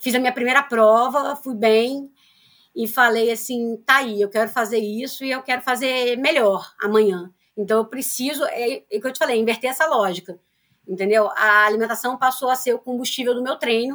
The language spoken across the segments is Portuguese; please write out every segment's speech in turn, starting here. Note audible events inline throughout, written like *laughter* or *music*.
fiz a minha primeira prova, fui bem e falei assim, tá aí, eu quero fazer isso e eu quero fazer melhor amanhã. Então eu preciso, é, é o que eu te falei, inverter essa lógica. Entendeu? A alimentação passou a ser o combustível do meu treino.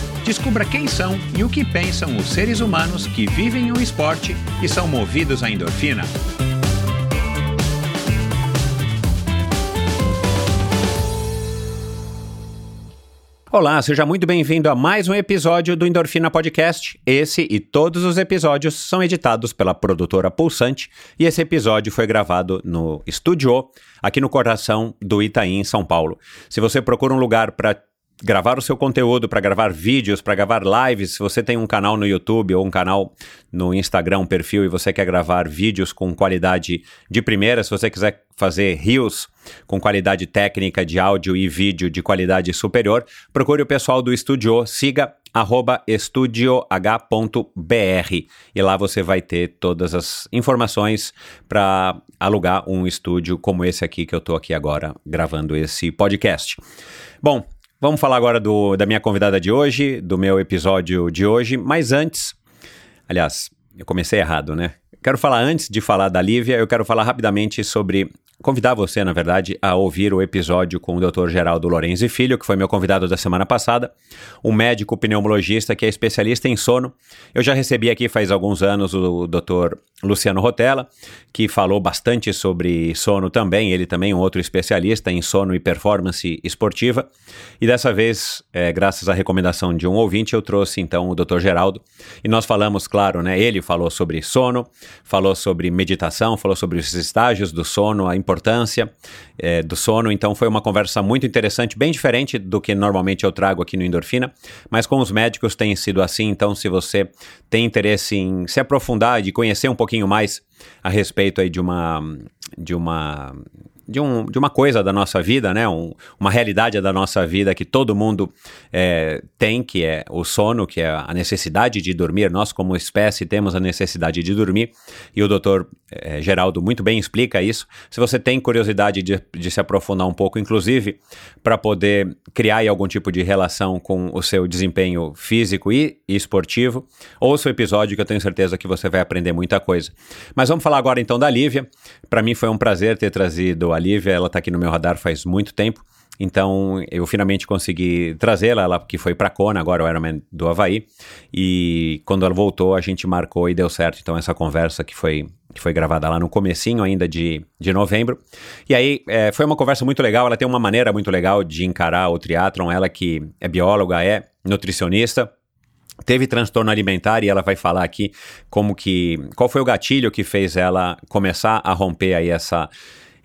Descubra quem são e o que pensam os seres humanos que vivem o esporte e são movidos à endorfina. Olá, seja muito bem-vindo a mais um episódio do Endorfina Podcast. Esse e todos os episódios são editados pela produtora Pulsante e esse episódio foi gravado no Estúdio, aqui no coração do Itaim, em São Paulo. Se você procura um lugar para gravar o seu conteúdo, para gravar vídeos, para gravar lives. Se você tem um canal no YouTube ou um canal no Instagram, um perfil, e você quer gravar vídeos com qualidade de primeira, se você quiser fazer reels com qualidade técnica de áudio e vídeo de qualidade superior, procure o pessoal do Estúdio, siga arroba estudioh.br e lá você vai ter todas as informações para alugar um estúdio como esse aqui que eu estou aqui agora gravando esse podcast. Bom, Vamos falar agora do, da minha convidada de hoje, do meu episódio de hoje, mas antes, aliás, eu comecei errado, né? Quero falar antes de falar da Lívia, eu quero falar rapidamente sobre convidar você, na verdade, a ouvir o episódio com o Dr. Geraldo Lorenzi Filho, que foi meu convidado da semana passada, um médico pneumologista que é especialista em sono. Eu já recebi aqui faz alguns anos o Dr. Luciano Rotella, que falou bastante sobre sono também, ele também é um outro especialista em sono e performance esportiva. E dessa vez, é, graças à recomendação de um ouvinte, eu trouxe então o Dr. Geraldo e nós falamos, claro, né? Ele falou sobre sono, falou sobre meditação, falou sobre os estágios do sono, a importância importância é, do sono. Então foi uma conversa muito interessante, bem diferente do que normalmente eu trago aqui no Endorfina, mas com os médicos tem sido assim. Então, se você tem interesse em se aprofundar e conhecer um pouquinho mais a respeito aí de uma de uma de, um, de uma coisa da nossa vida, né? Um, uma realidade da nossa vida que todo mundo é, tem, que é o sono, que é a necessidade de dormir. Nós, como espécie, temos a necessidade de dormir e o doutor é, Geraldo muito bem explica isso. Se você tem curiosidade de, de se aprofundar um pouco, inclusive para poder criar algum tipo de relação com o seu desempenho físico e, e esportivo, ouça o episódio que eu tenho certeza que você vai aprender muita coisa. Mas vamos falar agora então da Lívia. Para mim foi um prazer ter trazido a Lívia, ela está aqui no meu radar faz muito tempo. Então eu finalmente consegui trazê-la, ela que foi para Kona, agora o Ironman do Havaí. E quando ela voltou, a gente marcou e deu certo. Então essa conversa que foi que foi gravada lá no comecinho ainda de, de novembro. E aí é, foi uma conversa muito legal, ela tem uma maneira muito legal de encarar o triatlon, ela que é bióloga, é nutricionista, teve transtorno alimentar e ela vai falar aqui como que qual foi o gatilho que fez ela começar a romper aí essa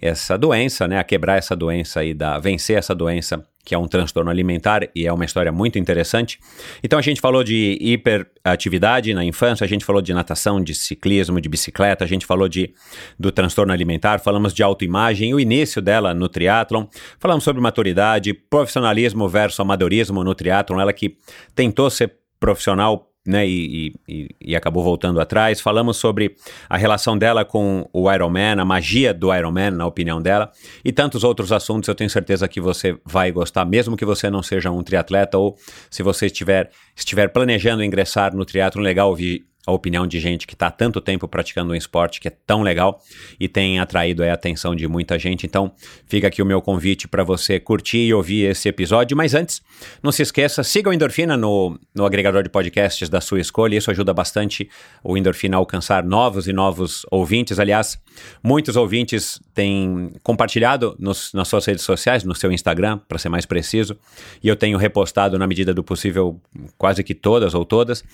essa doença, né, a quebrar essa doença e da vencer essa doença que é um transtorno alimentar e é uma história muito interessante. Então a gente falou de hiperatividade na infância, a gente falou de natação, de ciclismo, de bicicleta, a gente falou de do transtorno alimentar, falamos de autoimagem, o início dela no triatlon, falamos sobre maturidade, profissionalismo versus amadorismo no triatlon, ela que tentou ser profissional né, e, e, e, acabou voltando atrás. Falamos sobre a relação dela com o Iron Man, a magia do Iron Man, na opinião dela, e tantos outros assuntos. Eu tenho certeza que você vai gostar, mesmo que você não seja um triatleta ou se você estiver, estiver planejando ingressar no triatlo, legal ouvir a opinião de gente que está tanto tempo praticando um esporte que é tão legal e tem atraído a atenção de muita gente. Então, fica aqui o meu convite para você curtir e ouvir esse episódio. Mas antes, não se esqueça, siga o Endorfina no, no agregador de podcasts da sua escolha. Isso ajuda bastante o Endorfina a alcançar novos e novos ouvintes. Aliás, Muitos ouvintes têm compartilhado nos, nas suas redes sociais, no seu Instagram, para ser mais preciso, e eu tenho repostado na medida do possível quase que todas ou todas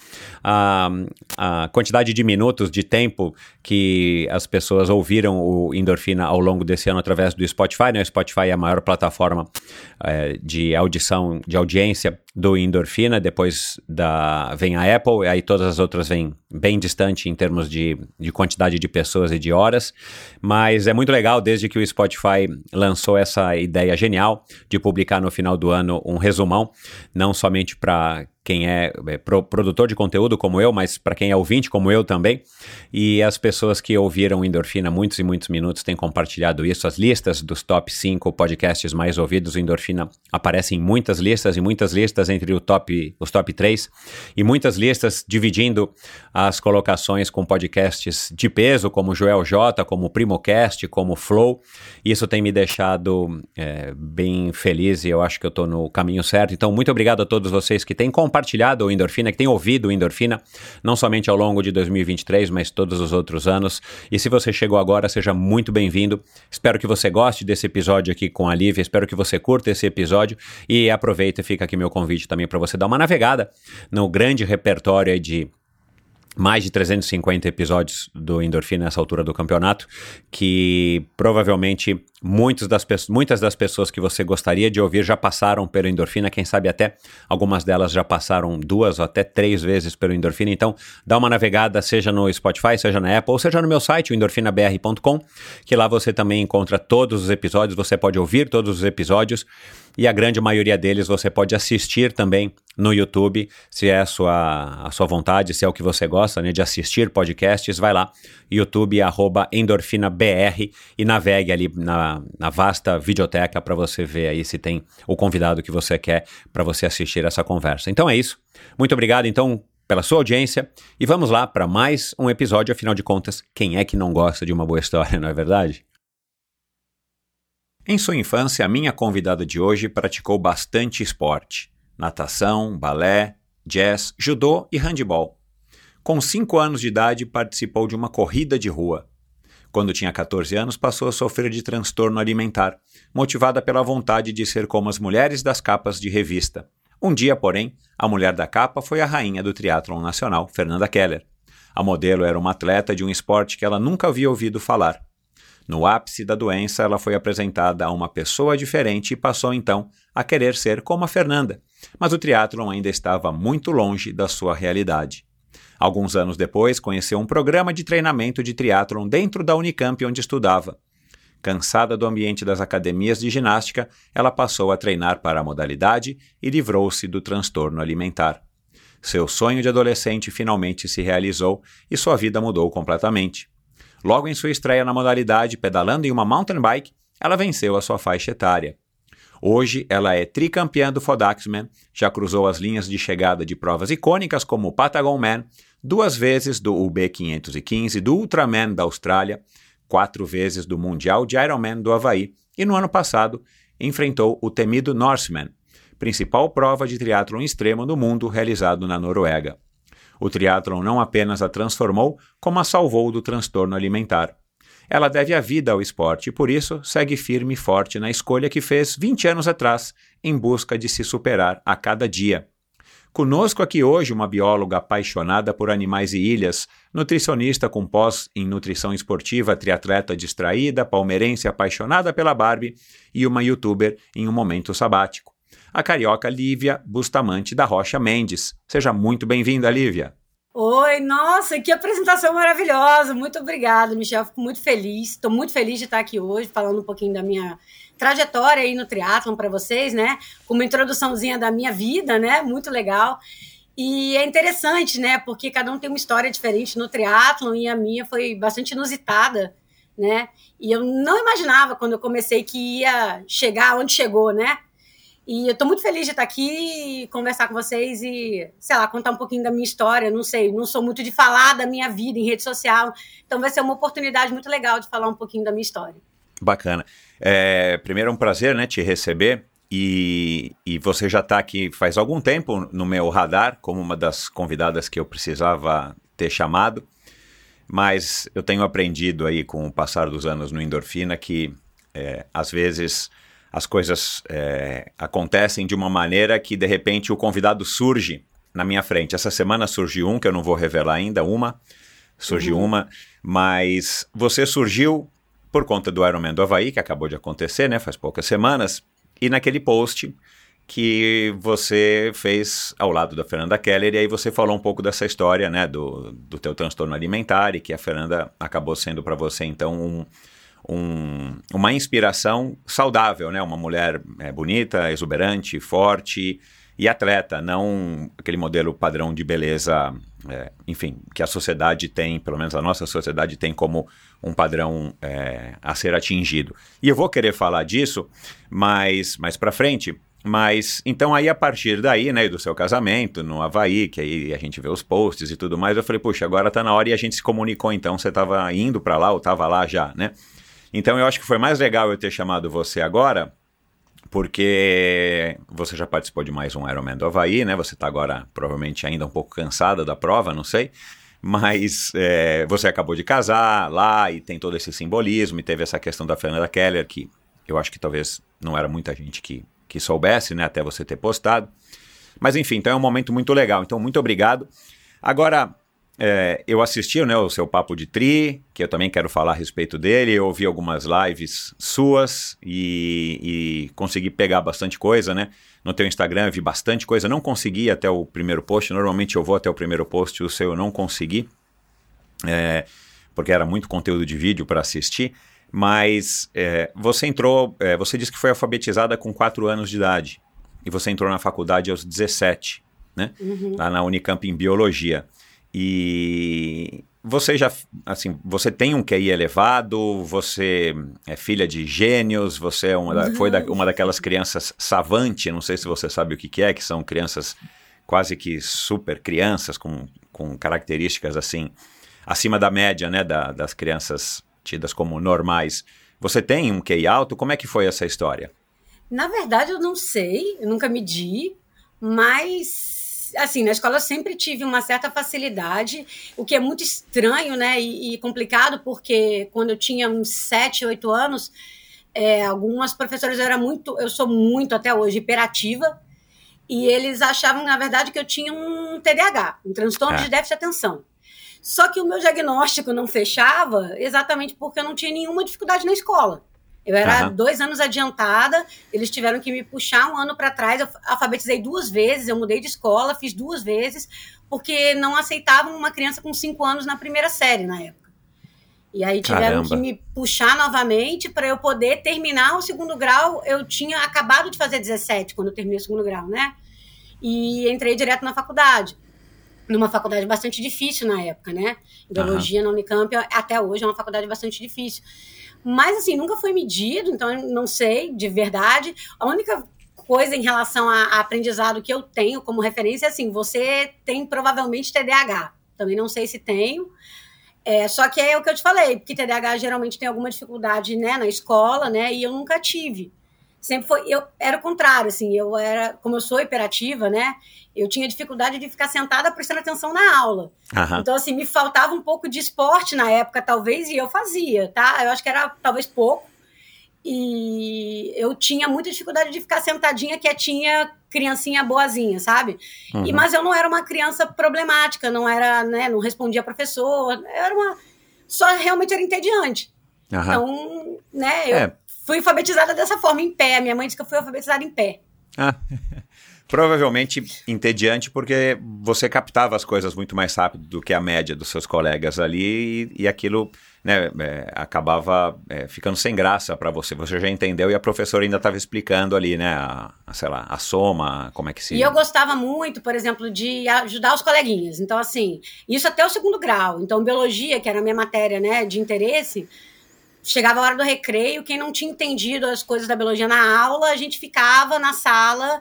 a, a quantidade de minutos de tempo que as pessoas ouviram o Endorfina ao longo desse ano através do Spotify. Né? O Spotify é a maior plataforma é, de audição, de audiência do Endorfina, depois da, vem a Apple, e aí todas as outras vêm bem distante em termos de, de quantidade de pessoas e de horas, mas é muito legal desde que o Spotify lançou essa ideia genial de publicar no final do ano um resumão, não somente para quem é, é pro, produtor de conteúdo como eu, mas para quem é ouvinte como eu também. E as pessoas que ouviram Endorfina muitos e muitos minutos têm compartilhado isso. As listas dos top 5 podcasts mais ouvidos Endorfina aparecem em muitas listas e muitas listas entre o top, os top 3 e muitas listas dividindo as colocações com podcasts de peso como Joel J, como Primocast, como Flow. Isso tem me deixado é, bem feliz e eu acho que eu estou no caminho certo. Então, muito obrigado a todos vocês que têm compartilhado compartilhado o Endorfina, que tem ouvido o Endorfina, não somente ao longo de 2023, mas todos os outros anos. E se você chegou agora, seja muito bem-vindo. Espero que você goste desse episódio aqui com a Lívia, espero que você curta esse episódio e aproveita e fica aqui meu convite também para você dar uma navegada no grande repertório de mais de 350 episódios do Endorfina nessa altura do campeonato, que provavelmente muitas das, muitas das pessoas que você gostaria de ouvir já passaram pelo Endorfina, quem sabe até algumas delas já passaram duas ou até três vezes pelo Endorfina. Então, dá uma navegada, seja no Spotify, seja na Apple, ou seja no meu site, endorfinabr.com, que lá você também encontra todos os episódios, você pode ouvir todos os episódios e a grande maioria deles você pode assistir também no YouTube, se é a sua, a sua vontade, se é o que você gosta né, de assistir podcasts, vai lá, YouTube arroba endorfinabr e navegue ali na, na vasta videoteca para você ver aí se tem o convidado que você quer para você assistir essa conversa. Então é isso. Muito obrigado então pela sua audiência e vamos lá para mais um episódio, afinal de contas, quem é que não gosta de uma boa história, *laughs* não é verdade? Em sua infância, a minha convidada de hoje praticou bastante esporte: natação, balé, jazz, judô e handebol. Com 5 anos de idade, participou de uma corrida de rua. Quando tinha 14 anos, passou a sofrer de transtorno alimentar, motivada pela vontade de ser como as mulheres das capas de revista. Um dia, porém, a mulher da capa foi a rainha do triatlon nacional, Fernanda Keller. A modelo era uma atleta de um esporte que ela nunca havia ouvido falar. No ápice da doença, ela foi apresentada a uma pessoa diferente e passou então a querer ser como a Fernanda, mas o triatlon ainda estava muito longe da sua realidade. Alguns anos depois, conheceu um programa de treinamento de triatlon dentro da Unicamp onde estudava. Cansada do ambiente das academias de ginástica, ela passou a treinar para a modalidade e livrou-se do transtorno alimentar. Seu sonho de adolescente finalmente se realizou e sua vida mudou completamente. Logo em sua estreia na modalidade, pedalando em uma mountain bike, ela venceu a sua faixa etária. Hoje, ela é tricampeã do Fodaxman, já cruzou as linhas de chegada de provas icônicas como o Patagon Man, duas vezes do UB 515, do Ultraman da Austrália, quatro vezes do Mundial de Ironman do Havaí e no ano passado enfrentou o temido Norseman, principal prova de triatlon extremo do mundo realizado na Noruega. O triatlon não apenas a transformou, como a salvou do transtorno alimentar. Ela deve a vida ao esporte e, por isso, segue firme e forte na escolha que fez 20 anos atrás, em busca de se superar a cada dia. Conosco aqui hoje uma bióloga apaixonada por animais e ilhas, nutricionista com pós em nutrição esportiva, triatleta distraída, palmeirense apaixonada pela Barbie e uma youtuber em um momento sabático a carioca Lívia Bustamante da Rocha Mendes. Seja muito bem-vinda, Lívia. Oi, nossa, que apresentação maravilhosa. Muito obrigada, Michel. Fico muito feliz. Estou muito feliz de estar aqui hoje falando um pouquinho da minha trajetória aí no triatlon para vocês, né? Com uma introduçãozinha da minha vida, né? Muito legal. E é interessante, né? Porque cada um tem uma história diferente no triatlon e a minha foi bastante inusitada, né? E eu não imaginava quando eu comecei que ia chegar onde chegou, né? E eu estou muito feliz de estar aqui e conversar com vocês e, sei lá, contar um pouquinho da minha história. Não sei, não sou muito de falar da minha vida em rede social, então vai ser uma oportunidade muito legal de falar um pouquinho da minha história. Bacana. É, primeiro é um prazer, né, te receber. E, e você já está aqui faz algum tempo no meu radar como uma das convidadas que eu precisava ter chamado. mas eu tenho aprendido aí com o passar dos anos no endorfina que é, às vezes as coisas é, acontecem de uma maneira que de repente o convidado surge na minha frente. Essa semana surgiu um que eu não vou revelar ainda, uma surgiu uhum. uma, mas você surgiu por conta do Ironman do Havaí, que acabou de acontecer, né, faz poucas semanas, e naquele post que você fez ao lado da Fernanda Keller, e aí você falou um pouco dessa história, né, do, do teu transtorno alimentar, e que a Fernanda acabou sendo para você, então, um, um, uma inspiração saudável, né, uma mulher é, bonita, exuberante, forte e atleta, não aquele modelo padrão de beleza, é, enfim, que a sociedade tem, pelo menos a nossa sociedade tem como um padrão é, a ser atingido. E eu vou querer falar disso mais, mais para frente, mas, então aí a partir daí, né, do seu casamento no Havaí, que aí a gente vê os posts e tudo mais, eu falei, puxa, agora tá na hora e a gente se comunicou então, você tava indo para lá ou tava lá já, né? Então eu acho que foi mais legal eu ter chamado você agora, porque você já participou de mais um Ironman do Havaí, né? Você tá agora provavelmente ainda um pouco cansada da prova, não sei, mas é, você acabou de casar lá e tem todo esse simbolismo e teve essa questão da Fernanda Keller, que eu acho que talvez não era muita gente que que soubesse, né, até você ter postado. Mas enfim, então é um momento muito legal. Então, muito obrigado. Agora, é, eu assisti né, o seu Papo de Tri, que eu também quero falar a respeito dele. Eu ouvi algumas lives suas e, e consegui pegar bastante coisa, né? No teu Instagram eu vi bastante coisa. Não consegui até o primeiro post. Normalmente eu vou até o primeiro post, o seu eu não consegui. É, porque era muito conteúdo de vídeo para assistir. Mas é, você entrou, é, você disse que foi alfabetizada com 4 anos de idade. E você entrou na faculdade aos 17, né? Uhum. Lá na Unicamp em Biologia. E você já, assim, você tem um QI elevado, você é filha de gênios, você é uma da, foi da, uma daquelas crianças savante, não sei se você sabe o que, que é, que são crianças quase que super crianças, com, com características assim, acima da média, né, da, das crianças tidas como normais. Você tem um QI alto? Como é que foi essa história? Na verdade, eu não sei, eu nunca medi, mas assim, na escola eu sempre tive uma certa facilidade, o que é muito estranho, né, e, e complicado, porque quando eu tinha uns 7, 8 anos, é, algumas professoras eu era muito, eu sou muito até hoje hiperativa, e eles achavam, na verdade, que eu tinha um TDAH, um transtorno é. de déficit de atenção. Só que o meu diagnóstico não fechava exatamente porque eu não tinha nenhuma dificuldade na escola. Eu era uhum. dois anos adiantada, eles tiveram que me puxar um ano para trás. Eu alfabetizei duas vezes, eu mudei de escola, fiz duas vezes, porque não aceitavam uma criança com cinco anos na primeira série na época. E aí tiveram Caramba. que me puxar novamente para eu poder terminar o segundo grau. Eu tinha acabado de fazer 17 quando eu terminei o segundo grau, né? E entrei direto na faculdade numa faculdade bastante difícil na época, né? Biologia uhum. na Unicamp até hoje é uma faculdade bastante difícil. Mas assim, nunca foi medido, então não sei de verdade. A única coisa em relação a, aprendizado que eu tenho como referência é assim, você tem provavelmente TDAH. Também não sei se tenho. É, só que é o que eu te falei, porque TDAH geralmente tem alguma dificuldade né, na escola, né? E eu nunca tive sempre foi eu era o contrário assim eu era como eu sou hiperativa né eu tinha dificuldade de ficar sentada prestando atenção na aula uhum. então assim me faltava um pouco de esporte na época talvez e eu fazia tá eu acho que era talvez pouco e eu tinha muita dificuldade de ficar sentadinha quietinha criancinha boazinha sabe uhum. e mas eu não era uma criança problemática não era né não respondia professor era uma só realmente era entediante uhum. então né eu é fui alfabetizada dessa forma, em pé. Minha mãe disse que eu fui alfabetizada em pé. Ah, provavelmente entediante porque você captava as coisas muito mais rápido do que a média dos seus colegas ali e, e aquilo né, é, acabava é, ficando sem graça para você. Você já entendeu e a professora ainda estava explicando ali, né, a, a, sei lá, a soma, como é que se... E eu gostava muito, por exemplo, de ajudar os coleguinhas. Então, assim, isso até o segundo grau. Então, biologia, que era a minha matéria, né, de interesse chegava a hora do recreio, quem não tinha entendido as coisas da biologia na aula, a gente ficava na sala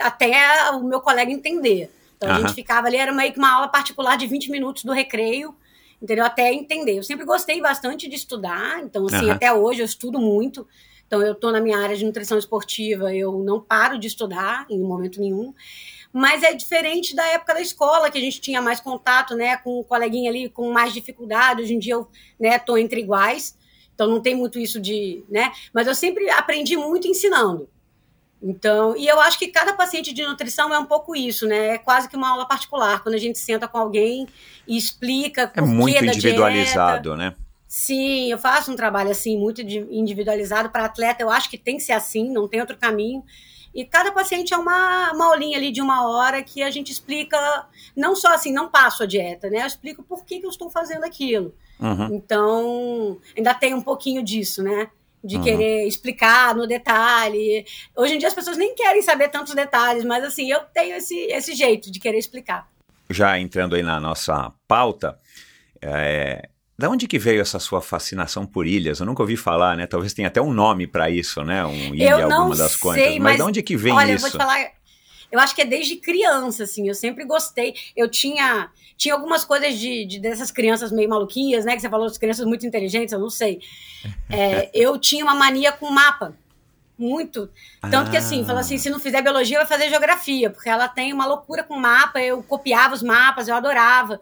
até o meu colega entender. Então uhum. a gente ficava ali, era meio que uma aula particular de 20 minutos do recreio, entendeu? Até entender. Eu sempre gostei bastante de estudar, então assim, uhum. até hoje eu estudo muito. Então, eu estou na minha área de nutrição esportiva, eu não paro de estudar em momento nenhum. Mas é diferente da época da escola, que a gente tinha mais contato né, com o coleguinha ali com mais dificuldade. Hoje em dia eu estou né, entre iguais, então não tem muito isso de. Né, mas eu sempre aprendi muito ensinando. Então, e eu acho que cada paciente de nutrição é um pouco isso, né? É quase que uma aula particular, quando a gente senta com alguém e explica É muito individualizado, né? Sim, eu faço um trabalho assim, muito individualizado para atleta. Eu acho que tem que ser assim, não tem outro caminho. E cada paciente é uma, uma aulinha ali de uma hora que a gente explica, não só assim, não passo a dieta, né? Eu explico por que, que eu estou fazendo aquilo. Uhum. Então, ainda tem um pouquinho disso, né? De uhum. querer explicar no detalhe. Hoje em dia as pessoas nem querem saber tantos detalhes, mas assim, eu tenho esse, esse jeito de querer explicar. Já entrando aí na nossa pauta, é, da onde que veio essa sua fascinação por ilhas? Eu nunca ouvi falar, né? Talvez tenha até um nome para isso, né? Um ilha, alguma das contas. Mas, mas de onde que vem olha, isso? Olha, eu vou te falar, eu acho que é desde criança, assim, eu sempre gostei. Eu tinha tinha algumas coisas de, de, dessas crianças meio maluquinhas, né? Que você falou, as crianças muito inteligentes, eu não sei. É, *laughs* eu tinha uma mania com mapa. Muito. Tanto ah. que assim, falou assim: se não fizer biologia, vai fazer geografia, porque ela tem uma loucura com mapa, eu copiava os mapas, eu adorava.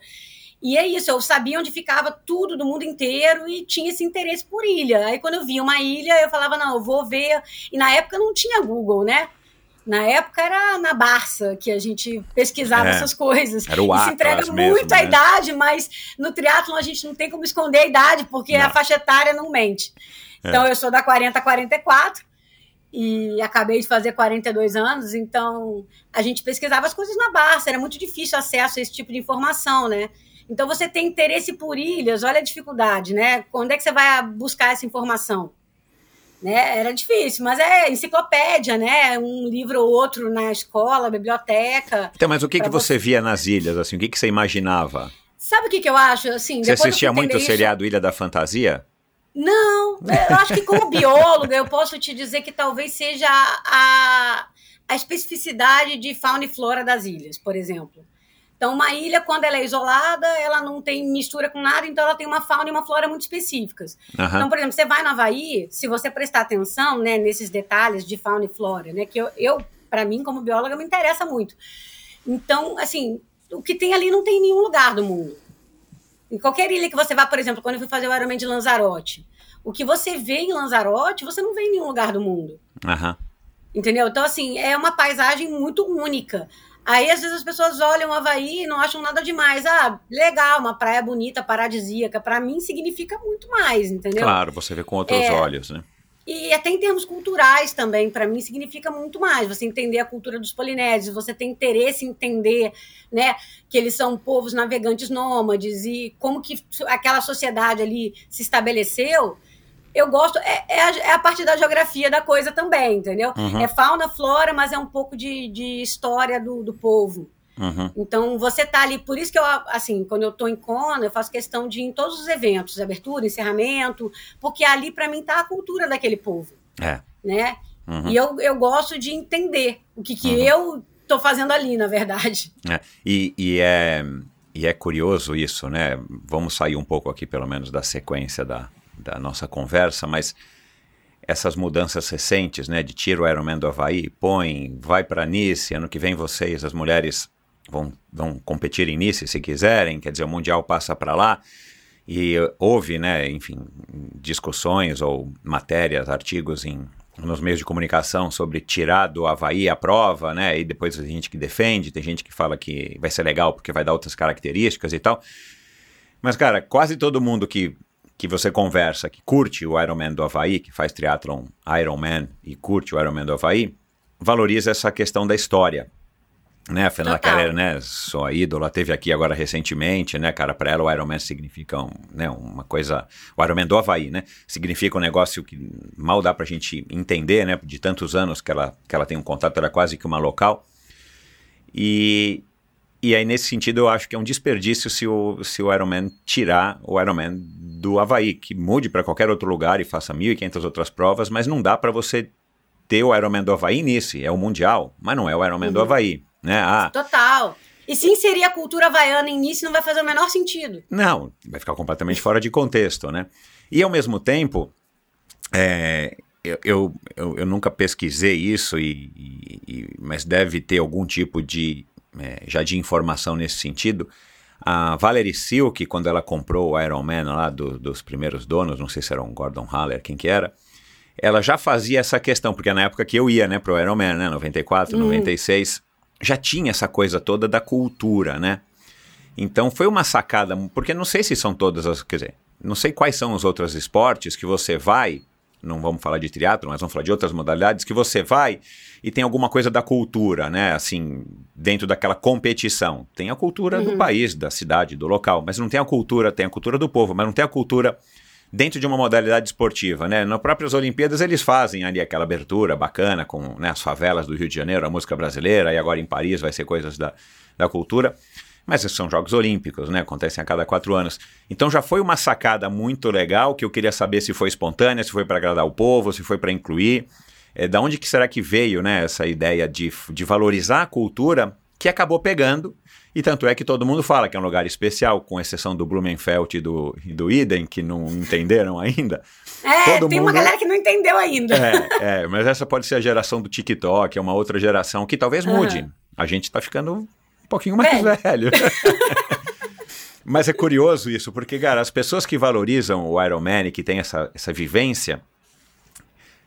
E é isso, eu sabia onde ficava tudo do mundo inteiro e tinha esse interesse por ilha. Aí quando eu via uma ilha, eu falava, não, eu vou ver. E na época não tinha Google, né? Na época era na Barça que a gente pesquisava é, essas coisas. Era o Atlas Isso entrega mesmo, muito né? a idade, mas no triatlon a gente não tem como esconder a idade, porque não. a faixa etária não mente. É. Então eu sou da 40 a 44 e acabei de fazer 42 anos, então a gente pesquisava as coisas na Barça, era muito difícil acesso a esse tipo de informação, né? Então você tem interesse por ilhas, olha a dificuldade, né? Quando é que você vai buscar essa informação? Né? Era difícil, mas é enciclopédia, né? Um livro ou outro na escola, biblioteca. Então, mas o que, que você, via nas ilhas, assim? O que, que você imaginava? Sabe o que, que eu acho? Assim, você assistia muito o seriado Ilha da Fantasia? Não, eu acho que como bióloga eu posso te dizer que talvez seja a, a especificidade de fauna e flora das ilhas, por exemplo. Então, uma ilha, quando ela é isolada, ela não tem mistura com nada, então ela tem uma fauna e uma flora muito específicas. Uhum. Então, por exemplo, você vai no Havaí, se você prestar atenção né, nesses detalhes de fauna e flora, né, que eu, eu para mim, como bióloga, me interessa muito. Então, assim, o que tem ali não tem em nenhum lugar do mundo. Em qualquer ilha que você vá, por exemplo, quando eu fui fazer o Ironman de Lanzarote, o que você vê em Lanzarote, você não vê em nenhum lugar do mundo. Uhum. Entendeu? Então, assim, é uma paisagem muito única. Aí, às vezes, as pessoas olham o Havaí e não acham nada demais. Ah, legal, uma praia bonita, paradisíaca. Para mim, significa muito mais, entendeu? Claro, você vê com outros é, olhos, né? E até em termos culturais também, para mim, significa muito mais. Você entender a cultura dos polinésios, você tem interesse em entender né, que eles são povos navegantes nômades e como que aquela sociedade ali se estabeleceu eu gosto, é, é, a, é, a, parte da geografia da coisa também, entendeu? Uhum. É fauna, flora, mas é um pouco de, de história do, do povo. Uhum. Então, você tá ali, por isso que eu, assim, quando eu tô em Kona, eu faço questão de ir em todos os eventos, abertura, encerramento, porque ali para mim tá a cultura daquele povo. É. Né? Uhum. E eu, eu gosto de entender o que, que uhum. eu tô fazendo ali, na verdade. É. E, e, é, e é curioso isso, né? Vamos sair um pouco aqui, pelo menos, da sequência da, da nossa conversa, mas essas mudanças recentes, né, de tira o Ironman do Havaí, põe, vai para Nice, ano que vem vocês, as mulheres, vão, vão competir em Nice se quiserem, quer dizer, o Mundial passa para lá, e houve, né, enfim, discussões ou matérias, artigos em, nos meios de comunicação sobre tirar do Havaí a prova, né, e depois a gente que defende, tem gente que fala que vai ser legal porque vai dar outras características e tal, mas, cara, quase todo mundo que que você conversa, que curte o Ironman do Havaí, que faz triatlon Ironman e curte o Ironman do Havaí, valoriza essa questão da história. Né, a Fernanda Carreira, né, sua ídola, teve aqui agora recentemente, né, cara, para ela o Ironman significa um, né, uma coisa, o Ironman do Havaí, né, significa um negócio que mal dá pra gente entender, né, de tantos anos que ela, que ela tem um contato, era quase que uma local, e, e aí, nesse sentido, eu acho que é um desperdício se o, se o Ironman tirar o Ironman do Havaí, que mude para qualquer outro lugar e faça 1.500 outras provas, mas não dá para você ter o Ironman do Havaí nisso, é o Mundial, mas não é o Ironman uhum. do Havaí, né? Ah, Total. E se inserir a cultura havaiana nisso não vai fazer o menor sentido. Não, vai ficar completamente fora de contexto, né? E ao mesmo tempo, é, eu, eu, eu, nunca pesquisei isso, e, e- e- mas deve ter algum tipo de é, já de informação nesse sentido. A Valerie Silk, quando ela comprou o Iron Man lá do- dos primeiros donos, não sei se era um Gordon Haller, quem que era, ela já fazia essa questão, porque na época que eu ia, né, pro Iron Man, né, 94, 96, já tinha essa coisa toda da cultura, né? Então foi uma sacada, porque não sei se são todas as, quer dizer, não sei quais são os outros esportes que você vai, não vamos falar de triatlo, mas vamos falar de outras modalidades que você vai e tem alguma coisa da cultura, né? Assim, dentro daquela competição. Tem a cultura do país, da cidade, do local, mas não tem a cultura, tem a cultura do povo, mas não tem a cultura dentro de uma modalidade esportiva, né? Nas próprias Olimpíadas eles fazem ali aquela abertura bacana com né, as favelas do Rio de Janeiro, a música brasileira, e agora em Paris vai ser coisas da, da cultura. Mas esses são Jogos Olímpicos, né? Acontecem a cada quatro anos. Então já foi uma sacada muito legal que eu queria saber se foi espontânea, se foi para agradar o povo, se foi para incluir. É, da onde que será que veio, né? Essa ideia de, de valorizar a cultura que acabou pegando. E tanto é que todo mundo fala que é um lugar especial, com exceção do Blumenfeld e do, e do Iden, que não entenderam ainda. *laughs* É, Todo tem uma mundo- galera que não entendeu ainda. É, é, mas essa pode ser a geração do TikTok, é uma outra geração que talvez mude. Aham. A gente tá ficando pouquinho mais Velho. velho. *laughs* mas é curioso isso, porque, cara, as pessoas que valorizam o Iron Man e que têm essa, essa vivência,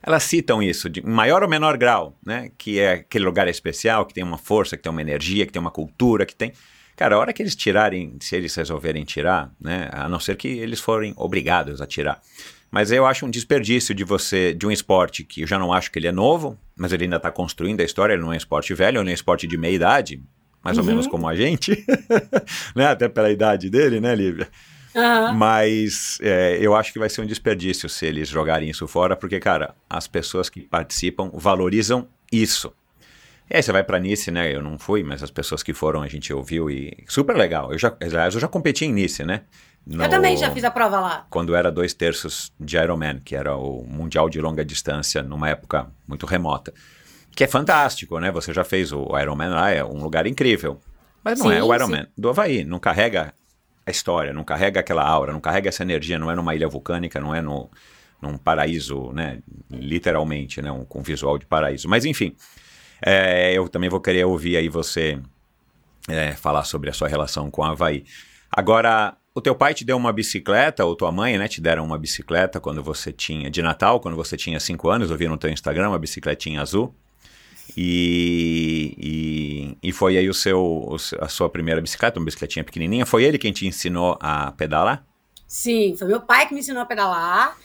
elas citam isso de maior ou menor grau, né? Que é aquele lugar especial, que tem uma força, que tem uma energia, que tem uma cultura, que tem. Cara, a hora que eles tirarem, se eles resolverem tirar, né? A não ser que eles forem obrigados a tirar. Mas eu acho um desperdício de você, de um esporte que eu já não acho que ele é novo, mas ele ainda está construindo a história, ele não é um esporte velho, ele é um esporte de meia idade, mais ou menos como a gente, *laughs* né? Até pela idade dele, né, Lívia? Aham. Mas é, eu acho que vai ser um desperdício se eles jogarem isso fora, porque, cara, as pessoas que participam valorizam isso. E aí você vai pra Nice, né? Eu não fui, mas as pessoas que foram a gente ouviu e super legal. Eu já, aliás, eu já competi em Nice, né? Eu No- também já fiz a prova lá. Quando era dois terços de Ironman, que era o mundial de longa distância numa época muito remota. Que é fantástico, né? Você já fez o Ironman lá, é um lugar incrível. Mas não Sim, é o sim. Ironman do Havaí, não carrega a história, não carrega aquela aura, não carrega essa energia, não é numa ilha vulcânica, não é no, num paraíso, né? Literalmente, né? Um, com visual de paraíso. Mas enfim, é, eu também vou querer ouvir aí você é, falar sobre a sua relação com o Havaí. Agora, o teu pai te deu uma bicicleta, ou tua mãe, né, te deram uma bicicleta quando você tinha, de Natal, quando você tinha 5 anos, eu vi no teu Instagram, uma bicicletinha azul. E, e, e foi aí o seu, a sua primeira bicicleta, uma bicicletinha pequenininha. Foi ele quem te ensinou a pedalar? Sim, foi meu pai que me ensinou a pedalar.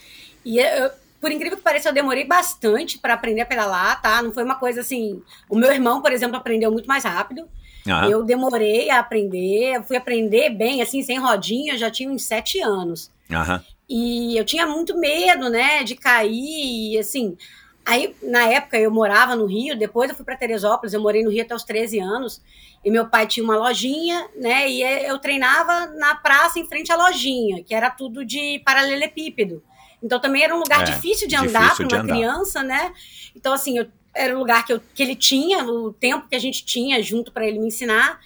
E eu, por incrível que pareça, eu demorei bastante para aprender a pedalar, tá? Não foi uma coisa assim. O meu irmão, por exemplo, aprendeu muito mais rápido. Ah, Eu demorei a aprender, eu fui aprender bem, assim, sem rodinha, já tinha uns sete anos. aham. E eu tinha muito medo, né, de cair, e assim. Aí, na época, eu morava no Rio, depois eu fui para Teresópolis, eu morei no Rio até os 13 anos, e meu pai tinha uma lojinha, né, e eu treinava na praça em frente à lojinha, que era tudo de paralelepípedo. Então também era um lugar É, difícil de andar para uma andar. criança, né? Então, assim, eu, era o lugar que, eu, que ele tinha, o tempo que a gente tinha junto para ele me ensinar.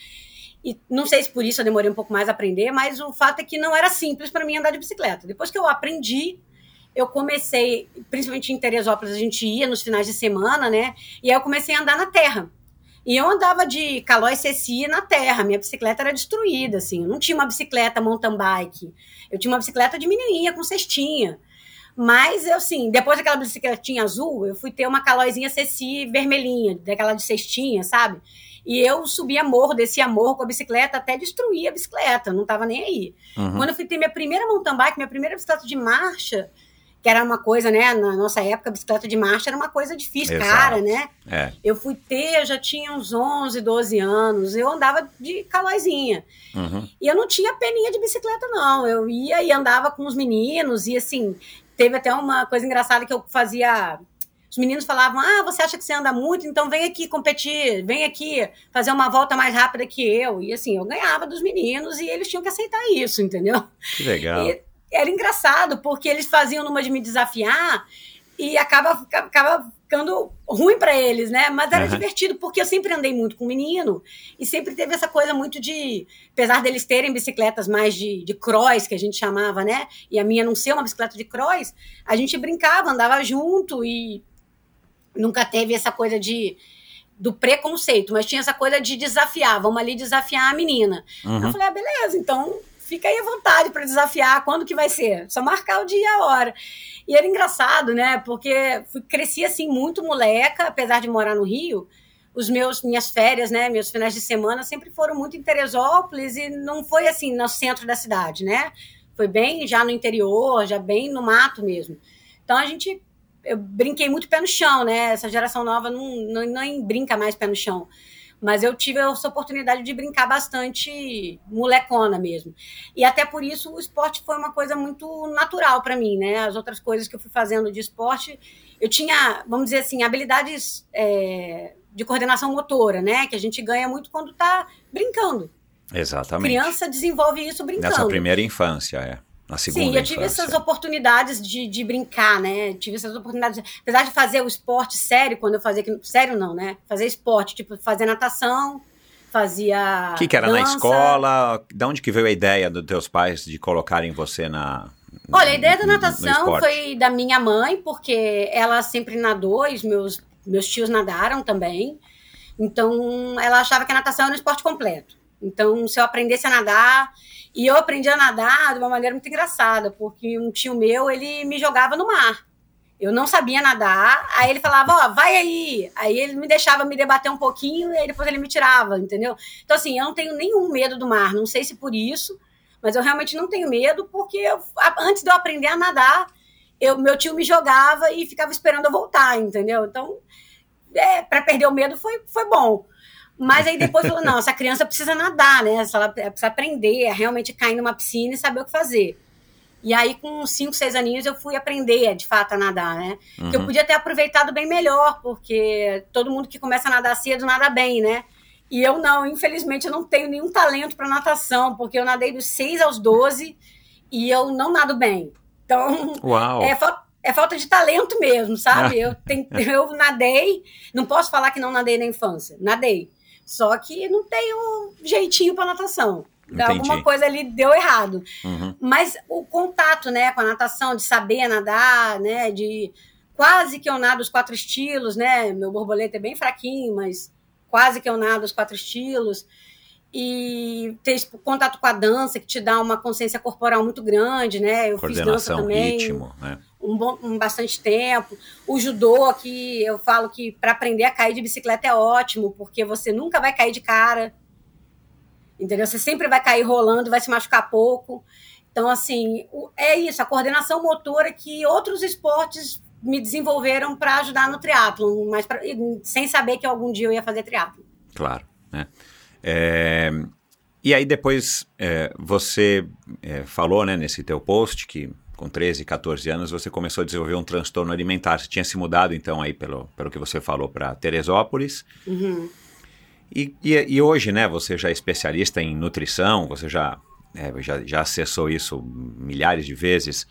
E não sei se por isso eu demorei um pouco mais a aprender, mas o fato é que não era simples para mim andar de bicicleta. Depois que eu aprendi, eu comecei, principalmente em Teresópolis, a gente ia nos finais de semana, né? E aí eu comecei a andar na terra. E eu andava de Calói Ceci na terra, minha bicicleta era destruída, assim. Eu não tinha uma bicicleta mountain bike. Eu tinha uma bicicleta de menininha com cestinha. Mas, eu, assim, depois daquela bicicletinha azul, eu fui ter uma calóizinha Ceci vermelhinha, daquela de cestinha, sabe? E eu subia morro, descia morro com a bicicleta até destruir a bicicleta, não tava nem aí. Uhum. Quando eu fui ter minha primeira mountain bike, minha primeira bicicleta de marcha, que era uma coisa, né? Na nossa época, a bicicleta de marcha era uma coisa difícil, Exato. cara, né? É. Eu fui ter, eu já tinha uns 11, 12 anos, eu andava de calóizinha. Uhum. E eu não tinha peninha de bicicleta, não. Eu ia e andava com os meninos, e assim, teve até uma coisa engraçada que eu fazia. Os meninos falavam: Ah, você acha que você anda muito? Então vem aqui competir, vem aqui fazer uma volta mais rápida que eu. E assim, eu ganhava dos meninos e eles tinham que aceitar isso, entendeu? Que legal. E era engraçado, porque eles faziam numa de me desafiar, e acaba, acaba ficando ruim para eles, né? Mas era Uhum. divertido porque eu sempre andei muito com menino e sempre teve essa coisa muito de, apesar deles terem bicicletas mais de, de cross, que a gente chamava, né? E a minha não ser uma bicicleta de cross, a gente brincava, andava junto e nunca teve essa coisa de do preconceito, mas tinha essa coisa de desafiar, vamos ali desafiar a menina. Uhum. Eu falei, ah, beleza, então fica aí à vontade para desafiar, quando que vai ser? Só marcar o dia e a hora. E era engraçado, né? Porque cresci assim muito moleca, apesar de morar no Rio. Os meus minhas férias, né, meus finais de semana sempre foram muito em Teresópolis e não foi assim no centro da cidade, né? Foi bem já no interior, já bem no mato mesmo. Então a gente eu brinquei muito pé no chão, né? Essa geração nova não, não, nem brinca mais pé no chão. Mas eu tive essa oportunidade de brincar bastante molecona mesmo. E até por isso o esporte foi uma coisa muito natural para mim, né? As outras coisas que eu fui fazendo de esporte, eu tinha, vamos dizer assim, habilidades é, de coordenação motora, né? Que a gente ganha muito quando tá brincando. Exatamente. Criança desenvolve isso brincando. Nessa primeira infância, é. Na segunda Sim, eu tive infância. essas oportunidades de, de brincar, né? Tive essas oportunidades. Apesar de fazer o esporte sério, quando eu fazia. Sério não, né? Fazer esporte, tipo, fazer natação, fazia. O que, que era na dança. escola? De onde que veio a ideia dos teus pais de colocarem você na. Olha, a ideia da natação foi da minha mãe, porque ela sempre nadou e meus, meus tios nadaram também. Então, ela achava que a natação era um esporte completo. Então, se eu aprendesse a nadar, e eu aprendi a nadar de uma maneira muito engraçada, porque um tio meu, ele me jogava no mar. Eu não sabia nadar, aí ele falava, ó, vai aí. Aí ele me deixava me debater um pouquinho e aí depois ele me tirava, entendeu? Então, assim, eu não tenho nenhum medo do mar, não sei se por isso, mas eu realmente não tenho medo, porque eu- antes de eu aprender a nadar, eu, meu tio me jogava e ficava esperando eu voltar, entendeu? Então, é, para perder o medo foi, foi bom. Mas aí depois falou, não, essa criança precisa nadar, né? Ela precisa aprender a realmente cair numa piscina e saber o que fazer. E aí, com 5, 6 aninhos, eu fui aprender, de fato, a nadar, né? Uhum. Que eu podia ter aproveitado bem melhor, porque todo mundo que começa a nadar cedo nada bem, né? E eu não, infelizmente, eu não tenho nenhum talento para natação, porque eu nadei dos 6 aos 12 e eu não nado bem. Então, Uau! é, é falta de talento mesmo, sabe? Eu, ten- *laughs* eu nadei, não posso falar que não nadei na infância, nadei. Só que não tenho jeitinho para natação. Entendi. Alguma coisa ali deu errado. Uhum. Mas o contato, né, com a natação, de saber nadar, né, de quase que eu nado os quatro estilos, né? Meu borboleta é bem fraquinho, mas quase que eu nado os quatro estilos. E ter contato com a dança, que te dá uma consciência corporal muito grande, né? Eu fiz dança Coordenação, também ritmo, né? Um, bom, um bastante tempo. O judô, que eu falo que para aprender a cair de bicicleta é ótimo, porque você nunca vai cair de cara. Entendeu? Você sempre vai cair rolando, vai se machucar pouco. Então, assim, é isso, a coordenação motora que outros esportes me desenvolveram para ajudar no triatlon, mas pra- sem saber que algum dia eu ia fazer triatlon. Claro, né? É, e aí depois é, você é, falou, né, nesse teu post que com 13, 14 anos você começou a desenvolver um transtorno alimentar. Você tinha se mudado então aí pelo, pelo que você falou para Teresópolis. Uhum. E, e, e hoje, né, você já é especialista em nutrição, você já, é, já, já acessou isso milhares de vezes.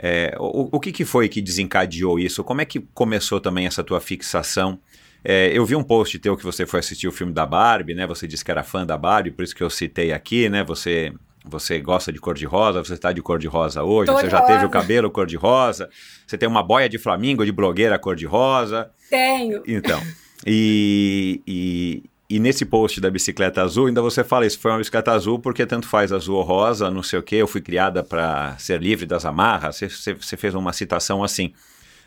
É, o, o que, que foi que desencadeou isso? Como é que começou também essa tua fixação? É, eu vi um post teu que você foi assistir o filme da Barbie, né? Você disse que era fã da Barbie, por isso que eu citei aqui, né? Você, você gosta de cor-de-rosa, você está de cor-de-rosa hoje, Tô você já teve rosa. o cabelo cor-de-rosa, você tem uma boia de flamingo de blogueira cor-de-rosa. Tenho. Então, e, e, e nesse post da bicicleta azul, ainda você fala isso, foi uma bicicleta azul porque tanto faz azul ou rosa, não sei o que, eu fui criada para ser livre das amarras, você, você, você fez uma citação assim,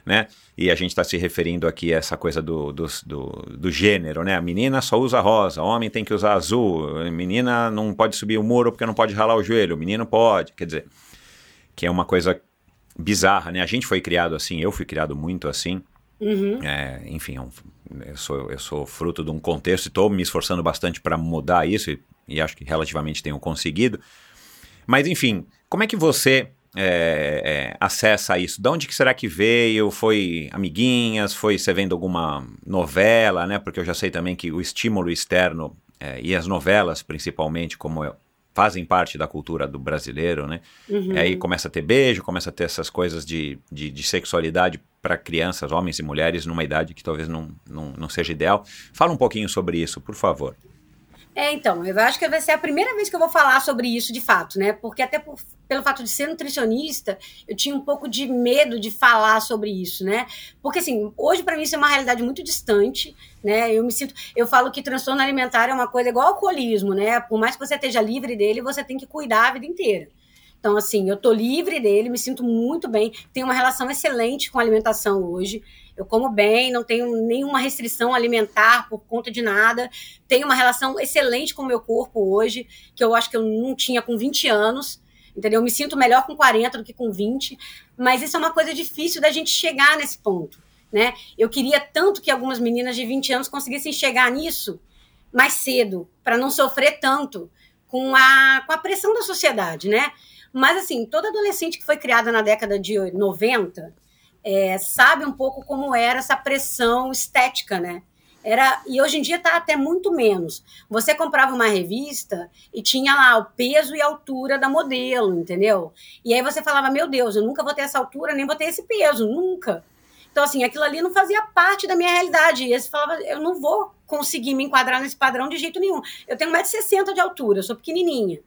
né? E a gente está se referindo aqui a essa coisa do, do, do, do gênero, né? A menina só usa rosa, homem tem que usar azul, a menina não pode subir o muro porque não pode ralar o joelho, o menino pode, quer dizer, que é uma coisa bizarra, né? A gente foi criado assim, eu fui criado muito assim, Uhum. é, enfim, é eu, sou, eu sou fruto de um contexto e estou me esforçando bastante para mudar isso e, e acho que relativamente tenho conseguido. Mas, enfim, como é que você é, é, acessa isso? De onde que será que veio? Foi amiguinhas? Foi você vendo alguma novela, né? Porque eu já sei também que o estímulo externo é, e as novelas, principalmente, como eu, fazem parte da cultura do brasileiro, né? Uhum. E aí começa a ter beijo, começa a ter essas coisas de, de, de sexualidade para crianças, homens e mulheres, numa idade que talvez não, não, não seja ideal. Fala um pouquinho sobre isso, por favor. É, então, eu acho que vai ser a primeira vez que eu vou falar sobre isso de fato, né? Porque até por, pelo fato de ser nutricionista, eu tinha um pouco de medo de falar sobre isso, né? Porque assim, hoje para mim isso é uma realidade muito distante, né? Eu me sinto, eu falo que transtorno alimentar é uma coisa igual ao alcoolismo, né? Por mais que você esteja livre dele, você tem que cuidar a vida inteira. Então, assim, eu tô livre dele, me sinto muito bem, tenho uma relação excelente com a alimentação hoje. Eu como bem, não tenho nenhuma restrição alimentar por conta de nada. Tenho uma relação excelente com o meu corpo hoje, que eu acho que eu não tinha com 20 anos. Entendeu? Eu me sinto melhor com 40 do que com 20. Mas isso é uma coisa difícil da gente chegar nesse ponto. Né? Eu queria tanto que algumas meninas de 20 anos conseguissem chegar nisso mais cedo, para não sofrer tanto com a, com a pressão da sociedade, né? Mas, assim, toda adolescente que foi criada na década de 90 é, sabe um pouco como era essa pressão estética, né? Era, e hoje em dia está até muito menos. Você comprava uma revista e tinha lá o peso e a altura da modelo, entendeu? E aí você falava, meu Deus, eu nunca vou ter essa altura, nem vou ter esse peso, nunca. Então, assim, aquilo ali não fazia parte da minha realidade. E eles falavam, eu não vou conseguir me enquadrar nesse padrão de jeito nenhum. Eu tenho 1,60m de altura, eu sou pequenininha.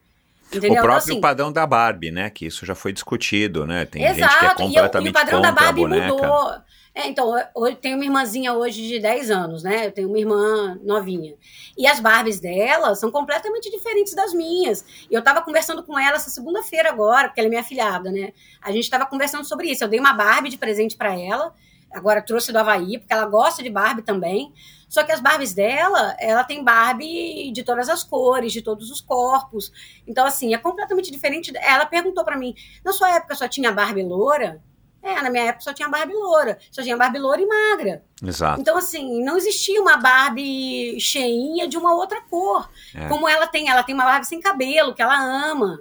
Entendeu? O Então, próprio assim, padrão da Barbie, né? Que isso já foi discutido, né? Tem Exato, gente que é e eu- completamente e, o padrão da Barbie mudou. É, então, eu eu tenho uma irmãzinha hoje de 10 anos, né? Eu tenho uma irmã novinha. E as Barbies dela são completamente diferentes das minhas. E eu tava conversando com ela essa segunda-feira agora, porque ela é minha filhada, né? A gente tava conversando sobre isso. Eu dei uma Barbie de presente para ela. Agora trouxe do Havaí, porque ela gosta de Barbie também. Só que as Barbies dela, ela tem Barbie de todas as cores, de todos os corpos. Então, assim, é completamente diferente. Ela perguntou para mim: na sua época só tinha Barbie loura? É, na minha época só tinha Barbie loura. Só tinha Barbie loura e magra. Exato. Então, assim, não existia uma Barbie cheinha de uma outra cor. É. Como ela tem, ela tem uma Barbie sem cabelo, que ela ama.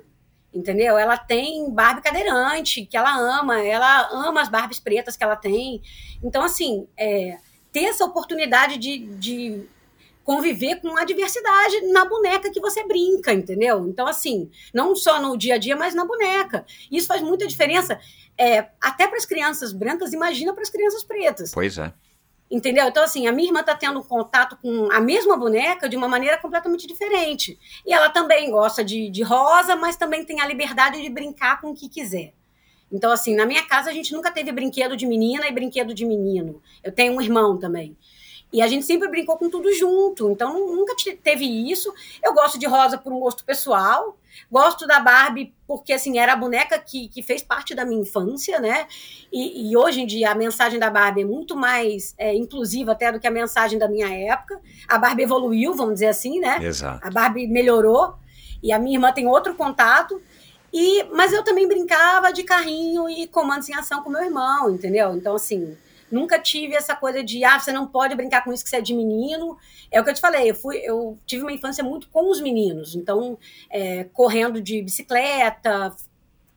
Entendeu? Ela tem Barbie cadeirante, que ela ama. Ela ama as Barbies pretas que ela tem. Então, assim, é, ter essa oportunidade de, de conviver com a diversidade na boneca que você brinca, entendeu? Então, assim, não só no dia a dia, mas na boneca. Isso faz muita diferença. é, até para as crianças brancas, imagina para as crianças pretas. Pois é. Entendeu? Então, assim, a minha irmã tá tendo contato com a mesma boneca de uma maneira completamente diferente. E ela também gosta de, de rosa, mas também tem a liberdade de brincar com o que quiser. Então, assim, na minha casa a gente nunca teve brinquedo de menina e brinquedo de menino. Eu tenho um irmão também. E a gente sempre brincou com tudo junto. Então, nunca te- teve isso. Eu gosto de rosa por um gosto pessoal. Gosto da Barbie porque, assim, era a boneca que, que fez parte da minha infância, né? E, e hoje em dia a mensagem da Barbie é muito mais é, inclusiva até do que a mensagem da minha época. A Barbie evoluiu, vamos dizer assim, né? Exato. A Barbie melhorou e a minha irmã tem outro contato. E, mas eu também brincava de carrinho e comandos em ação com meu irmão, entendeu? Então, assim, nunca tive essa coisa de, ah, você não pode brincar com isso que você é de menino. É o que eu te falei, eu, fui, eu tive uma infância muito com os meninos. Então, é, correndo de bicicleta,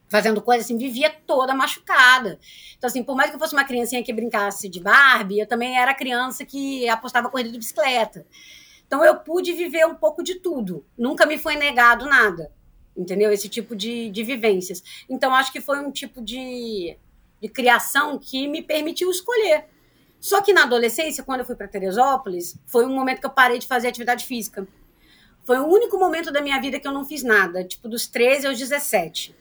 fazendo coisa assim, vivia toda machucada. Então, assim, por mais que eu fosse uma criancinha que brincasse de Barbie, eu também era criança que apostava corrida de bicicleta. Então, eu pude viver um pouco de tudo. Nunca me foi negado nada. Entendeu? Esse tipo de, de vivências. Então, acho que foi um tipo de, de criação que me permitiu escolher. Só que na adolescência, quando eu fui para Teresópolis, foi um momento que eu parei de fazer atividade física. Foi o único momento da minha vida que eu não fiz nada, tipo dos 13 aos 17.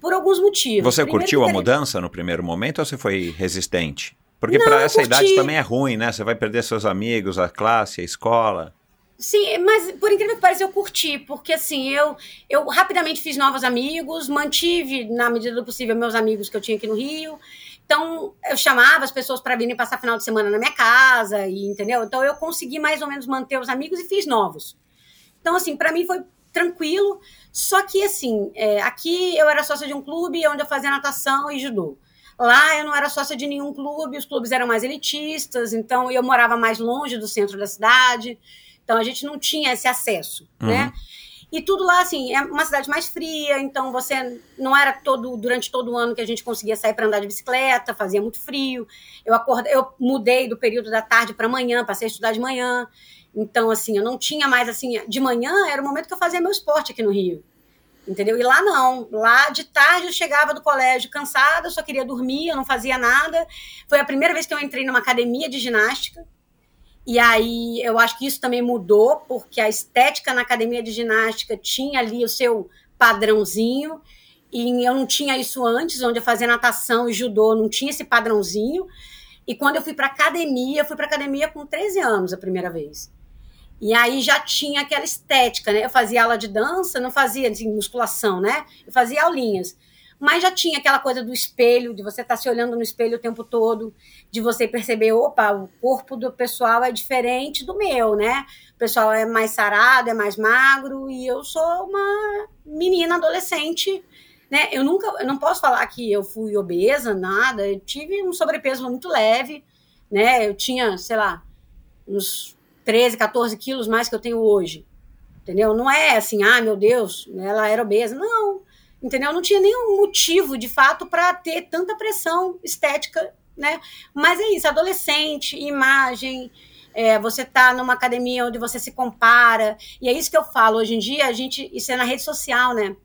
Por alguns motivos. Você Primeiro curtiu a Tere- mudança no primeiro momento ou você foi resistente? Porque para essa curti. idade também é ruim, né? Você vai perder seus amigos, a classe, a escola. Sim, mas por incrível que pareça, eu curti, porque assim, eu, eu rapidamente fiz novos amigos, mantive, na medida do possível, meus amigos que eu tinha aqui no Rio. Então, eu chamava as pessoas para virem passar final de semana na minha casa, e entendeu? Então, eu consegui mais ou menos manter os amigos e fiz novos. Então, assim, para mim foi tranquilo. Só que, assim, é, aqui eu era sócia de um clube onde eu fazia natação e judô. Lá eu não era sócia de nenhum clube, os clubes eram mais elitistas, então eu morava mais longe do centro da cidade. Então a gente não tinha esse acesso, Uhum. né? E tudo lá, assim, é uma cidade mais fria, então você não era todo durante todo o ano que a gente conseguia sair para andar de bicicleta, fazia muito frio. Eu acorda, eu mudei do período da tarde para manhã, passei a estudar de manhã. Então, assim, eu não tinha mais assim, de manhã era o momento que eu fazia meu esporte aqui no Rio. Entendeu? E lá não. Lá de tarde eu chegava do colégio cansada, só queria dormir, eu não fazia nada. Foi a primeira vez que eu entrei numa academia de ginástica. E aí eu acho que isso também mudou, porque a estética na academia de ginástica tinha ali o seu padrãozinho. E eu não tinha isso antes, onde eu fazia natação e judô, não tinha esse padrãozinho. E quando eu fui para academia, eu fui para academia com 13 anos a primeira vez. E aí já tinha aquela estética, né? Eu fazia aula de dança, não fazia assim, musculação, né? Eu fazia aulinhas. Mas já tinha aquela coisa do espelho, de você estar tá se olhando no espelho o tempo todo, de você perceber, opa, o corpo do pessoal é diferente do meu, né? O pessoal é mais sarado, é mais magro, e eu sou uma menina adolescente né? Eu nunca, eu não posso falar que eu fui obesa, nada. Eu tive um sobrepeso muito leve, né? Eu tinha, sei lá, uns 13, 14 quilos mais que eu tenho hoje. Entendeu? Não é assim, ah, meu Deus, ela era obesa. Não, entendeu? Não tinha nenhum motivo, de fato, para ter tanta pressão estética, né? Mas é isso, adolescente, imagem, é, você tá numa academia onde você se compara, e é isso que eu falo, hoje em dia, a gente, isso é na rede social, né?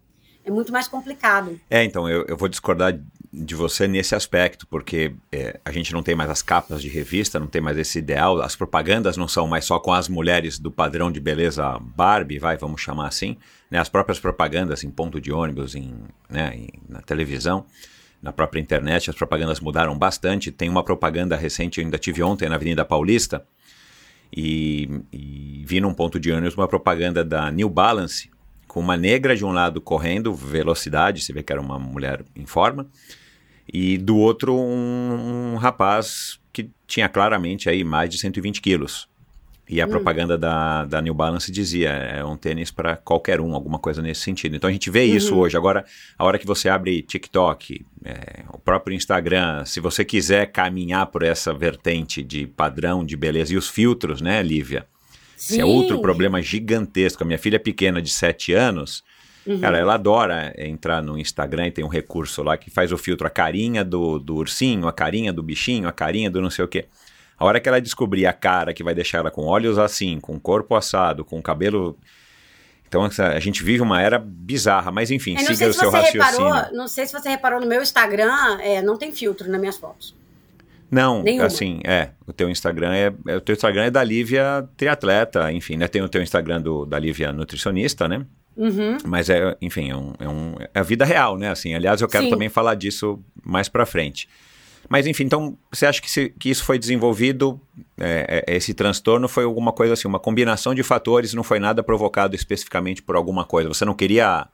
é muito mais complicado. É, então, eu, eu vou discordar de você nesse aspecto, porque é, a gente não tem mais as capas de revista, não tem mais esse ideal, as propagandas não são mais só com as mulheres do padrão de beleza Barbie, vai, vamos chamar assim, né, as próprias propagandas em ponto de ônibus, em, né, em, na televisão, na própria internet, as propagandas mudaram bastante. Tem uma propaganda recente, eu ainda tive ontem na Avenida Paulista, e, e vi num ponto de ônibus uma propaganda da New Balance, com uma negra de um lado correndo velocidade, você vê que era uma mulher em forma, e do outro um, um rapaz que tinha claramente aí mais de 120 quilos. E a hum. propaganda da, da New Balance dizia, é um tênis para qualquer um, alguma coisa nesse sentido. Então a gente vê isso uhum. hoje. Agora, a hora que você abre TikTok, é, o próprio Instagram, se você quiser caminhar por essa vertente de padrão de beleza e os filtros, né, Lívia? Sim. é outro problema gigantesco. A minha filha pequena de 7 anos, uhum. cara, ela adora entrar no Instagram e tem um recurso lá que faz o filtro a carinha do, do ursinho, a carinha do bichinho, a carinha do não sei o quê. A hora que ela descobrir a cara que vai deixar ela com olhos assim, com corpo assado, com cabelo então a gente vive uma era bizarra, mas enfim, siga o seu raciocínio. Reparou, não sei se você reparou no meu Instagram, é, não tem filtro nas minhas fotos. Não, Nenhuma. assim, é. O teu Instagram é, é, O teu Instagram é da Lívia triatleta, enfim, né? Tem o teu Instagram do, da Lívia nutricionista, né? Uhum. Mas é, enfim, é, um, é, um, é a vida real, né? Assim, aliás, eu quero Sim. também falar disso mais pra frente. Mas enfim, então você acha que, se, que isso foi desenvolvido, é, é, esse transtorno foi alguma coisa assim, uma combinação de fatores, não foi nada provocado especificamente por alguma coisa. Você não queria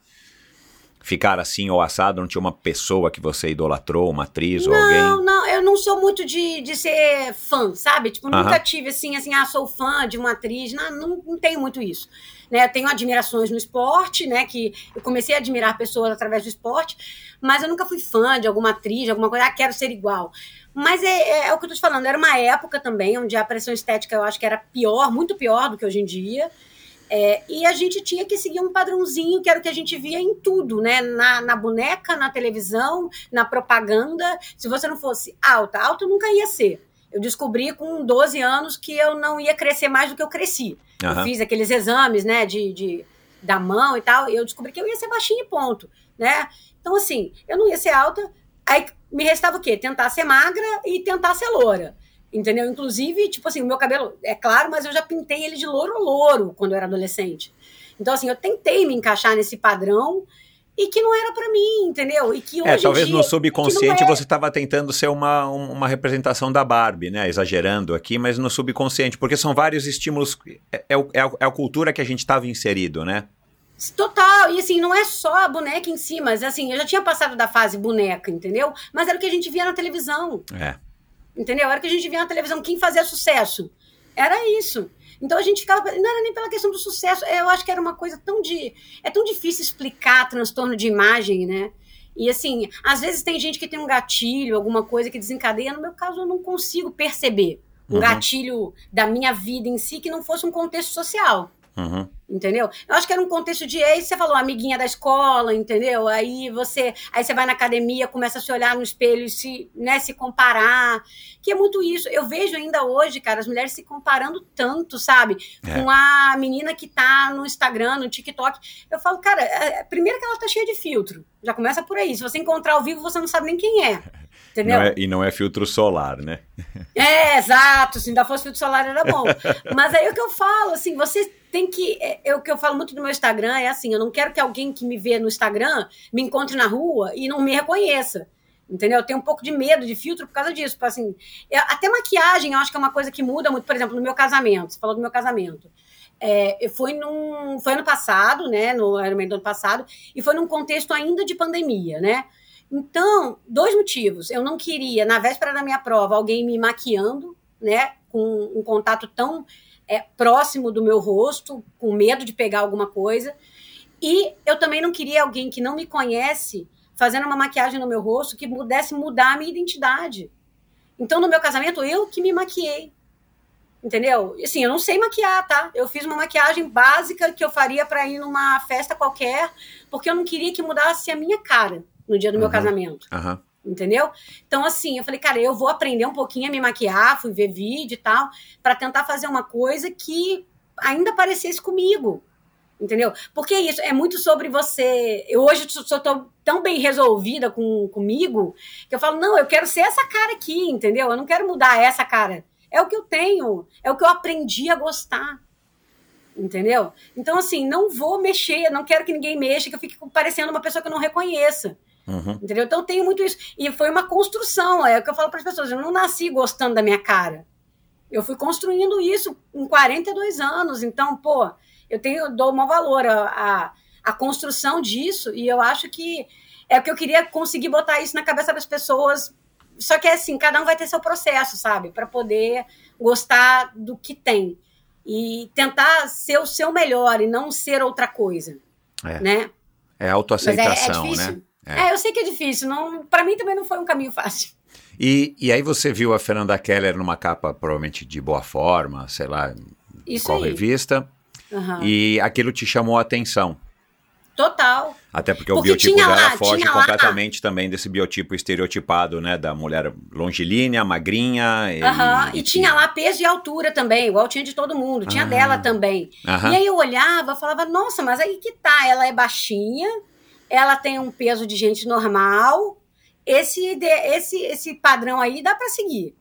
ficar assim ou assado? Não tinha uma pessoa que você idolatrou, uma atriz não, ou alguém? Não, não, eu não sou muito de, de ser fã, sabe? Tipo, nunca uh -huh. tive assim, assim, ah, sou fã de uma atriz. Não, não, não tenho muito isso. Né, eu tenho admirações no esporte, né? Que eu comecei a admirar pessoas através do esporte, mas eu nunca fui fã de alguma atriz, de alguma coisa, ah, quero ser igual. Mas é, é, é o que eu tô te falando, era uma época também onde a pressão estética eu acho que era pior, muito pior do que hoje em dia. É, e a gente tinha que seguir um padrãozinho que era o que a gente via em tudo, né? Na, na, boneca, na televisão, na propaganda. Se você não fosse alta, alta nunca ia ser. Eu descobri com 12 anos que eu não ia crescer mais do que eu cresci. Uhum. Eu fiz aqueles exames, né, de, de, da mão e tal, e eu descobri que eu ia ser baixinha e ponto, né? Então, assim, eu não ia ser alta, aí me restava o quê? Tentar ser magra e tentar ser loura. Entendeu? Inclusive, tipo assim, o meu cabelo é claro, mas eu já pintei ele de louro louro quando eu era adolescente. Então, assim, eu tentei me encaixar nesse padrão e que não era para mim, entendeu? E que é, hoje é, talvez dia, no subconsciente você estava tentando ser uma, uma representação da Barbie, né? Exagerando aqui, mas no subconsciente, porque são vários estímulos, é, é, é a, é a cultura que a gente estava inserido, né? Total, e assim, não é só a boneca em si, mas assim, eu já tinha passado da fase boneca, entendeu? Mas era o que a gente via na televisão. É. Entendeu? Era que a gente via na televisão quem fazia sucesso. Era isso. Então a gente ficava. Não era nem pela questão do sucesso, eu acho que era uma coisa tão de. É tão difícil explicar transtorno de imagem, né? E assim, às vezes tem gente que tem um gatilho, alguma coisa que desencadeia. No meu caso, eu não consigo perceber um uhum. gatilho da minha vida em si que não fosse um contexto social. Uhum. Entendeu? Eu acho que era um contexto de ex, você falou, amiguinha da escola, entendeu? Aí você, aí você vai na academia, começa a se olhar no espelho e se, né, se comparar. Que é muito isso. Eu vejo ainda hoje, cara, as mulheres se comparando tanto, sabe? É. Com a menina que tá no Instagram, no TikTok. Eu falo, cara, é, primeiro que ela tá cheia de filtro. Já começa por aí. Se você encontrar ao vivo, você não sabe nem quem é. *laughs* Entendeu? Não é- e não é filtro solar, né? É, exato. Se ainda fosse filtro solar, era bom. *laughs* Mas aí o que eu falo, assim, você tem que. É, é o que eu falo muito no meu Instagram é assim: eu não quero que alguém que me vê no Instagram me encontre na rua e não me reconheça. Entendeu? Eu tenho um pouco de medo de filtro por causa disso. Assim, eu- até maquiagem eu acho que é uma coisa que muda muito. Por exemplo, no meu casamento. Você falou do meu casamento. É, fui num. Foi ano passado, né? No era meio do ano passado, e foi num contexto ainda de pandemia, né? Então, dois motivos. Eu não queria, na véspera da minha prova, alguém me maquiando, né? Com um contato tão é, próximo do meu rosto, com medo de pegar alguma coisa. E eu também não queria alguém que não me conhece fazendo uma maquiagem no meu rosto que pudesse mudar a minha identidade. Então, no meu casamento, eu que me maquiei. Entendeu? Assim, eu não sei maquiar, tá? Eu fiz uma maquiagem básica que eu faria para ir numa festa qualquer, porque eu não queria que mudasse a minha cara no dia do meu Uhum. casamento Aham. Entendeu? Então, assim, eu falei, cara, eu vou aprender um pouquinho a me maquiar, fui ver vídeo e tal, para tentar fazer uma coisa que ainda parecesse comigo, entendeu? Porque isso é muito sobre você. Eu hoje tão, tão bem resolvida com, comigo que eu falo, não, eu quero ser essa cara aqui, entendeu? Eu não quero mudar essa cara. É o que eu tenho, é o que eu aprendi a gostar. Entendeu? Então, assim, não vou mexer, não quero que ninguém mexa, que eu fique parecendo uma pessoa que eu não reconheça. Uhum. Entendeu? Então eu tenho muito isso. E foi uma construção, é o que eu falo para as pessoas. Eu não nasci gostando da minha cara. Eu fui construindo isso em 42 anos. Então, pô, eu tenho, eu dou um valor à, à, construção disso. E eu acho que é o que eu queria conseguir botar isso na cabeça das pessoas. Só que é assim, cada um vai ter seu processo, sabe? Para poder gostar do que tem. E tentar ser o seu melhor e não ser outra coisa. É. Né? É Mas é, é autoaceitação, né? É. eu sei que é difícil. Não, para mim também não foi um caminho fácil. E, e aí você viu a Fernanda Keller numa capa provavelmente de boa forma, sei lá, Isso qual aí. revista, Aham. e aquilo te chamou a atenção. Total. Até porque, o Porque biotipo tinha dela lá- foge tinha lá- completamente também desse biotipo estereotipado, né? Da mulher longilínea, magrinha. E, Aham. E tinha lá peso e altura também, igual tinha de todo mundo. Tinha Ah. dela também. Aham. E aí eu olhava, falava, nossa, mas aí que tá, ela é baixinha, ela tem um peso de gente normal. Esse, esse, esse padrão aí dá para seguir.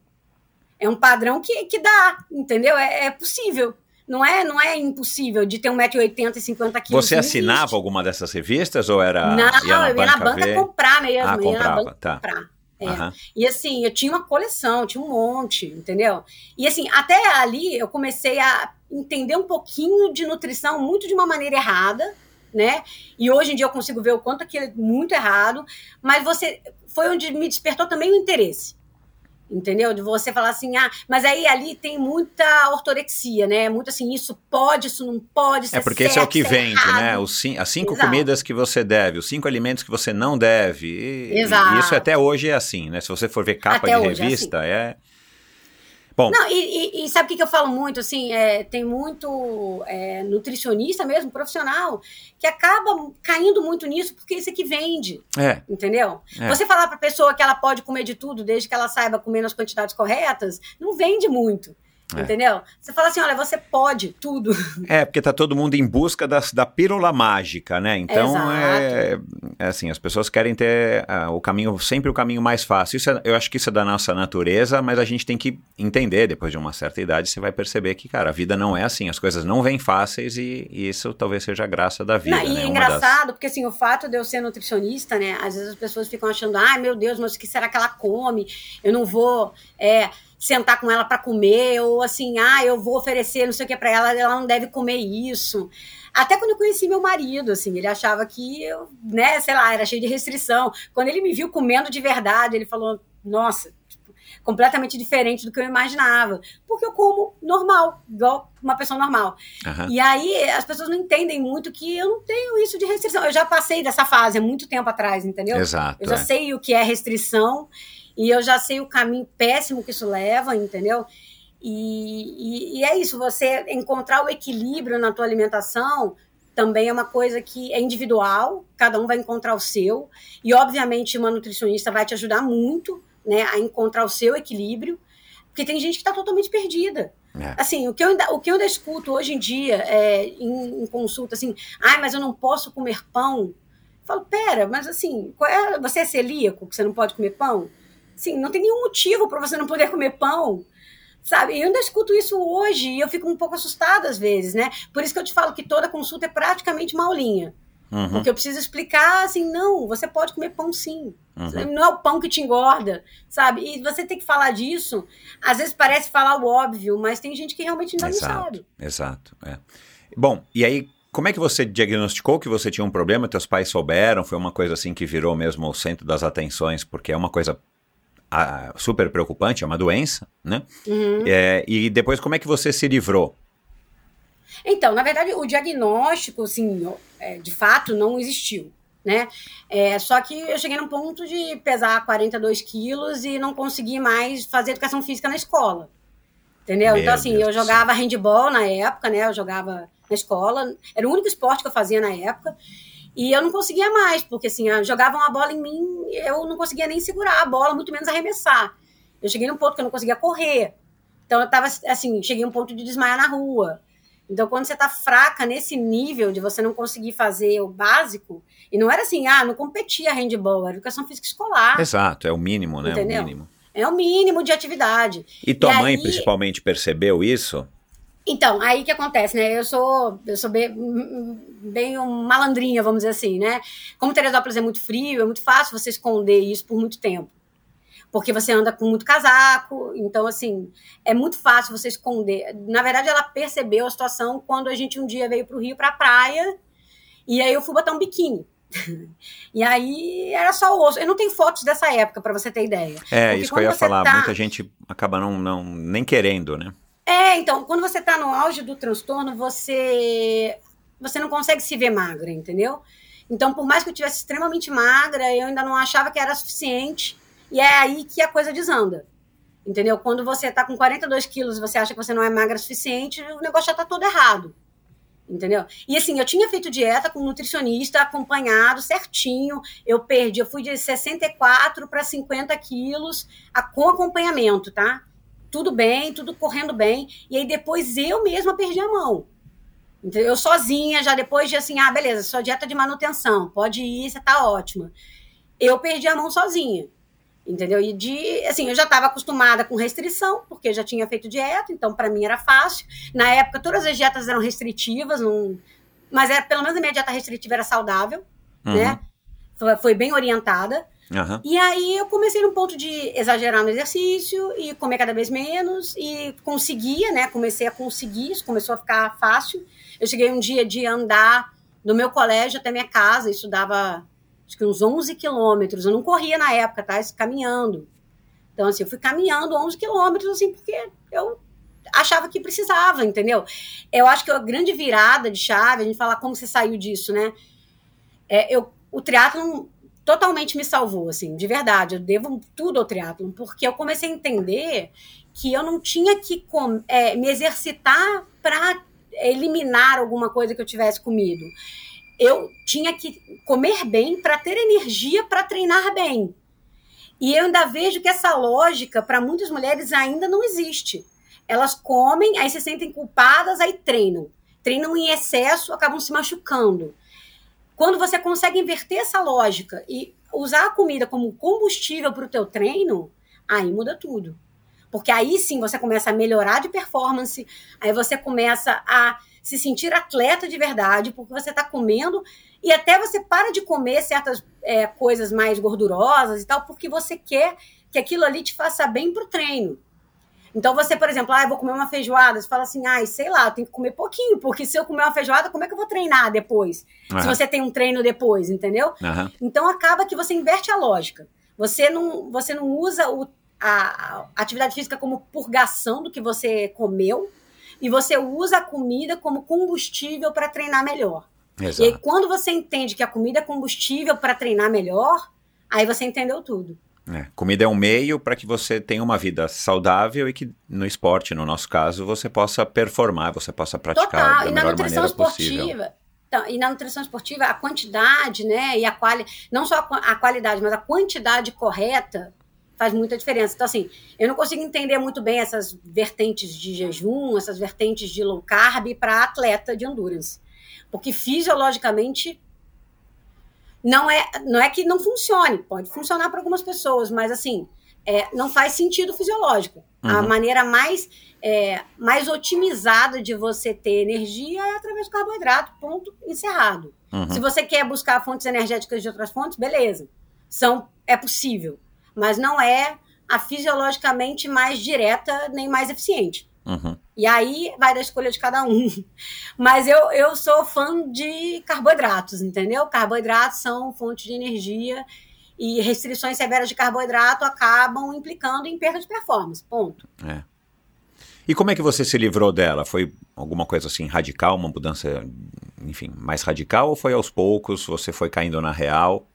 É um padrão que, que dá, entendeu? É, é possível. Não é, não é impossível de ter 1,80m e 50 quilos. Você não assinava existe. alguma dessas revistas ou era. Não, ia na eu ia na banca comprar mesmo. Ah, eu comprava, banca tá. comprar. É. Aham. E assim, eu tinha uma coleção, tinha um monte, entendeu? E assim, até ali eu comecei a entender um pouquinho de nutrição muito de uma maneira errada, né? E hoje em dia eu consigo ver o quanto aquilo é muito errado, mas você foi onde me despertou também o interesse. Entendeu? De você falar assim, ah, mas aí ali tem muita ortorexia, né? Muito assim, isso pode, isso não pode, isso É porque esse é o que certo, isso vende, errado. né? Os as cinco Exato. comidas que você deve, os cinco alimentos que você não deve. E, Exato. e isso até hoje é assim, né? Se você for ver capa Até de é assim. revista, é. Bom, Não, e, e- e sabe o que, que eu falo muito? Assim, é, tem muito é, nutricionista mesmo, profissional, que acaba caindo muito nisso porque isso aqui vende, é. entendeu? É. Você falar pra pessoa que ela pode comer de tudo desde que ela saiba comer nas quantidades corretas, não vende muito. É. Entendeu? Você fala assim: olha, você pode tudo. É, porque tá todo mundo em busca das, da pílula mágica, né? Então, é, é assim, as pessoas querem ter ah, o caminho, sempre o caminho mais fácil. Isso é- eu acho que isso é da nossa natureza, mas a gente tem que entender, depois de uma certa idade, você vai perceber que, cara, a vida não é assim, as coisas não vêm fáceis e, e isso talvez seja a graça da vida, Não, e né? é Uma das- engraçado, porque assim, o fato de eu ser nutricionista, né? Às vezes as pessoas ficam achando, ai meu Deus, mas o que será que ela come? Eu não vou é, sentar com ela para comer, ou assim, ah, eu vou oferecer não sei o que para ela, ela não deve comer isso. Até quando eu conheci meu marido, assim, ele achava que eu, né, sei lá, era cheio de restrição. Quando ele me viu comendo de verdade, ele falou, nossa, tipo, completamente diferente do que eu imaginava. Porque eu como normal, igual uma pessoa normal. Aham. E aí as pessoas não entendem muito que eu não tenho isso de restrição. Eu já passei dessa fase há muito tempo atrás, entendeu? Exato. Eu já é. sei o que é restrição e eu já sei o caminho péssimo que isso leva, entendeu? E, e, e, é isso, você encontrar o equilíbrio na tua alimentação também é uma coisa que é individual, cada um vai encontrar o seu, e obviamente uma nutricionista vai te ajudar muito né, a encontrar o seu equilíbrio, porque tem gente que está totalmente perdida. É. Assim, o que, eu ainda, o que eu ainda escuto hoje em dia é, em, em consulta, assim, ai, ah, mas eu não posso comer pão. Eu falo, pera, mas assim, é, você é celíaco, que você não pode comer pão? Sim, não tem nenhum motivo para você não poder comer pão. Sabe? Eu ainda escuto isso hoje e eu fico um pouco assustada às vezes, né? Por isso que eu te falo que toda consulta é praticamente uma aulinha. Uhum. Porque eu preciso explicar assim, não, você pode comer pão sim. Uhum. Não é o pão que te engorda, sabe? E você tem que falar disso. Às vezes parece falar o óbvio, mas tem gente que realmente ainda exato, não sabe. Exato, é. Bom, e aí, como é que você diagnosticou que você tinha um problema? Teus pais souberam? Foi uma coisa assim que virou mesmo o centro das atenções, porque é uma coisa a, super preocupante, é uma doença, né? Uhum. É, e depois, como é que você se livrou? Então, na verdade, o diagnóstico, assim, é, de fato, não existiu, né? É, só que eu cheguei num ponto de pesar 42 quilos e não consegui mais fazer educação física na escola, entendeu? Meu então, assim, Deus eu jogava handball na época, né? Eu jogava na escola, era o único esporte que eu fazia na época, e eu não conseguia mais, porque assim, jogavam a bola em mim, eu não conseguia nem segurar a bola, muito menos arremessar. Eu cheguei num ponto que eu não conseguia correr. Então eu tava assim, cheguei a um ponto de desmaiar na rua. Então, quando você tá fraca nesse nível de você não conseguir fazer o básico, e não era assim, ah, não competia handball, era educação física escolar. Exato, é o mínimo, né? Entendeu? O mínimo. É o mínimo de atividade. E tua e mãe, aí... principalmente, percebeu isso? Então, aí que acontece, né? Eu sou, eu sou bem, bem malandrinha, vamos dizer assim, né? Como Teresópolis é muito frio, é muito fácil você esconder isso por muito tempo. Porque você anda com muito casaco, então, assim, é muito fácil você esconder. Na verdade, ela percebeu a situação quando a gente um dia veio para o Rio, para a praia, e aí eu fui botar um biquíni. *laughs* e aí era só o osso. Eu não tenho fotos dessa época, para você ter ideia. É, Porque isso que eu ia falar. Tá... Muita gente acaba não, não nem querendo, né? É, então, quando você está no auge do transtorno, você você não consegue se ver magra, entendeu? Então, por mais que eu tivesse extremamente magra, eu ainda não achava que era suficiente. E é aí que a coisa desanda. Entendeu? Quando você está com 42 quilos você acha que você não é magra o suficiente, o negócio já está todo errado. Entendeu? E assim, eu tinha feito dieta com nutricionista, acompanhado certinho. Eu perdi, eu fui de 64 para 50 quilos a, com acompanhamento, tá? Tudo bem, tudo correndo bem. E aí depois eu mesma perdi a mão. Entendeu? Eu sozinha, já depois de assim, ah, beleza, sua dieta de manutenção, pode ir, você tá ótima. Eu perdi a mão sozinha. Entendeu? E de, assim, eu já estava acostumada com restrição, porque já tinha feito dieta, então para mim era fácil. Na época, todas as dietas eram restritivas, não, mas era, pelo menos a minha dieta restritiva era saudável, uhum. né? Foi, foi bem orientada. Uhum. E aí eu comecei num ponto de exagerar no exercício e comer cada vez menos e conseguia, né? Comecei a conseguir, isso começou a ficar fácil. Eu cheguei um dia de andar do meu colégio até minha casa, isso dava acho que uns 11 quilômetros. Eu não corria na época, tá? Isso, caminhando. Então, assim, eu fui caminhando 11 quilômetros, assim, porque eu achava que precisava, entendeu? Eu acho que a grande virada de chave, a gente fala como você saiu disso, né? É, eu, o triatlon totalmente me salvou, assim, de verdade. Eu devo tudo ao triatlon, porque eu comecei a entender que eu não tinha que é, me exercitar para eliminar alguma coisa que eu tivesse comido. Eu tinha que comer bem para ter energia para treinar bem. E eu ainda vejo que essa lógica, para muitas mulheres, ainda não existe. Elas comem, aí se sentem culpadas, aí treinam. Treinam em excesso, acabam se machucando. Quando você consegue inverter essa lógica e usar a comida como combustível para o teu treino, aí muda tudo. Porque aí sim você começa a melhorar de performance, aí você começa a se sentir atleta de verdade, porque você está comendo e até você para de comer certas é, coisas mais gordurosas e tal, porque você quer que aquilo ali te faça bem para o treino. Então você, por exemplo, ah, eu vou comer uma feijoada, você fala assim, ai, sei lá, eu tenho que comer pouquinho, porque se eu comer uma feijoada, como é que eu vou treinar depois? Uhum. Se você tem um treino depois, entendeu? Uhum. Então acaba que você inverte a lógica. Você não, você não usa o, a, a atividade física como purgação do que você comeu, e você usa a comida como combustível para treinar melhor. Exato. E aí, quando você entende que a comida é combustível para treinar melhor, aí você entendeu tudo. É, comida é um meio para que você tenha uma vida saudável e que no esporte, no nosso caso, você possa performar, você possa praticar Total. da E na melhor nutrição maneira possível. esportiva. Então, e na nutrição esportiva, a quantidade, né? E a quali... não só a, a qualidade, mas a quantidade correta faz muita diferença. Então, assim, eu não consigo entender muito bem essas vertentes de jejum, essas vertentes de low carb para atleta de endurance. Porque fisiologicamente não é, não é que não funcione, pode funcionar para algumas pessoas, mas assim, é, não faz sentido fisiológico. A Uhum. maneira mais, é, mais otimizada de você ter energia é através do carboidrato, ponto, encerrado. Uhum. Se você quer buscar fontes energéticas de outras fontes, beleza. São, é possível. Mas não é a fisiologicamente mais direta nem mais eficiente. Uhum. E aí vai da escolha de cada um. Mas eu, eu sou fã de carboidratos, entendeu? Carboidratos são fonte de energia e restrições severas de carboidrato acabam implicando em perda de performance. Ponto. É. E como é que você se livrou dela? Foi alguma coisa assim radical, uma mudança, enfim, mais radical ou foi aos poucos, você foi caindo na real?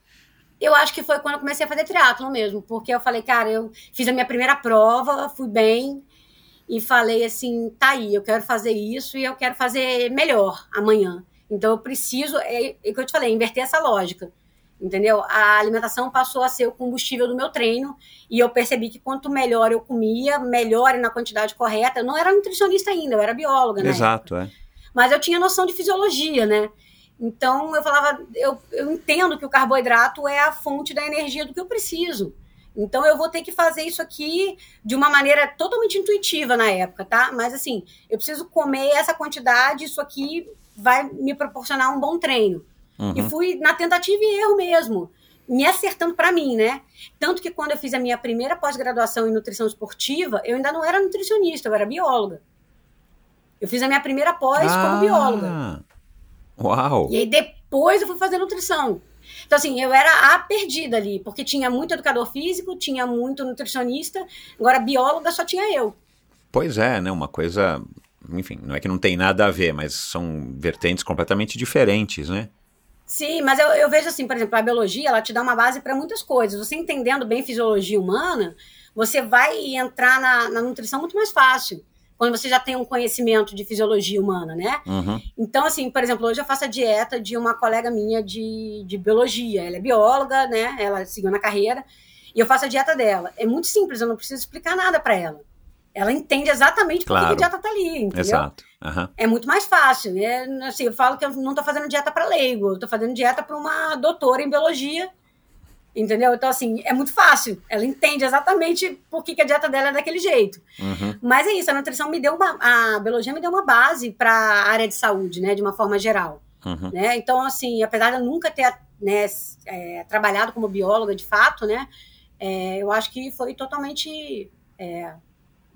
Eu acho que foi quando eu comecei a fazer triatlon mesmo, porque eu falei, cara, eu fiz a minha primeira prova, fui bem e falei assim, tá aí, eu quero fazer isso e eu quero fazer melhor amanhã. Então eu preciso, é, é que eu te falei, inverter essa lógica. Entendeu? A alimentação passou a ser o combustível do meu treino e eu percebi que quanto melhor eu comia, melhor e na quantidade correta. Eu não era nutricionista ainda, eu era bióloga, né? Exato, é. mas eu tinha noção de fisiologia, né? Então eu falava, eu, eu entendo que o carboidrato é a fonte da energia do que eu preciso. Então eu vou ter que fazer isso aqui de uma maneira totalmente intuitiva na época, tá? Mas assim, eu preciso comer essa quantidade, isso aqui vai me proporcionar um bom treino. Uhum. E fui na tentativa e erro mesmo, me acertando para mim, né? Tanto que quando eu fiz a minha primeira pós-graduação em nutrição esportiva, eu ainda não era nutricionista, eu era bióloga. Eu fiz a minha primeira pós como bióloga. Ah, Uau! E aí depois eu fui fazer nutrição. Então, assim, eu era a perdida ali, porque tinha muito educador físico, tinha muito nutricionista, agora bióloga só tinha eu. Pois é, né? Uma coisa. Enfim, não é que não tem nada a ver, mas são vertentes completamente diferentes, né? Sim, mas eu, eu vejo assim, por exemplo, a biologia, ela te dá uma base para muitas coisas. Você entendendo bem fisiologia humana, você vai entrar na, na nutrição muito mais fácil. Quando você já tem um conhecimento de fisiologia humana, né? Uhum. Então, assim, por exemplo, hoje eu faço a dieta de uma colega minha de, de biologia. Ela é bióloga, né? Ela seguiu na carreira. E eu faço a dieta dela. É muito simples, eu não preciso explicar nada para ela. Ela entende exatamente por que Claro. a dieta tá ali, entendeu? Exato. Aham. É muito mais fácil. É, assim, eu falo que eu não tô fazendo dieta para leigo, eu tô fazendo dieta para uma doutora em biologia. Entendeu? Então, assim, é muito fácil. Ela entende exatamente por que, que a dieta dela é daquele jeito. Uhum. Mas é isso, a nutrição me deu uma. A biologia me deu uma base para a área de saúde, né? De uma forma geral. Uhum. Né? Então, assim, apesar de eu nunca ter né, é, trabalhado como bióloga de fato, né? é, eu acho que foi totalmente é,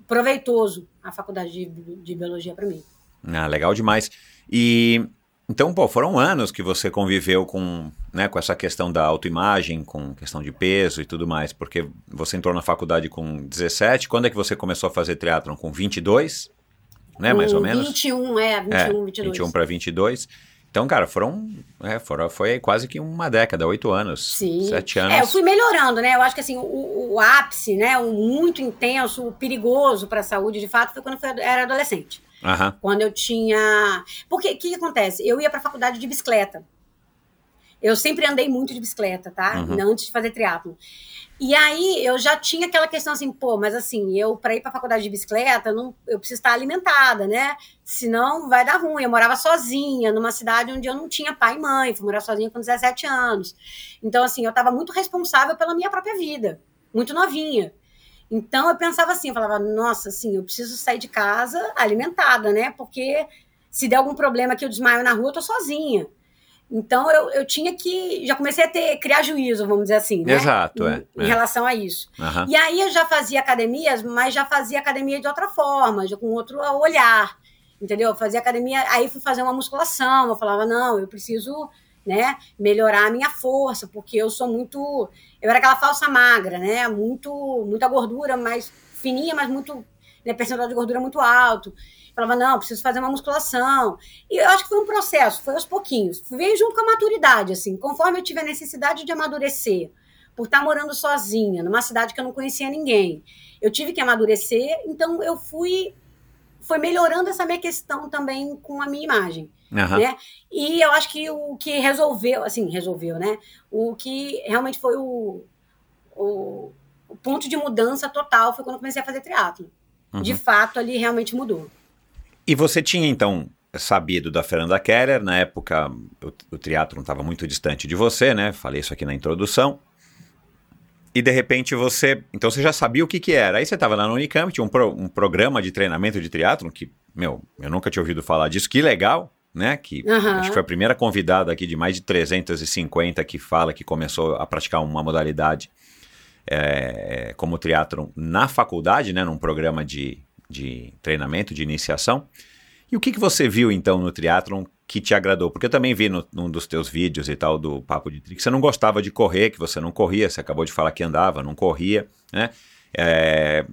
proveitoso a faculdade de, de biologia para mim. Ah, legal demais. E então, pô, foram anos que você conviveu com, né, com essa questão da autoimagem, com questão de peso e tudo mais, porque você entrou na faculdade com 17, quando é que você começou a fazer triatlon? Com 22? Né, mais ou menos? 21, é, 21, é, 22. 21 para 22. Então, cara, foram, é, foram, foi quase que uma década, oito anos, Sim. sete anos. É, eu fui melhorando, né? Eu acho que assim, o, o ápice, né? O muito intenso, o perigoso para a saúde, de fato, foi quando eu era adolescente. Aham, Quando eu tinha. Porque o que, que acontece? Eu ia para a faculdade de bicicleta. Eu sempre andei muito de bicicleta, tá? Uhum. Antes de fazer triatlo. E aí eu já tinha aquela questão assim, pô, mas assim, eu para ir para a faculdade de bicicleta, eu não, eu preciso estar alimentada, né? Senão vai dar ruim. Eu morava sozinha, numa cidade onde eu não tinha pai e mãe, fui morar sozinha com 17 anos. Então, assim, eu estava muito responsável pela minha própria vida, muito novinha. Então eu pensava assim, eu falava, nossa, assim, eu preciso sair de casa alimentada, né? Porque se der algum problema que eu desmaio na rua, eu tô sozinha. Então eu, eu tinha que. Já comecei a ter, criar juízo, vamos dizer assim, né? Exato, é, Em, em é. relação a isso. aham. E aí eu já fazia academias, mas já fazia academia de outra forma, já com outro olhar. Entendeu? Eu fazia academia, aí fui fazer uma musculação. Eu falava, não, eu preciso né, melhorar a minha força, porque eu sou muito. Eu era aquela falsa magra, né? Muito, muita gordura, mais fininha, mas muito. Né, percentual de gordura muito alto. Falava, não, preciso fazer uma musculação. E eu acho que foi um processo, foi aos pouquinhos. Veio junto com a maturidade, assim. Conforme eu tive a necessidade de amadurecer por estar morando sozinha, numa cidade que eu não conhecia ninguém. Eu tive que amadurecer, então eu fui foi melhorando essa minha questão também com a minha imagem. Aham. Né? E eu acho que o que resolveu, assim, resolveu, né? O que realmente foi o, o, o ponto de mudança total foi quando eu comecei a fazer triatlo. De fato, ali realmente mudou. E você tinha, então, sabido da Fernanda Keller, na época o, o triatlon estava muito distante de você, né? Falei isso aqui na introdução. E de repente você. Então você já sabia o que, que era. Aí você estava lá no Unicamp, tinha um, pro- um programa de treinamento de triatlon, que, meu, eu nunca tinha ouvido falar disso. Que legal, né? Que Aham. acho que foi a primeira convidada aqui de mais de 350 que fala que começou a praticar uma modalidade é, como triatlon na faculdade, né? Num programa de, de treinamento, de iniciação. E o que, que você viu então no triatlon que te agradou? Porque eu também vi no, num dos teus vídeos e tal do Papo de Tri que você não gostava de correr, que você não corria, você acabou de falar que andava, não corria, né? É,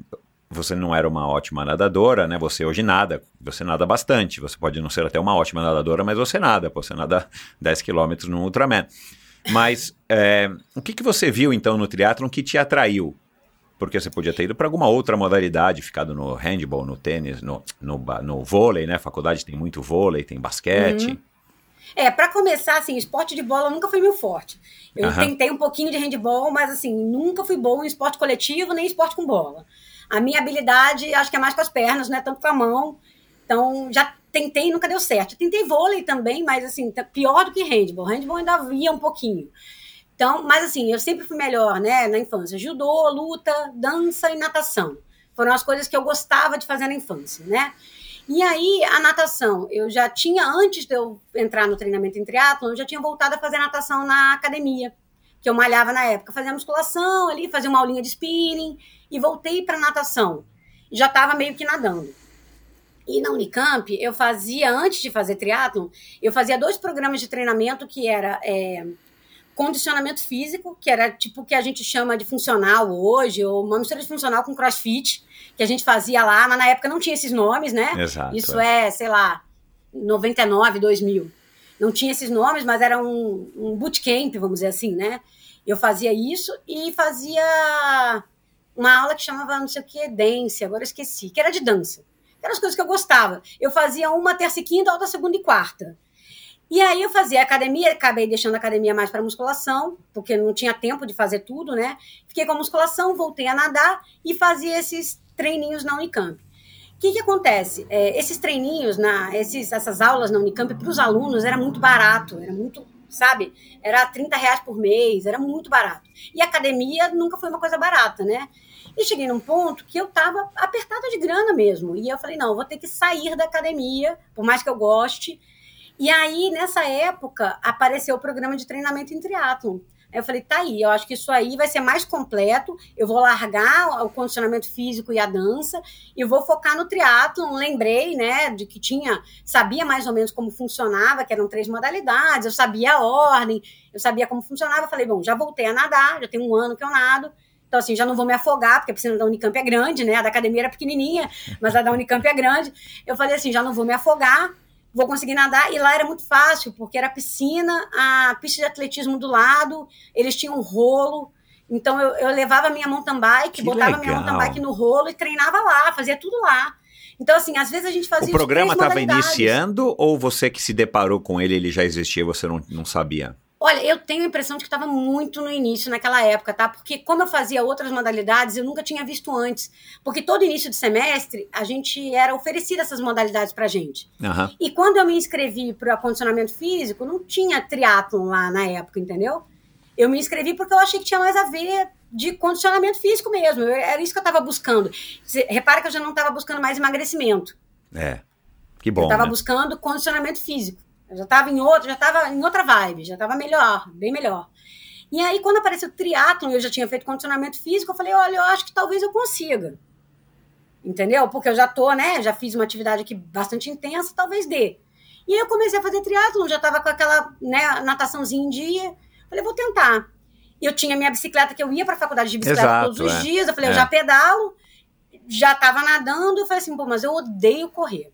você não era uma ótima nadadora, né? Você hoje nada, você nada bastante. Você pode não ser até uma ótima nadadora, mas você nada, você nada *laughs* 10 quilômetros no Ultraman. Mas é, o que, que você viu então no triatlon que te atraiu? Porque você podia ter ido para alguma outra modalidade, ficado no handball, no tênis, no, no, no vôlei, né? A faculdade tem muito vôlei, tem basquete. É, pra começar, assim, esporte de bola nunca foi meu forte. Eu Aham. tentei um pouquinho de handball, mas assim, nunca fui bom em esporte coletivo nem esporte com bola. A minha habilidade, acho que é mais com as pernas, não é tanto com a mão. Então, já tentei e nunca deu certo. Tentei vôlei também, mas assim, tá pior do que handball. Handball ainda ia um pouquinho. Então, mas assim, eu sempre fui melhor, né, na infância. Judô, luta, dança e natação. Foram as coisas que eu gostava de fazer na infância, né? E aí, a natação, eu já tinha, antes de eu entrar no treinamento em triatlon, eu já tinha voltado a fazer natação na academia, que eu malhava na época. Fazia musculação ali, fazia uma aulinha de spinning, e voltei para natação. Já estava meio que nadando. E na Unicamp, eu fazia, antes de fazer triatlon, eu fazia dois programas de treinamento que era é, condicionamento físico, que era tipo o que a gente chama de funcional hoje, ou uma mistura de funcional com crossfit, que a gente fazia lá, mas na época não tinha esses nomes, né? Exato. Isso é, sei lá, 99, 2000. Não tinha esses nomes, mas era um, um bootcamp, vamos dizer assim, né? Eu fazia isso e fazia uma aula que chamava não sei o que, dance, agora eu esqueci, que era de dança. Eram as coisas que eu gostava. Eu fazia uma terça e quinta, outra segunda e quarta. E aí eu fazia academia, acabei deixando a academia mais para musculação, porque não tinha tempo de fazer tudo, né? Fiquei com a musculação, voltei a nadar e fazia esses treininhos na Unicamp. O que, que acontece? É, esses treininhos, na, esses, essas aulas na Unicamp, para os alunos era muito barato, era muito, sabe? Era 30 reais por mês, era muito barato. E academia nunca foi uma coisa barata, né? E cheguei num ponto que eu tava apertada de grana mesmo. E eu falei, não, eu vou ter que sair da academia, por mais que eu goste. E aí, nessa época, apareceu o programa de treinamento em triatlon. Aí eu falei, tá aí, eu acho que isso aí vai ser mais completo. Eu vou largar o condicionamento físico e a dança e vou focar no triatlon. Lembrei, né, de que tinha, sabia mais ou menos como funcionava, que eram três modalidades, eu sabia a ordem, eu sabia como funcionava. Falei, bom, já voltei a nadar, já tem um ano que eu nado. Então, assim, já não vou me afogar, porque a piscina da Unicamp é grande, né? A da academia era pequenininha, mas a da Unicamp é grande. Eu falei assim, já não vou me afogar, vou conseguir nadar. E lá era muito fácil, porque era piscina, a pista de atletismo do lado, eles tinham um rolo. Então, eu, eu levava a minha mountain bike, Que botava legal. minha mountain bike no rolo e treinava lá, fazia tudo lá. Então, assim, às vezes a gente fazia O programa estava estava iniciando ou você que se deparou com ele, ele já existia e você não, não sabia? Olha, eu tenho a impressão de que estava muito no início naquela época, tá? Porque como eu fazia outras modalidades, eu nunca tinha visto antes. Porque todo início de semestre, a gente era oferecida essas modalidades pra gente. Aham. E quando eu me inscrevi para acondicionamento físico, não tinha triatlon lá na época, entendeu? Eu me inscrevi porque eu achei que tinha mais a ver de condicionamento físico mesmo. Eu- era isso que eu estava buscando. Você repara que eu já não estava buscando mais emagrecimento. É. Que eu bom. estava né? buscando condicionamento físico. Eu já estava em outro, já estava em outra vibe, já estava melhor, bem melhor. E aí, quando apareceu o triatlon, eu já tinha feito condicionamento físico, eu falei, olha, eu acho que talvez eu consiga. Entendeu? Porque eu já tô, né? Já fiz uma atividade aqui bastante intensa, talvez dê. E aí eu comecei a fazer triatlon, já estava com aquela né, nataçãozinha em dia. Falei, vou tentar. Eu tinha minha bicicleta, que eu ia para a faculdade de bicicleta Exato, todos os é. dias. Eu falei, É. eu já pedalo, já estava nadando. Eu falei assim, pô, mas eu odeio correr.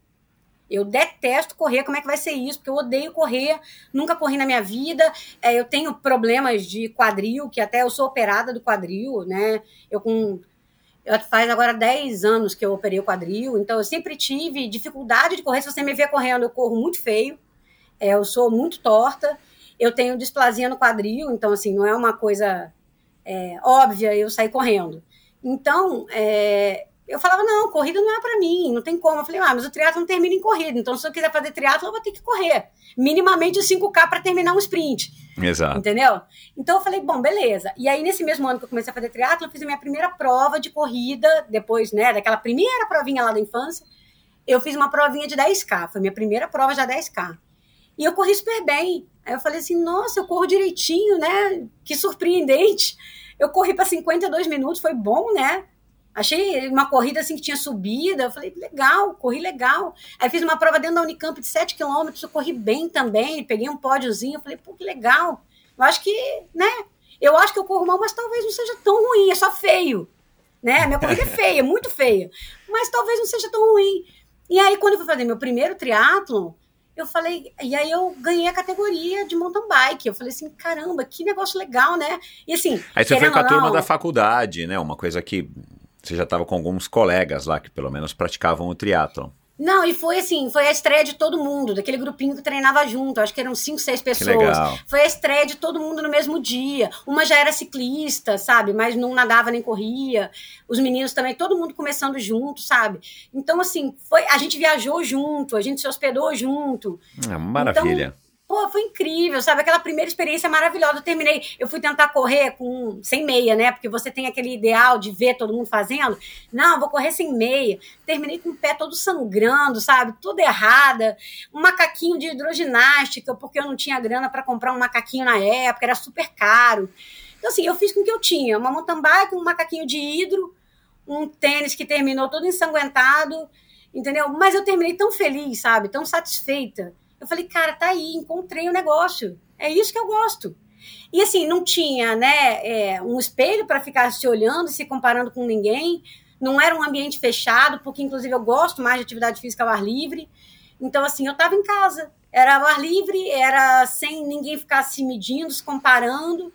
Eu detesto correr, como é que vai ser isso? Porque eu odeio correr, nunca corri na minha vida. É, eu tenho problemas de quadril, que até eu sou operada do quadril, né? Eu com. Eu faz agora 10 anos que eu operei o quadril, então eu sempre tive dificuldade de correr. Se você me ver correndo, eu corro muito feio. É, eu sou muito torta. Eu tenho displasia no quadril, então, assim, não é uma coisa é, óbvia eu sair correndo. Então, é, eu falava, não, corrida não é para mim, não tem como. Eu falei, ah, mas o triatlo não termina em corrida, então se eu quiser fazer triatlo, eu vou ter que correr. Minimamente 5K para terminar um sprint. Exato. Entendeu? Então eu falei, bom, beleza. E aí, nesse mesmo ano que eu comecei a fazer triatlo, eu fiz a minha primeira prova de corrida, depois, né, daquela primeira provinha lá da infância, eu fiz uma provinha de 10K, foi minha primeira prova já 10K. E eu corri super bem. Aí eu falei assim, nossa, eu corro direitinho, né? Que surpreendente. Eu corri para 52 minutos, foi bom, né? Achei uma corrida assim que tinha subida. Eu falei, legal, corri legal. Aí fiz uma prova dentro da Unicamp de 7 quilômetros, eu corri bem também, peguei um pódiozinho. Eu falei, pô, que legal. Eu acho que, né? Eu acho que eu corro mal, mas talvez não seja tão ruim, é só feio. Né? Minha corrida é feia, *laughs* muito feia. Mas talvez não seja tão ruim. E aí, quando eu fui fazer meu primeiro triatlon, eu falei, e aí eu ganhei a categoria de mountain bike. Eu falei assim, caramba, que negócio legal, né? E assim. Aí você foi com a não, turma da faculdade, né? Uma coisa que você já estava com alguns colegas lá que pelo menos praticavam o triatlon. Não, e foi assim, foi a estreia de todo mundo, daquele grupinho que treinava junto, acho que eram cinco, seis pessoas. Foi a estreia de todo mundo no mesmo dia. Uma já era ciclista, sabe? Mas não nadava nem corria. Os meninos também, todo mundo começando junto, sabe? Então, assim, foi, a gente viajou junto, a gente se hospedou junto. É maravilha. Então, Pô, foi incrível, sabe? Aquela primeira experiência maravilhosa. Eu terminei, eu fui tentar correr com sem meia, né? Porque você tem aquele ideal de ver todo mundo fazendo. Não, vou correr sem meia. Terminei com o pé todo sangrando, sabe? Tudo errada. Um macaquinho de hidroginástica, porque eu não tinha grana para comprar um macaquinho na época, era super caro. Então, assim, eu fiz com o que eu tinha: uma mountain bike, um macaquinho de hidro, um tênis que terminou todo ensanguentado, entendeu? Mas eu terminei tão feliz, sabe? Tão satisfeita eu falei, cara, tá aí, encontrei o um negócio. É isso que eu gosto. E assim, não tinha, né, é, um espelho para ficar se olhando, se comparando com ninguém. Não era um ambiente fechado, porque inclusive eu gosto mais de atividade física ao ar livre. Então, assim, eu estava em casa. Era ao ar livre, era sem ninguém ficar se medindo, se comparando.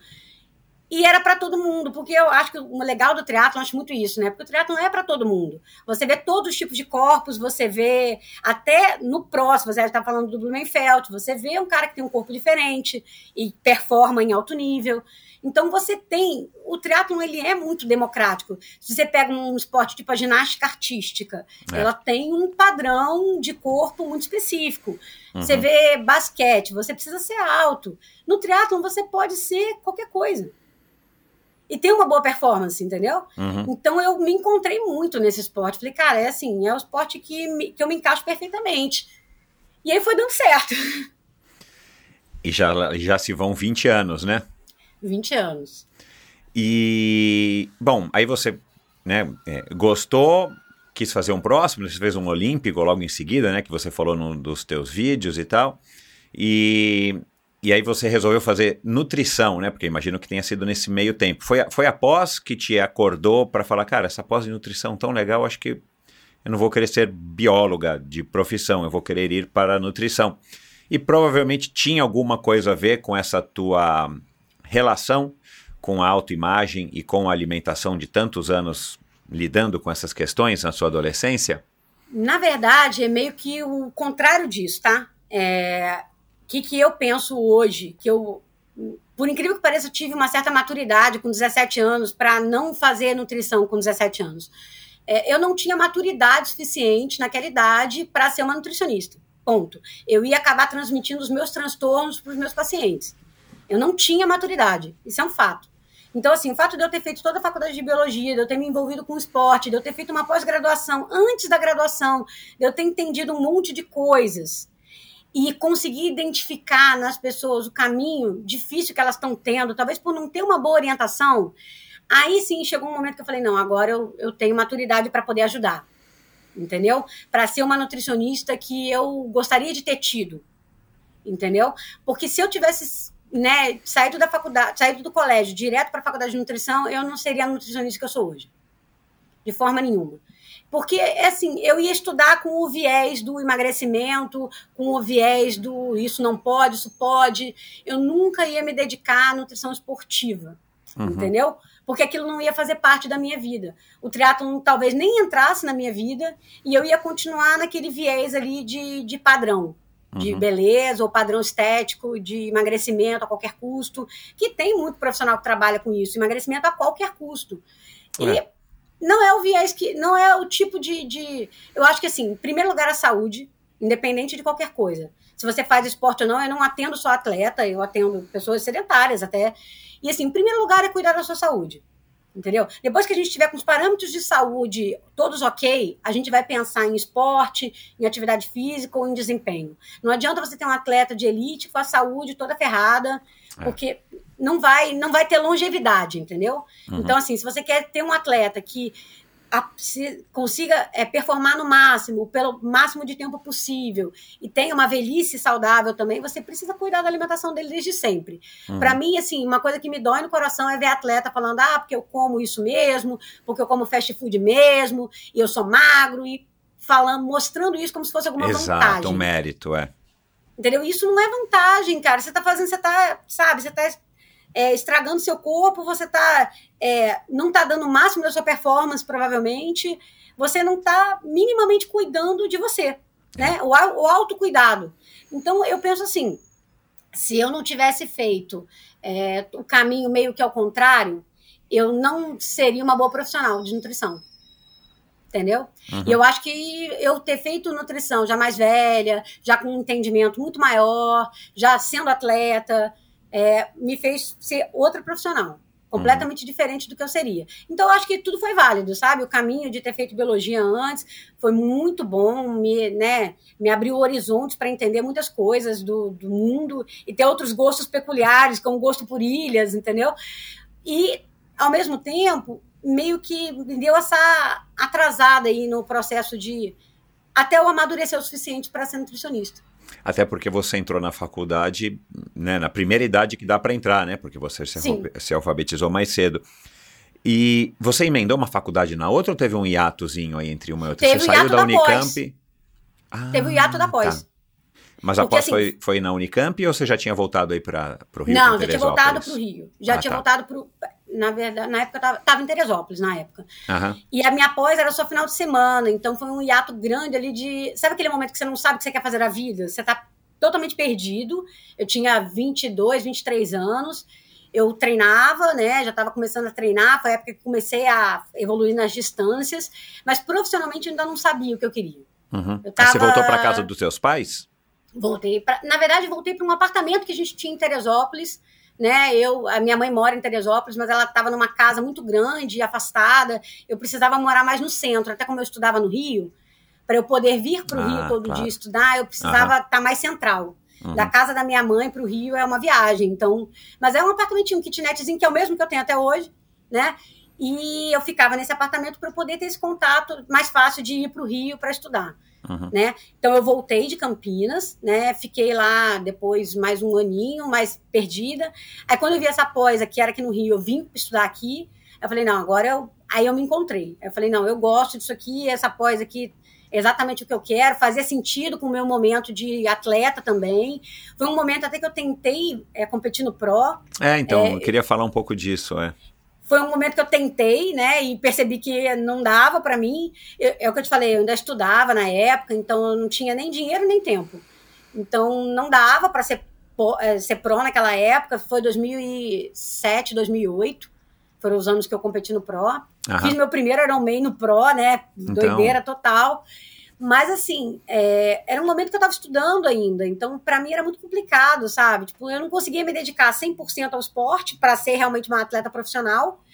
E era para todo mundo, porque eu acho que o legal do triatlo, acho muito isso, né? Porque o triatlo não é para todo mundo. Você vê todos os tipos de corpos, você vê até no próximo, você está falando do Blumenfeld, você vê um cara que tem um corpo diferente e performa em alto nível. Então você tem, o triatlo ele é muito democrático. Se você pega um esporte tipo a ginástica artística, é. ela tem um padrão de corpo muito específico. Uhum. Você vê basquete, você precisa ser alto. No triatlo você pode ser qualquer coisa e tem uma boa performance, entendeu? Uhum. Então eu me encontrei muito nesse esporte. Falei, cara, é assim, é o esporte que, me, que eu me encaixo perfeitamente. E aí foi dando certo. *laughs* E já, já se vão 20 anos, né? 20 anos. E, bom, aí você né, é, gostou, quis fazer um próximo, você fez um olímpico logo em seguida, né? Que você falou num dos teus vídeos e tal. E e aí você resolveu fazer nutrição, né? Porque imagino que tenha sido nesse meio tempo. Foi, foi após que te acordou para falar, cara, essa pós de nutrição tão legal, acho que eu não vou querer ser bióloga de profissão, eu vou querer ir para a nutrição. E provavelmente tinha alguma coisa a ver com essa tua relação com a autoimagem e com a alimentação de tantos anos lidando com essas questões na sua adolescência? Na verdade, é meio que o contrário disso, tá? É, que, que eu penso hoje, que eu, por incrível que pareça, tive uma certa maturidade com 17 anos para não fazer nutrição com 17 anos. É, eu não tinha maturidade suficiente naquela idade para ser uma nutricionista. Ponto. Eu ia acabar transmitindo os meus transtornos para os meus pacientes. Eu não tinha maturidade. Isso é um fato. Então, assim, o fato de eu ter feito toda a faculdade de biologia, de eu ter me envolvido com esporte, de eu ter feito uma pós-graduação antes da graduação, de eu ter entendido um monte de coisas, e conseguir identificar nas pessoas o caminho difícil que elas estão tendo, talvez por não ter uma boa orientação, aí sim chegou um momento que eu falei: não, agora eu, eu tenho maturidade para poder ajudar, entendeu? Para ser uma nutricionista que eu gostaria de ter tido, entendeu? Porque se eu tivesse né, saído da faculdade, saído do colégio direto para a faculdade de nutrição, eu não seria a nutricionista que eu sou hoje, de forma nenhuma. Porque, assim, eu ia estudar com o viés do emagrecimento, com o viés do isso não pode, isso pode. Eu nunca ia me dedicar à nutrição esportiva, uhum. entendeu? Porque aquilo não ia fazer parte da minha vida. O triatlon talvez nem entrasse na minha vida e eu ia continuar naquele viés ali de, de padrão, de uhum. beleza ou padrão estético, de emagrecimento a qualquer custo, que tem muito profissional que trabalha com isso, emagrecimento a qualquer custo. É. E não é o viés que. Não é o tipo de, de. Eu acho que, assim, em primeiro lugar, a saúde, independente de qualquer coisa. Se você faz esporte ou não, eu não atendo só atleta, eu atendo pessoas sedentárias até. E, assim, em primeiro lugar, é cuidar da sua saúde. Entendeu? Depois que a gente tiver com os parâmetros de saúde todos ok, a gente vai pensar em esporte, em atividade física ou em desempenho. Não adianta você ter um atleta de elite com a saúde toda ferrada, é. porque não vai, não vai ter longevidade, entendeu? Uhum. Então, assim, se você quer ter um atleta que a, consiga é, performar no máximo, pelo máximo de tempo possível, e tenha uma velhice saudável também, você precisa cuidar da alimentação dele desde sempre. Uhum. Para mim, assim, uma coisa que me dói no coração é ver atleta falando, ah, porque eu como isso mesmo, porque eu como fast food mesmo, e eu sou magro, e falando, mostrando isso como se fosse alguma Exato, vantagem. Exato, um mérito, é. Entendeu? Isso não é vantagem, cara. Você tá fazendo, você tá, sabe, você tá é, estragando seu corpo, você tá, é, não está dando o máximo da sua performance, provavelmente, você não está minimamente cuidando de você, né? O, o autocuidado. Então, eu penso assim, se eu não tivesse feito é, o caminho meio que ao contrário, eu não seria uma boa profissional de nutrição. Entendeu? Uhum. E eu acho que eu ter feito nutrição já mais velha, já com um entendimento muito maior, já sendo atleta, é, me fez ser outra profissional, completamente uhum. diferente do que eu seria. Então, eu acho que tudo foi válido, sabe? O caminho de ter feito biologia antes foi muito bom, me, né, me abriu horizontes para entender muitas coisas do, do mundo e ter outros gostos peculiares, como gosto por ilhas, entendeu? E, ao mesmo tempo, meio que deu essa atrasada aí no processo de até eu amadurecer o suficiente para ser nutricionista. Até porque você entrou na faculdade né, na primeira idade que dá para entrar, né? Porque você se, se, alfabetizou mais cedo. E você emendou uma faculdade na outra ou teve um hiatozinho aí entre uma e outra? Teve você saiu da Unicamp? Ah, teve o hiato da pós. Tá. Mas a pós assim, foi, foi na Unicamp ou você já tinha voltado aí para o Rio? Não, já tinha voltado para o Rio. Já ah, tinha tá. voltado para na verdade, na época eu estava em Teresópolis, na época. Uhum. E a minha pós era só final de semana, então foi um hiato grande ali de. Sabe aquele momento que você não sabe o que você quer fazer na vida? Você está totalmente perdido. Eu tinha 22, 23 anos. Eu treinava, né? Já estava começando a treinar, foi a época que comecei a evoluir nas distâncias, mas profissionalmente eu ainda não sabia o que eu queria. Uhum. Eu tava... Você voltou para casa dos seus pais? Voltei. Na verdade, voltei para um apartamento que a gente tinha em Teresópolis né? Eu, a minha mãe mora em Teresópolis, mas ela estava numa casa muito grande, afastada. Eu precisava morar mais no centro, até como eu estudava no Rio, para eu poder vir para o ah, Rio todo claro. dia estudar, eu precisava estar tá mais central. Uhum. Da casa da minha mãe para o Rio é uma viagem, então. Mas é um apartamentinho, um kitnetzinho que é o mesmo que eu tenho até hoje, né? E eu ficava nesse apartamento para poder ter esse contato mais fácil de ir para o Rio para estudar. Uhum. Né? Então eu voltei de Campinas, né? Fiquei lá depois mais um aninho, mais perdida. Aí quando eu vi essa pós aqui, era aqui no Rio, eu vim estudar aqui. Eu falei, não, agora eu. Aí eu me encontrei. Eu falei, não, eu gosto disso aqui, essa pós aqui é exatamente o que eu quero, fazia sentido com o meu momento de atleta também. Foi um momento até que eu tentei é, competir no Pro. É, então, é, eu queria falar um pouco disso, é foi um momento que eu tentei, né, e percebi que não dava para mim. Eu, é o que eu te falei, eu ainda estudava na época, então eu não tinha nem dinheiro nem tempo. Então não dava para ser, é, ser pro naquela época, foi 2007, 2008. Foram os anos que eu competi no Pro. Aham. Fiz meu primeiro Ironman no Pro, né? Então... Doideira total. Mas, assim, é, era um momento que eu estava estudando ainda, então para mim era muito complicado, sabe? Tipo, eu não conseguia me dedicar 100% ao esporte para ser realmente uma atleta profissional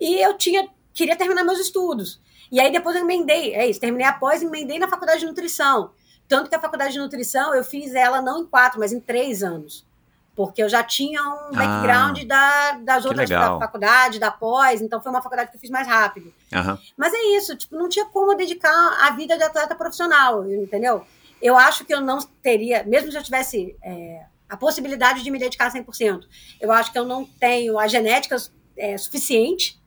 e eu tinha queria terminar meus estudos. E aí depois eu emendei, é isso, terminei após, emendei na faculdade de nutrição. Tanto que a faculdade de nutrição eu fiz ela não em quatro, mas em três anos porque eu já tinha um background ah, da, das outras da faculdade, da pós, então foi uma faculdade que eu fiz mais rápido. Uhum. Mas é isso, tipo, não tinha como dedicar a vida de atleta profissional, entendeu? Eu acho que eu não teria, mesmo se eu tivesse é, a possibilidade de me dedicar 100%, eu acho que eu não tenho a genética é, suficiente,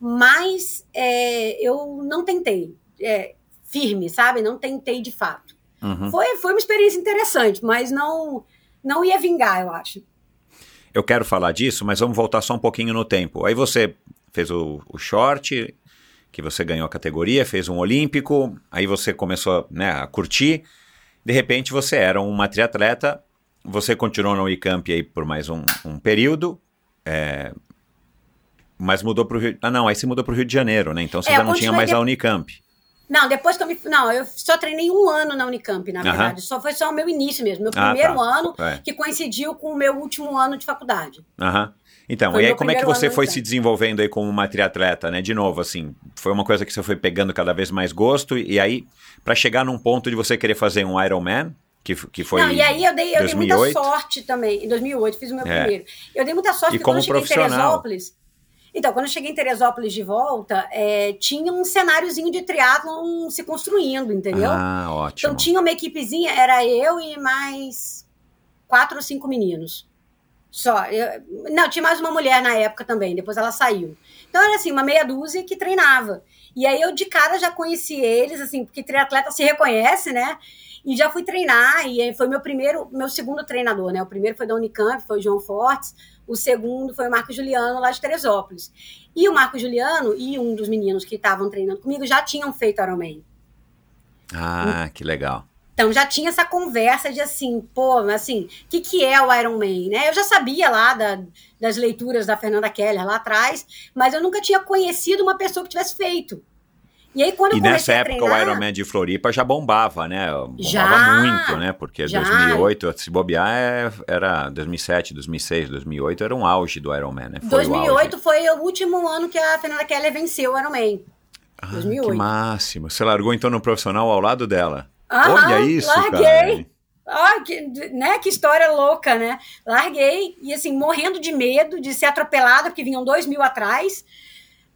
mas é, eu não tentei. é, firme, sabe? Não tentei de fato. Uhum. Foi, foi uma experiência interessante, mas não, não ia vingar, eu acho. Eu quero falar disso, mas vamos voltar só um pouquinho no tempo. Aí você fez o, o short, que você ganhou a categoria, fez um olímpico, aí você começou né, a curtir. De repente você era uma triatleta, você continuou na Unicamp aí por mais um, um período, é, mas mudou para o Rio... Ah, não, aí você mudou para o Rio de Janeiro, né? Então você É, já não tinha mais de- a Unicamp. Não, depois que eu me. Não, eu só treinei um ano na Unicamp, na verdade. Só foi só o meu início mesmo, meu Ah, primeiro tá. ano, É. que coincidiu com o meu último ano de faculdade. Aham. Então, Foi e aí como é que você foi se desenvolvendo aí como uma triatleta, né? De novo, assim, foi uma coisa que você foi pegando cada vez mais gosto e aí para chegar num ponto de você querer fazer um Ironman, que, que foi não, e aí eu dei, eu dei 2008. muita sorte também. Em 2008 fiz o meu É. primeiro. Eu dei muita sorte E porque quando eu cheguei em. Teresópolis. Então, quando eu cheguei em Teresópolis de volta, é, tinha um cenáriozinho de triatlon se construindo, entendeu? Ah, ótimo. Então tinha uma equipezinha, era eu e mais quatro ou cinco meninos. Só. Eu- não, tinha mais uma mulher na época também, depois ela saiu. Então era assim, uma meia dúzia que treinava. E aí eu de cara já conheci eles, assim, porque triatleta se reconhece, né? E já fui treinar, e foi meu primeiro, meu segundo treinador, né? O primeiro foi da Unicamp, foi o João Fortes, o segundo foi o Marco Juliano, lá de Teresópolis. E o Marco Juliano e um dos meninos que estavam treinando comigo já tinham feito Ironman. Ah, que legal. Então já tinha essa conversa de assim, pô, assim, o que, que é o Iron Man, né? Eu já sabia lá da- das leituras da Fernanda Keller lá atrás, mas eu nunca tinha conhecido uma pessoa que tivesse feito. E aí quando E eu nessa comecei época treinar, o Ironman de Floripa já bombava, né? Bombava Já, muito, né? Porque já. 2008, se bobear, é- era 2007, 2006, 2008 era um auge do Ironman, né? Foi o 2008 auge. foi o último ano que a Fernanda Keller venceu o Iron Man. Ah, 2008. Que máximo. Você largou então no profissional ao lado dela. Aham, Olha isso, larguei. cara. Ah, que, né, que história louca, né? Larguei e assim, morrendo de medo de ser atropelada, porque vinham dois mil atrás,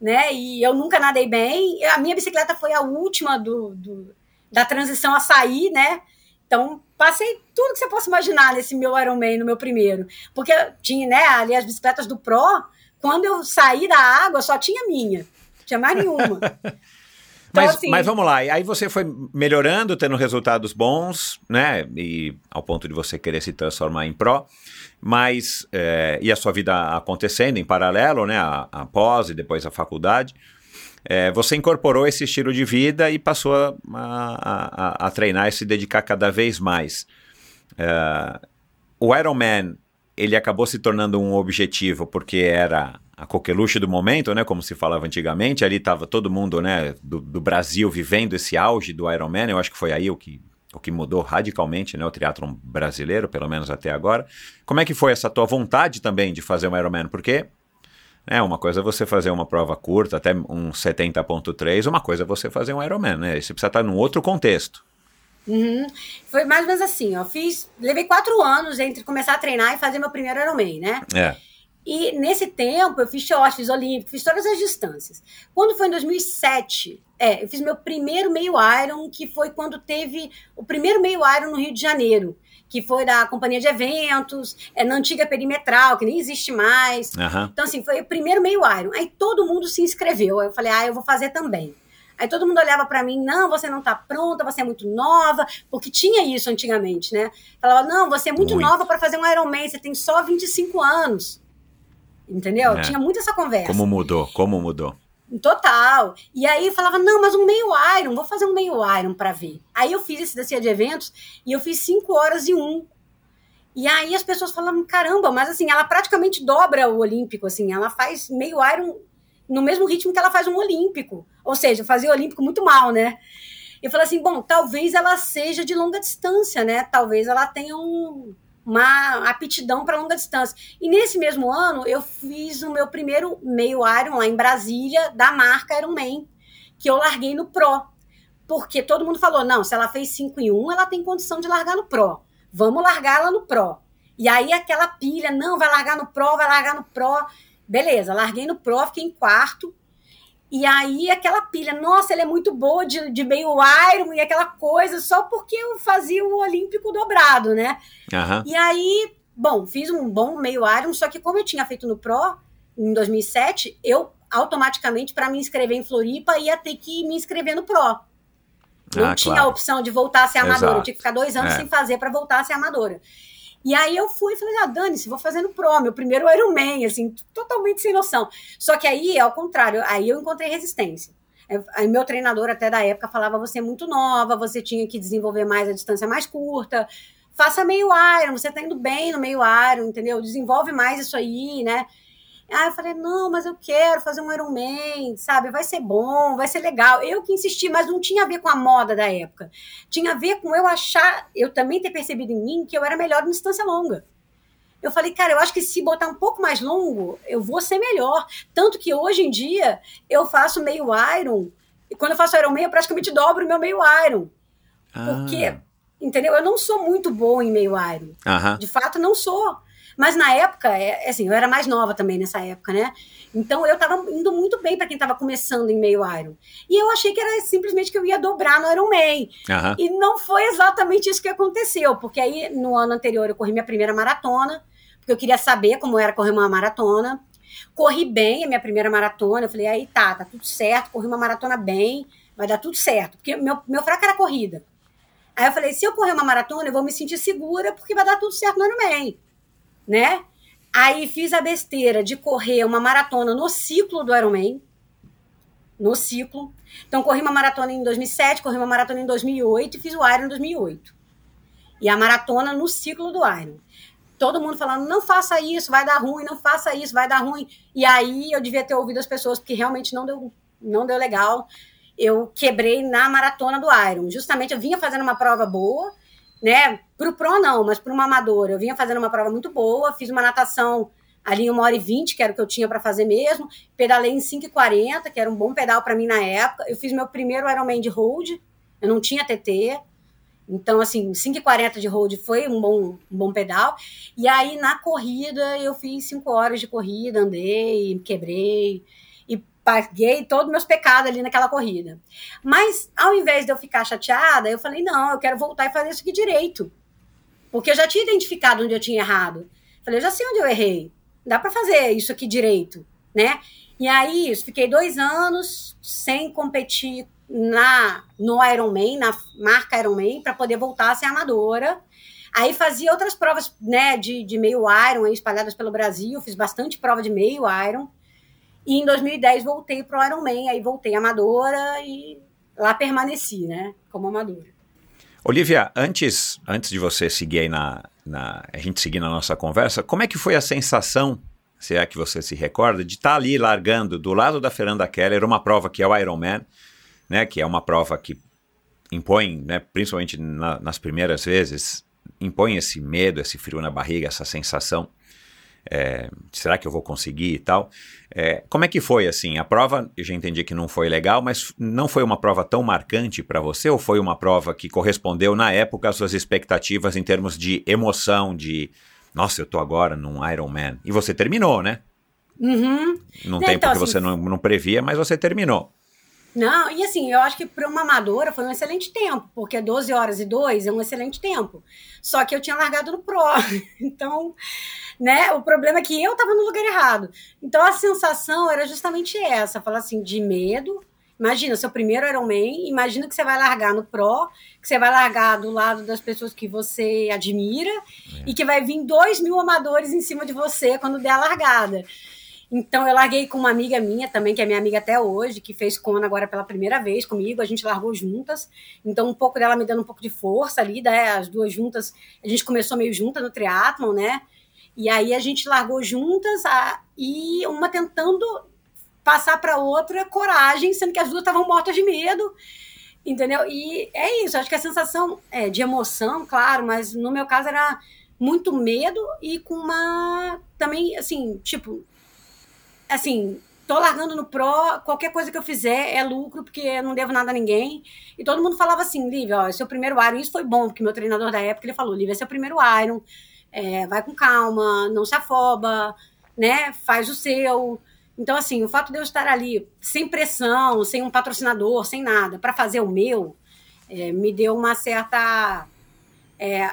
né? E eu nunca nadei bem. A minha bicicleta foi a última do, do- da transição a sair, né? Então, passei tudo que você possa imaginar nesse meu Ironman, no meu primeiro. Porque tinha, né, ali as bicicletas do Pro, quando eu saí da água, só tinha minha. Não tinha mais nenhuma. *laughs* Então, Mas, assim, mas vamos lá, e aí você foi melhorando, tendo resultados bons, né? E ao ponto de você querer se transformar em pró, mas é, e a sua vida acontecendo em paralelo, né? A, a pós e depois a faculdade. É, você incorporou esse estilo de vida e passou a, a- a- treinar e se dedicar cada vez mais. É, o Ironman, ele acabou se tornando um objetivo porque era a coqueluche do momento, né, como se falava antigamente, ali estava todo mundo, né, do, do Brasil vivendo esse auge do Ironman, eu acho que foi aí o que, o que mudou radicalmente, né, o triatlon brasileiro, pelo menos até agora. Como é que foi essa tua vontade também de fazer um Ironman? Porque é, uma coisa é você fazer uma prova curta, até um 70.3, uma coisa é você fazer um Ironman, né? Você precisa estar num outro contexto. Uhum. Foi mais ou menos assim, ó. Fiz, levei quatro anos entre começar a treinar e fazer meu primeiro Ironman, né? É. E nesse tempo eu fiz short, fiz olímpico, fiz todas as distâncias. Quando foi em 2007, é, eu fiz meu primeiro meio Iron, que foi quando teve o primeiro meio Iron no Rio de Janeiro, que foi da companhia de eventos, é, na antiga perimetral, que nem existe mais. Aham. Então, assim, foi o primeiro meio Iron. Aí todo mundo se inscreveu. Aí eu falei, ah, eu vou fazer também. Aí todo mundo olhava pra mim, não, você não tá pronta, você é muito nova, porque tinha isso antigamente, né? Falava, não, você é muito, Muito. nova pra fazer um Ironman, você tem só 25 anos. Entendeu? É. Tinha muito essa conversa. Como mudou? Como mudou? Total. E aí eu falava, não, mas um meio Iron, vou fazer um meio Iron pra ver. Aí eu fiz esse da CIA de eventos e eu fiz 5 horas e 1. Um. E aí as pessoas falavam, caramba, mas assim, ela praticamente dobra o olímpico, assim, ela faz meio Iron no mesmo ritmo que ela faz um olímpico. Ou seja, fazia o olímpico muito mal, né? Eu falei assim, bom, talvez ela seja de longa distância, né? Talvez ela tenha um, uma aptidão para longa distância. E nesse mesmo ano, eu fiz o meu primeiro meio Iron lá em Brasília, da marca Ironman, que eu larguei no Pro. Porque todo mundo falou, não, se ela fez 5 em 1, ela tem condição de largar no Pro. Vamos largar ela no Pro. E aí aquela pilha, não, vai largar no Pro, vai largar no Pro. Beleza, larguei no Pro, fiquei em quarto. E aí aquela pilha, nossa, ela é muito boa de, de meio Iron e aquela coisa, só porque eu fazia o Olímpico dobrado, né? Aham. E aí, bom, fiz um bom meio Iron, só que como eu tinha feito no Pro em 2007, eu automaticamente, para me inscrever em Floripa, ia ter que me inscrever no Pro. Não Ah, tinha claro. a opção de voltar a ser amadora. Exato. Eu tinha que ficar dois anos É. sem fazer para voltar a ser amadora. E aí eu fui e falei, ah, dane-se, vou fazer no Pro, meu primeiro Ironman, assim, totalmente sem noção. Só que aí, ao contrário, aí eu encontrei resistência. Aí- meu treinador até da época falava, você é muito nova, você tinha que desenvolver mais a distância mais curta, faça meio Iron, você tá indo bem no meio Iron, entendeu? Desenvolve mais isso aí, né? Aí eu falei, não, mas eu quero fazer um Ironman, sabe? Vai ser bom, vai ser legal. Eu que insisti, mas não tinha a ver com a moda da época. Tinha a ver com eu achar, eu também ter percebido em mim que eu era melhor em distância longa. Eu falei, cara, eu acho que se botar um pouco mais longo, eu vou ser melhor. Tanto que hoje em dia eu faço meio Iron, e quando eu faço Ironman, eu praticamente dobro o meu meio Iron. Porque, entendeu? Eu não sou muito boa em meio Iron. Ah. De fato, não sou. Mas na época, é, assim, eu era mais nova também nessa época, né? Então eu tava indo muito bem para quem tava começando em meio Iron. E eu achei que era simplesmente que eu ia dobrar no Ironman. Aham. E não foi exatamente isso que aconteceu, porque aí no ano anterior eu corri minha primeira maratona, porque eu queria saber como era correr uma maratona. Corri bem a minha primeira maratona, eu falei, aí tá, tá tudo certo, corri uma maratona bem, vai dar tudo certo, porque meu, meu fraco era corrida. Aí eu falei, se eu correr uma maratona, eu vou me sentir segura, porque vai dar tudo certo no Ironman, né? Aí fiz a besteira de correr uma maratona no ciclo do Ironman, no ciclo. Então, corri uma maratona em 2007, corri uma maratona em 2008 e fiz o Iron em 2008. E a maratona no ciclo do Iron. Todo mundo falando, não faça isso, vai dar ruim, não faça isso, vai dar ruim. E aí eu devia ter ouvido as pessoas, porque realmente não deu, não deu legal. Eu quebrei na maratona do Iron. Justamente eu vinha fazendo uma prova boa, né? Pro Pro não, mas para uma amadora. Eu vinha fazendo uma prova muito boa, fiz uma natação ali em 1 hora e 20, que era o que eu tinha para fazer mesmo. Pedalei em 5,40, que era um bom pedal para mim na época. Eu fiz meu primeiro Ironman de road, eu não tinha TT. Então, assim, 5,40 de road foi um bom, um bom pedal. E aí, na corrida, eu fiz 5 horas de corrida, andei, quebrei e paguei todos os meus pecados ali naquela corrida. Mas, ao invés de eu ficar chateada, eu falei, não, eu quero voltar e fazer isso aqui direito. Porque eu já tinha identificado onde eu tinha errado. Falei, eu já sei onde eu errei. Dá para fazer isso aqui direito, né? E aí, fiquei dois anos sem competir na no Ironman, na marca Ironman, para poder voltar a ser amadora. Aí fazia outras provas, né, de, de meio Iron espalhadas pelo Brasil. Fiz bastante prova de meio Iron. E em 2010 voltei pro Ironman, aí voltei amadora e lá permaneci, né, como amadora. Olivia, antes, antes de você seguir aí na, na. A gente seguir na nossa conversa, como é que foi a sensação, se é que você se recorda, de estar ali largando do lado da Fernanda Keller uma prova que é o Ironman, né? Que é uma prova que impõe, né, principalmente na- nas primeiras vezes, impõe esse medo, esse frio na barriga, essa sensação. É, será que eu vou conseguir e tal? É, como é que foi assim? A prova, eu já entendi que não foi legal, mas não foi uma prova tão marcante para você ou foi uma prova que correspondeu na época às suas expectativas em termos de emoção, de nossa, eu tô agora num Ironman. E você terminou, né? Uhum. Não Né, tem então, porque assim, você não, não previa, mas você terminou. Não, e assim, eu acho que para uma amadora foi um excelente tempo, porque 12 horas e 2 é um excelente tempo. Só que eu tinha largado no Pro. *laughs* Então, né, o problema é que eu estava no lugar errado. Então a sensação era justamente essa, falar assim, de medo. Imagina, seu primeiro Ironman, imagina que você vai largar no Pro, que você vai largar do lado das pessoas que você admira e que vai vir dois mil amadores em cima de você quando der a largada. Então eu larguei com uma amiga minha também, que é minha amiga até hoje, que fez Kona agora pela primeira vez comigo, a gente largou juntas. Então um pouco dela me dando um pouco de força ali, né? As duas juntas, a gente começou meio junta no triatlon, né? E aí a gente largou juntas a, e uma tentando passar para outra coragem, sendo que as duas estavam mortas de medo. Entendeu? E é isso, acho que a sensação é, de emoção, claro, mas no meu caso era muito medo e com uma também assim, tipo, assim, tô largando no Pro, qualquer coisa que eu fizer é lucro, porque eu não devo nada a ninguém. E todo mundo falava assim, Lívia, ó, seu primeiro Iron, isso foi bom, porque meu treinador da época, ele falou, Lívia, esse é o primeiro Iron, é, vai com calma, não se afoba, né, faz o seu. Então, assim, o fato de eu estar ali sem pressão, sem um patrocinador, sem nada, para fazer o meu, é, me deu uma certa... é,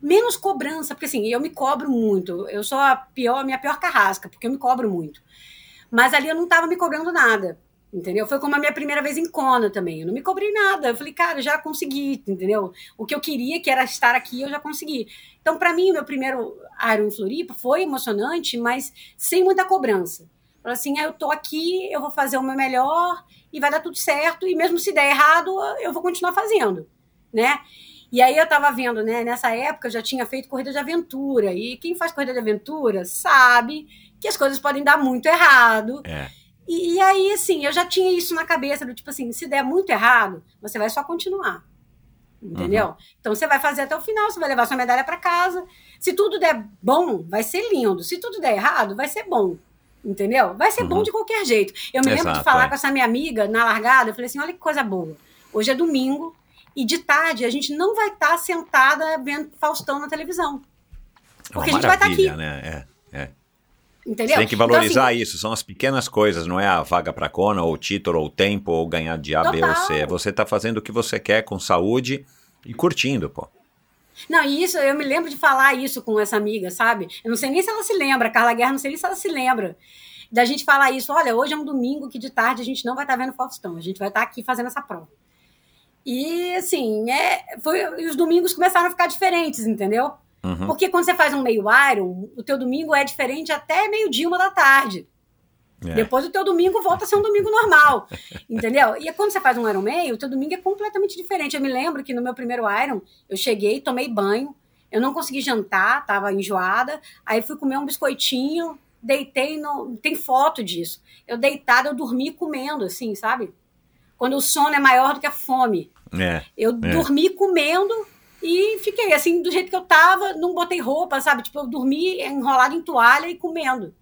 menos cobrança, porque assim, eu me cobro muito. Eu sou a pior, a minha pior carrasca, porque eu me cobro muito. Mas ali eu não estava me cobrando nada. Entendeu? Foi como a minha primeira vez em Kona também. Eu não me cobrei nada. Eu falei, cara, já consegui, entendeu? O que eu queria, que era estar aqui, eu já consegui. Então, para mim, o meu primeiro Iron Floripa foi emocionante, mas sem muita cobrança. Falei assim, ah, eu tô aqui, eu vou fazer o meu melhor e vai dar tudo certo. E mesmo se der errado, eu vou continuar fazendo, né? E aí eu tava vendo, né? Nessa época eu já tinha feito corrida de aventura. E quem faz corrida de aventura sabe que as coisas podem dar muito errado. É. E, e, aí, assim, eu já tinha isso na cabeça, do tipo assim, se der muito errado, você vai só continuar. Entendeu? Uhum. Então você vai fazer até o final, você vai levar sua medalha para casa. Se tudo der bom, vai ser lindo. Se tudo der errado, vai ser bom. Entendeu? Vai ser uhum. bom de qualquer jeito. Eu me Exato, lembro de falar é. com essa minha amiga na largada, eu falei assim: olha que coisa boa. Hoje é domingo e de tarde a gente não vai estar tá sentada vendo Faustão na televisão. É Porque é a gente vai estar tá aqui. Né? É, é. Entendeu? Você tem que valorizar então, assim, isso, são as pequenas coisas, não é a vaga para Kona, ou o título, ou o tempo, ou ganhar de A, total. B ou C. Você tá fazendo o que você quer com saúde e curtindo, pô. Não, e isso, eu me lembro de falar isso com essa amiga, sabe? Eu não sei nem se ela se lembra, Carla Guerra, não sei nem se ela se lembra. Da gente falar isso, olha, hoje é um domingo que de tarde a gente não vai estar tá vendo Faustão, a gente vai estar tá aqui fazendo essa prova. E assim, é, foi, e os domingos começaram a ficar diferentes, entendeu? Uhum. Porque quando você faz um meio Iron, o teu domingo é diferente até meio-dia, uma da tarde. É. Depois o teu domingo volta a ser um domingo normal, *laughs* entendeu? E quando você faz um Iron Man, o teu domingo é completamente diferente. Eu me lembro que no meu primeiro Iron, eu cheguei, tomei banho, eu não consegui jantar, tava enjoada, aí fui comer um biscoitinho, deitei no... Tem foto disso. Eu deitada, eu dormi comendo, assim, sabe? Quando o sono é maior do que a fome. É. Eu é. dormi comendo e fiquei assim, do jeito que eu tava, não botei roupa, sabe? Tipo, eu dormi enrolado em toalha e comendo.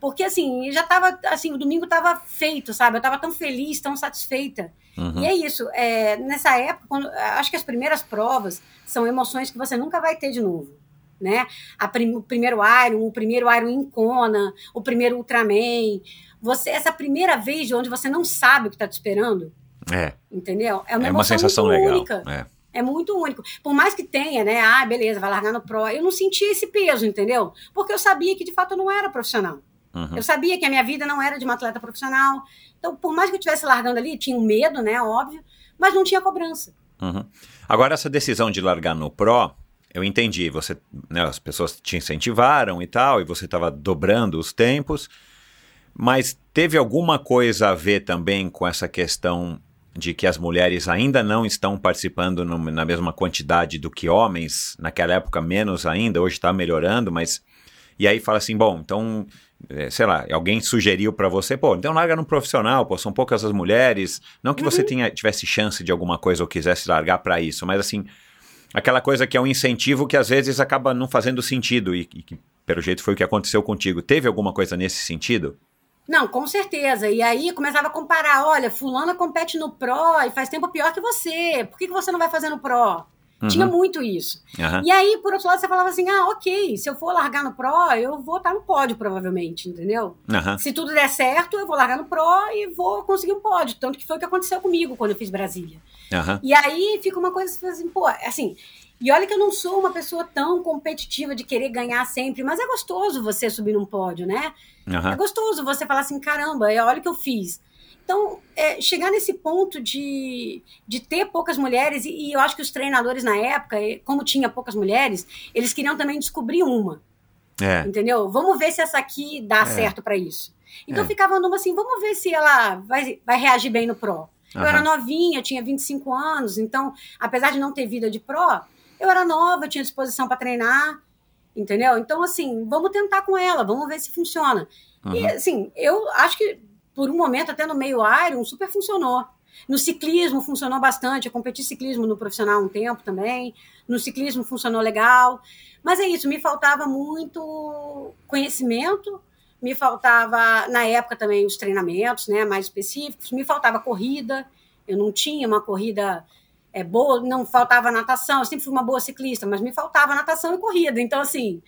Porque, assim, já tava, assim, o domingo tava feito, sabe? Eu tava tão feliz, tão satisfeita. Uhum. E é isso. É, nessa época, quando, acho que as primeiras provas são emoções que você nunca vai ter de novo. Né? Prim, o primeiro Iron, o primeiro Iron em Kona, o primeiro Ultraman. Você, essa primeira vez de onde você não sabe o que está te esperando. É. Entendeu? É uma, é uma sensação legal. Única. É. É muito único. Por mais que tenha, né? Ah, beleza, vai largar no Pro. Eu não sentia esse peso, entendeu? Porque eu sabia que de fato eu não era profissional. Uhum. Eu sabia que a minha vida não era de uma atleta profissional. Então, por mais que eu estivesse largando ali, tinha um medo, né? Óbvio, mas não tinha cobrança. Uhum. Agora, essa decisão de largar no Pro, eu entendi. Você, né, as pessoas te incentivaram e tal, e você estava dobrando os tempos. Mas teve alguma coisa a ver também com essa questão de que as mulheres ainda não estão participando no, na mesma quantidade do que homens, naquela época menos ainda, hoje está melhorando, mas. E aí fala assim: bom, então, é, sei lá, alguém sugeriu para você, pô, então larga no profissional, pô, são poucas as mulheres. Não que uhum. você tenha, tivesse chance de alguma coisa ou quisesse largar para isso, mas assim, aquela coisa que é um incentivo que às vezes acaba não fazendo sentido e, e que, pelo jeito, foi o que aconteceu contigo. Teve alguma coisa nesse sentido? Não, com certeza. E aí começava a comparar: olha, Fulana compete no Pro e faz tempo pior que você. Por que, que você não vai fazer no Pro? Uhum. Tinha muito isso. Uhum. E aí, por outro lado, você falava assim: ah, ok, se eu for largar no Pro, eu vou estar no pódio, provavelmente, entendeu? Uhum. Se tudo der certo, eu vou largar no Pro e vou conseguir um pódio. Tanto que foi o que aconteceu comigo quando eu fiz Brasília. E aí fica uma coisa assim, pô, assim, e olha que eu não sou uma pessoa tão competitiva de querer ganhar sempre, mas é gostoso você subir num pódio, né? É gostoso você falar assim, caramba, é, olha o que eu fiz. Então, é, chegar nesse ponto de, de ter poucas mulheres, e, e, eu acho que os treinadores na época, como tinha poucas mulheres, eles queriam também descobrir uma. É. Entendeu? Vamos ver se essa aqui dá é. certo para isso. Então, é. ficava numa assim, vamos ver se ela vai, vai reagir bem no. Eu uhum. era novinha, tinha 25 anos, então, apesar de não ter vida de Pro, eu era nova, eu tinha disposição para treinar, entendeu? Então, assim, vamos tentar com ela, vamos ver se funciona. Uhum. E, assim, eu acho que por um momento, até no meio Iron, super funcionou. No ciclismo funcionou bastante, eu competi ciclismo no profissional um tempo também. No ciclismo funcionou legal. Mas é isso, me faltava muito conhecimento, me faltava, na época também, os treinamentos né, mais específicos, me faltava corrida, eu não tinha uma corrida é, boa, não faltava natação, eu sempre fui uma boa ciclista, mas me faltava natação e corrida. Então, assim,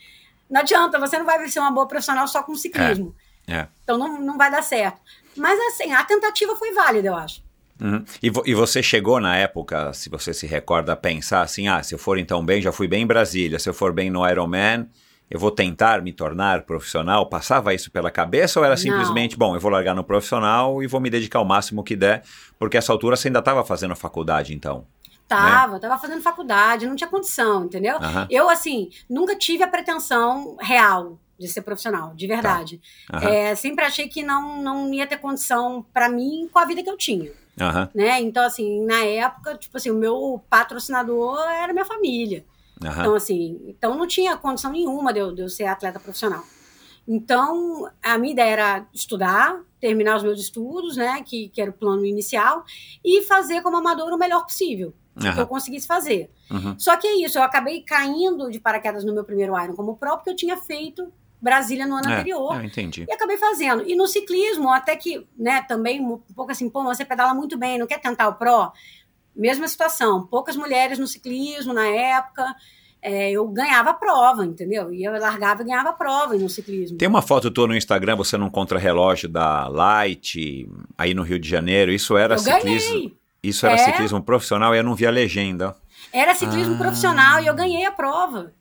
não adianta, você não vai ser uma boa profissional só com ciclismo. É, é. Então não, não vai dar certo. Mas, assim, a tentativa foi válida, eu acho. Uhum. E, vo e, você chegou na época, se você se recorda, a pensar assim: ah, se eu for então bem, já fui bem em Brasília, se eu for bem no Ironman, eu vou tentar me tornar profissional? Passava isso pela cabeça ou era Não. simplesmente, bom, eu vou largar no profissional e vou me dedicar ao máximo que der, porque essa altura você ainda estava fazendo faculdade, então? Tava, tava fazendo faculdade, não tinha condição, entendeu? Aham. Eu, assim, nunca tive a pretensão real de ser profissional, de verdade. Aham. É, sempre achei que não, não ia ter condição pra mim com a vida que eu tinha, Aham, né? Então, assim, na época, tipo assim, o meu patrocinador era minha família. aham. Então, assim, então não tinha condição nenhuma de eu, de eu ser atleta profissional. Então, a minha ideia era estudar, terminar os meus estudos, né, que, que era o plano inicial, e fazer como amador o melhor possível, que Aham. eu conseguisse fazer. Uhum. Só que é isso, eu acabei caindo de paraquedas no meu primeiro Iron como pro, porque eu tinha feito Brasília no ano É, anterior. eu entendi. E acabei fazendo. E no ciclismo, até que, né, também um pouco assim, pô, você pedala muito bem, não quer tentar o Pro? Mesma situação, poucas mulheres no ciclismo na época. é, eu ganhava a prova, entendeu? E eu largava e ganhava a prova no ciclismo. Tem uma foto tua no Instagram, você num contrarrelógio da Light, aí no Rio de Janeiro, isso era eu ciclismo. ganhei. Isso era É. ciclismo profissional e eu não vi a legenda. Era ciclismo Ah. profissional e eu ganhei a prova.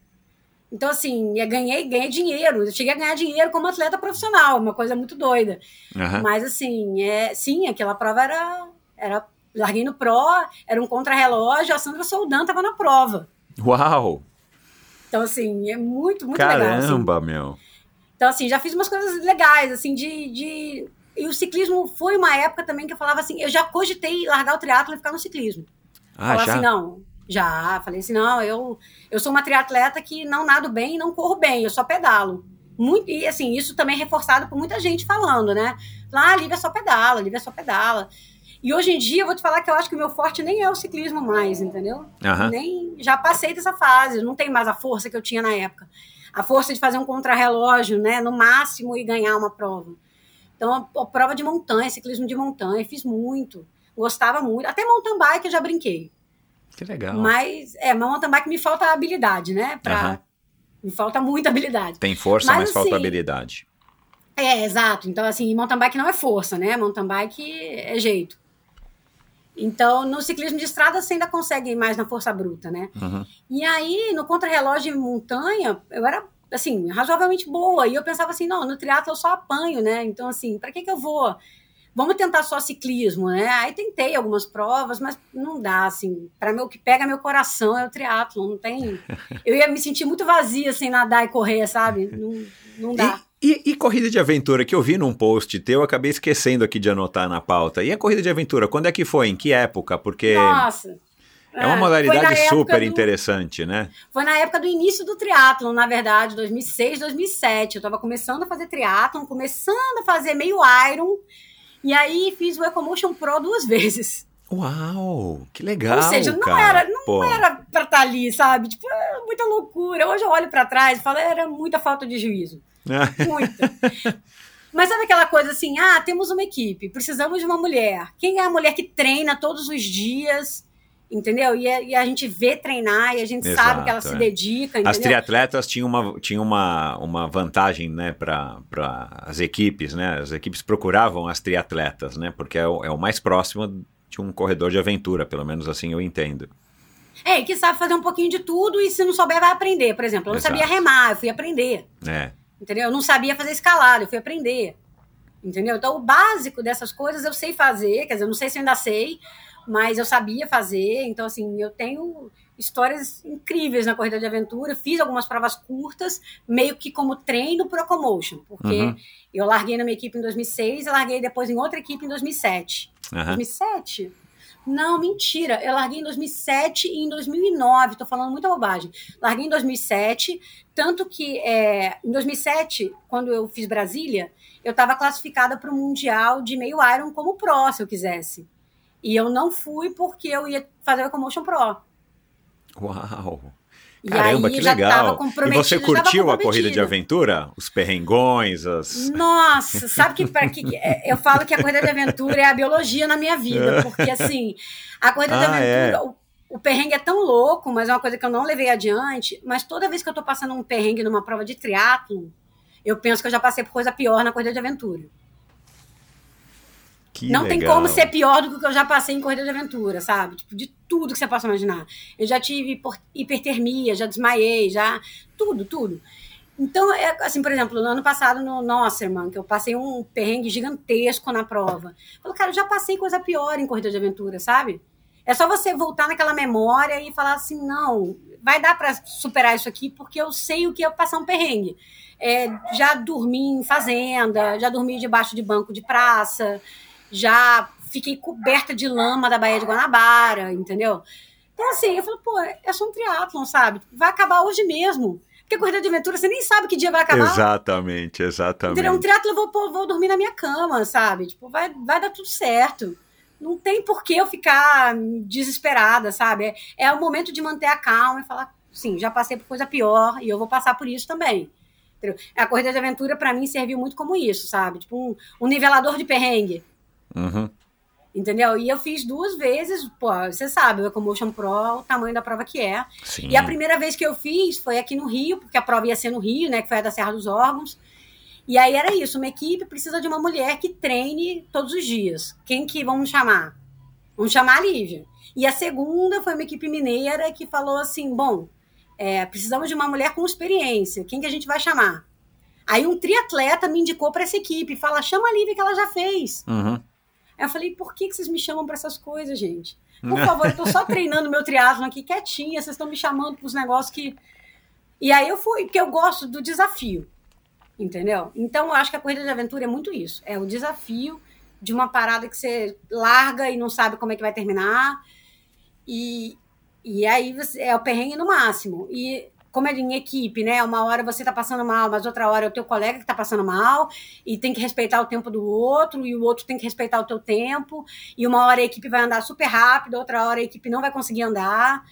Então, assim, eu ganhei, ganhei dinheiro. Eu cheguei a ganhar dinheiro como atleta profissional, uma coisa muito doida. Aham. Mas assim, é, sim, aquela prova era, era. Larguei no Pro, era um contrarrelógio, a Sandra Soldan estava na prova. Uau! Então, assim, é muito, muito legal. assim. Caramba, meu. Então, assim, já fiz umas coisas legais, assim, de, de. E o ciclismo foi uma época também que eu falava assim, eu já cogitei largar o triatlo e ficar no ciclismo. Ah, Falar já? assim, não, já. Falei assim, não, eu, eu sou uma triatleta que não nado bem e não corro bem, eu só pedalo. Muito, e assim, isso também é reforçado por muita gente falando, né? Falar, ah, Lívia só pedala, Lívia só pedala. E hoje em dia, eu vou te falar que eu acho que o meu forte nem é o ciclismo mais, entendeu? Aham. Nem, já passei dessa fase, não tem mais a força que eu tinha na época. A força de fazer um contrarrelógio, né, no máximo, e ganhar uma prova. Então, a, a prova de montanha, ciclismo de montanha, fiz muito. Gostava muito. Até mountain bike eu já brinquei. Que legal. Mas, é, mas mountain bike me falta habilidade, né? Pra, Aham. Me falta muita habilidade. Tem força, mas, Mas, falta assim, habilidade. É, exato. Então, assim, mountain bike não é força, né? Mountain bike é jeito. Então, no ciclismo de estrada, você ainda consegue ir mais na força bruta, né? Uhum. E aí, no contrarrelógio em montanha, eu era, assim, razoavelmente boa. E eu pensava assim, não, no triatlo eu só apanho, né? Então, assim, para que que eu vou? Vamos tentar só ciclismo, né? Aí tentei algumas provas, mas não dá, assim. Para mim, o que pega meu coração é o triatlo, não tem... *laughs* Eu ia me sentir muito vazia sem nadar e correr, sabe? Não, não dá. E, e- e corrida de aventura, que eu vi num post teu, eu acabei esquecendo aqui de anotar na pauta. E a corrida de aventura, quando é que foi? Em que época? Porque Nossa! é uma modalidade super do- interessante, né? Foi na época do início do triatlon, na verdade, 2006, 2007. Eu tava começando a fazer triatlon, começando a fazer meio Iron. E aí fiz o Ecomotion Pro duas vezes. Uau, que legal, Ou seja, não cara. era, não Pô, era pra estar ali, sabe? Tipo, era muita loucura. Hoje eu olho pra trás e falo, era muita falta de juízo. *laughs* Muita. Mas sabe aquela coisa assim, ah, temos uma equipe, precisamos de uma mulher. Quem é a mulher que treina todos os dias, entendeu? E a, e a gente vê treinar e a gente Exato, sabe que ela é. se dedica, entendeu? As triatletas tinham uma, tinham uma, uma vantagem, né, para as equipes, né? As equipes procuravam as triatletas, né? Porque é o, é o mais próximo de um corredor de aventura, pelo menos assim eu entendo. É, e que sabe fazer um pouquinho de tudo e se não souber vai aprender. Por exemplo, eu não Exato. sabia remar, eu fui aprender. É. Entendeu? Eu não sabia fazer escalada, eu fui aprender. Entendeu? Então, o básico dessas coisas eu sei fazer, quer dizer, eu não sei se eu ainda sei, mas eu sabia fazer. Então, assim, eu tenho histórias incríveis na corrida de aventura. Fiz algumas provas curtas, meio que como treino pro Ecomotion, porque Uhum. eu larguei na minha equipe em 2006 e larguei depois em outra equipe em 2007. Aham. 2007? Não, mentira. Eu larguei em 2007 e em 2009. Tô falando muita bobagem. Larguei em 2007, tanto que é, em 2007, quando eu fiz Brasília, eu estava classificada para o Mundial de meio Iron como Pro, se eu quisesse. E eu não fui porque eu ia fazer o Ecomotion Pro. Uau. E Caramba, aí que já legal. E você curtiu a corrida de aventura? Os perrengões, as. Nossa, *laughs* sabe que, pra que é, eu falo que a corrida de aventura é a biologia na minha vida, porque assim, a corrida de Ah, é. aventura, o, o perrengue é tão louco, mas é uma coisa que eu não levei adiante, mas toda vez que eu tô passando um perrengue numa prova de triatlo, eu penso que eu já passei por coisa pior na corrida de aventura. Que não tem legal. como ser pior do que o que eu já passei em corrida de aventura, sabe? Tipo, de tudo que você possa imaginar. Eu já tive hipertermia, já desmaiei, já. Tudo, tudo. Então, é, assim, por exemplo, no ano passado no Nosserman, que eu passei um perrengue gigantesco na prova. Eu falei, cara, eu já passei coisa pior em corrida de aventura, sabe? É só você voltar naquela memória e falar assim, não, vai dar para superar isso aqui, porque eu sei o que é passar um perrengue. É, já dormi em fazenda, já dormi debaixo de banco de praça, já fiquei coberta de lama da Baía de Guanabara, entendeu? Então, assim, eu falo, pô, é só um triatlon, sabe? Vai acabar hoje mesmo. Porque corrida de aventura, você nem sabe que dia vai acabar. Exatamente, exatamente. Entendeu? Um triatlo eu vou, vou dormir na minha cama, sabe? Tipo, vai, vai dar tudo certo. Não tem por que eu ficar desesperada, sabe? É, é o momento de manter a calma e falar, sim, já passei por coisa pior e eu vou passar por isso também. Entendeu? A corrida de aventura, para mim, serviu muito como isso, sabe? Tipo, um, um nivelador de perrengue. Uhum. Entendeu? E eu fiz duas vezes, pô, você sabe, o Ecomotion Pro, o tamanho da prova que é. Sim. E a primeira vez que eu fiz foi aqui no Rio, porque a prova ia ser no Rio, né, que foi a da Serra dos Órgãos. E aí era isso, uma equipe precisa de uma mulher que treine todos os dias. Quem que vamos chamar? Vamos chamar a Lívia. E a segunda foi uma equipe mineira que falou assim, bom, é, precisamos de uma mulher com experiência. Quem que a gente vai chamar? Aí um triatleta me indicou para essa equipe, fala, chama a Lívia que ela já fez. Uhum. Aí eu falei, por que, que vocês me chamam para essas coisas, gente? Por favor, eu tô só treinando meu triatlon aqui quietinha, vocês estão me chamando para os negócios que. E aí eu fui, porque eu gosto do desafio. Entendeu? Então eu acho que a corrida de aventura é muito isso. É o desafio de uma parada que você larga e não sabe como é que vai terminar. E, e aí você, é o perrengue no máximo. E como é em equipe, né? Uma hora você tá passando mal, mas outra hora é o teu colega que tá passando mal, e tem que respeitar o tempo do outro, e o outro tem que respeitar o teu tempo, e uma hora a equipe vai andar super rápido, outra hora a equipe não vai conseguir andar.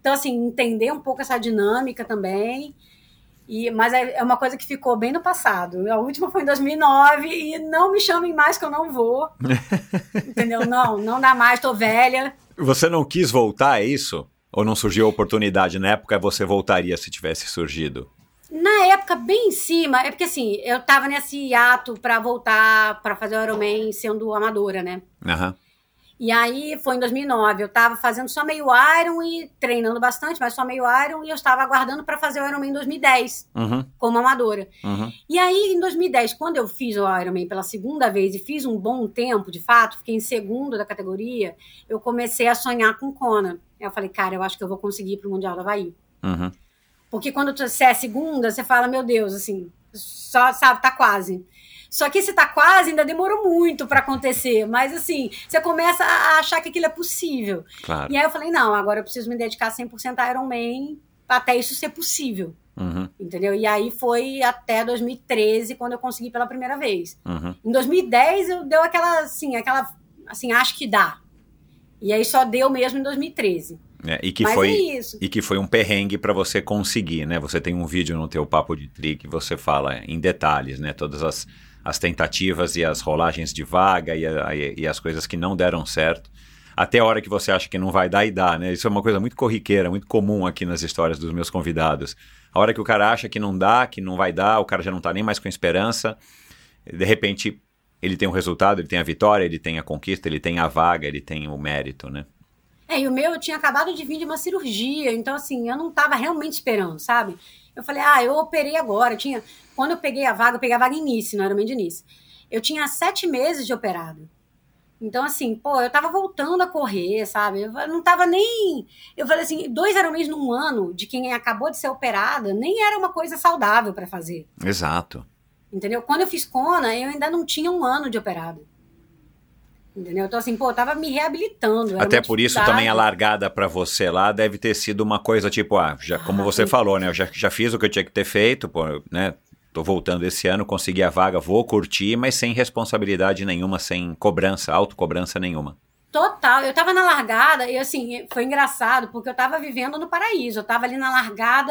Então, assim, entender um pouco essa dinâmica também. E, mas é, é uma coisa que ficou bem no passado. A última foi em 2009 e não me chamem mais que eu não vou. *laughs* Entendeu? Não, não dá mais, tô velha. Você não quis voltar, é isso? Ou não surgiu a oportunidade na época, você voltaria se tivesse surgido? Na época, bem em cima, é porque assim, eu tava nesse ato para voltar para fazer o Ironman sendo amadora, né? Aham. E aí foi em 2009, eu tava fazendo só meio Iron e treinando bastante, mas só meio Iron, e eu estava aguardando para fazer o Ironman em 2010, Uhum, como amadora. uhum. E aí, em 2010, quando eu fiz o Ironman pela segunda vez e fiz um bom tempo, de fato, fiquei em segundo da categoria, eu comecei a sonhar com Kona. Eu falei, cara, eu acho que eu vou conseguir ir pro Mundial do Havaí. Uhum. Porque quando você é segunda, você fala, meu Deus, assim, só, sabe, tá quase. Só que esse tá quase ainda demorou muito para acontecer, mas assim, você começa a achar que aquilo é possível. Claro. E aí eu falei, não, agora eu preciso me dedicar 100% a Iron Man até isso ser possível, Uhum, entendeu? E aí foi até 2013 quando eu consegui pela primeira vez. uhum. Em 2010 eu deu aquela assim, aquela assim, acho que dá. E aí só deu mesmo em 2013. É, e que Mas foi é isso. e que foi um perrengue para você conseguir, né? Você tem um vídeo no teu papo de tri que você fala em detalhes, né? Todas as, as tentativas e as rolagens de vaga e, a- e- as coisas que não deram certo. Até a hora que você acha que não vai dar e dá, né? Isso é uma coisa muito corriqueira, muito comum aqui nas histórias dos meus convidados. A hora que o cara acha que não dá, que não vai dar, o cara já não tá nem mais com esperança. De repente, ele tem o resultado, ele tem a vitória, ele tem a conquista, ele tem a vaga, ele tem o mérito, né? É, e o meu eu tinha acabado de vir de uma cirurgia, então assim, eu não tava realmente esperando, sabe? Eu falei, ah, eu operei agora. Eu tinha, quando eu peguei a vaga, eu peguei a vaga Nice, no Ironman de Nice. Eu tinha sete meses de operado. Então, assim, pô, eu tava voltando a correr, sabe? Eu não tava nem. Eu falei assim, dois Ironmans num ano de quem acabou de ser operada nem era uma coisa saudável para fazer. Exato. Entendeu? Quando eu fiz Kona, eu ainda não tinha um ano de operado. Entendeu? Então, assim, pô, eu tava me reabilitando. Até por isso também a largada pra você lá deve ter sido uma coisa tipo, ah, já, como Ah, você falou, né? Eu já, já fiz o que eu tinha que ter feito, pô, né? Tô voltando esse ano, consegui a vaga, vou curtir, mas sem responsabilidade nenhuma, sem cobrança, autocobrança nenhuma. Total, eu tava na largada e assim, foi engraçado, porque eu tava vivendo no paraíso, eu tava ali na largada,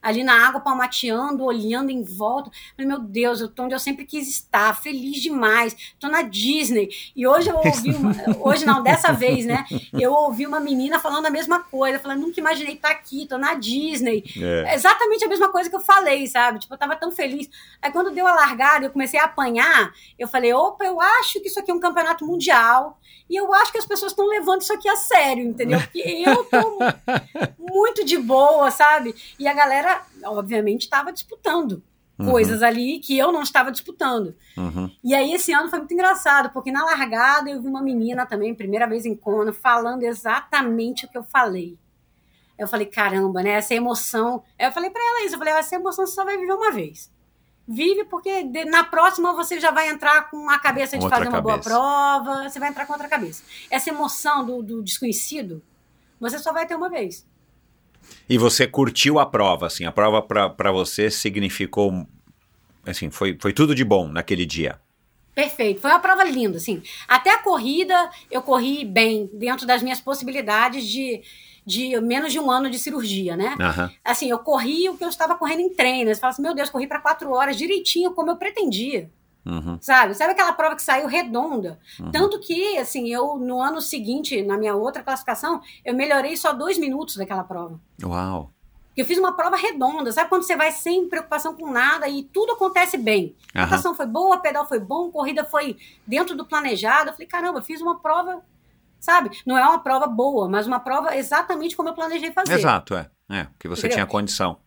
ali na água, palmateando, olhando em volta. Falei, meu Deus, eu tô onde eu sempre quis estar, feliz demais, tô na Disney. E hoje eu *laughs* ouvi, uma, hoje não, dessa vez, né? Eu ouvi uma menina falando a mesma coisa, falando, nunca imaginei estar aqui, tô na Disney. É. É exatamente a mesma coisa que eu falei, sabe? Tipo, eu tava tão feliz. Aí quando deu a largada, eu comecei a apanhar, eu falei, opa, eu acho que isso aqui é um campeonato mundial, e eu acho que as pessoas estão levando isso aqui a sério, entendeu? Porque eu tô *laughs* muito de boa, sabe? E a galera, obviamente, estava disputando Uhum. coisas ali que eu não estava disputando. Uhum. E aí esse ano foi muito engraçado, porque na largada eu vi uma menina também, primeira vez em Kona, falando exatamente o que eu falei. Eu falei, caramba, né? Essa emoção. Eu falei pra ela isso, eu falei, essa emoção você só vai viver uma vez. Vive, porque de- na próxima você já vai entrar com a cabeça de Outra fazer uma boa cabeça. prova, você vai entrar com outra cabeça. Essa emoção do, do desconhecido, você só vai ter uma vez. E você curtiu a prova, assim, a prova pra você significou, assim, foi, foi tudo de bom naquele dia. Perfeito. Foi uma prova linda, assim. Até a corrida eu corri bem, dentro das minhas possibilidades de, de menos de um ano de cirurgia, né? Aham. Assim, eu corri o que eu estava correndo em treino. Você fala assim, meu Deus, corri para quatro horas direitinho, como eu pretendia. Uhum. Sabe? Sabe aquela prova que saiu redonda? Tanto que, assim, eu no ano seguinte, na minha outra classificação, eu melhorei só dois minutos daquela prova. Uau. Eu fiz uma prova redonda, sabe quando você vai sem preocupação com nada e tudo acontece bem? A Aham. natação foi boa, pedal foi bom, corrida foi dentro do planejado. Eu falei, caramba, eu fiz uma prova, sabe? Não é uma prova boa, mas uma prova exatamente como eu planejei fazer. Exato, é. É, que você Entendeu? tinha condição.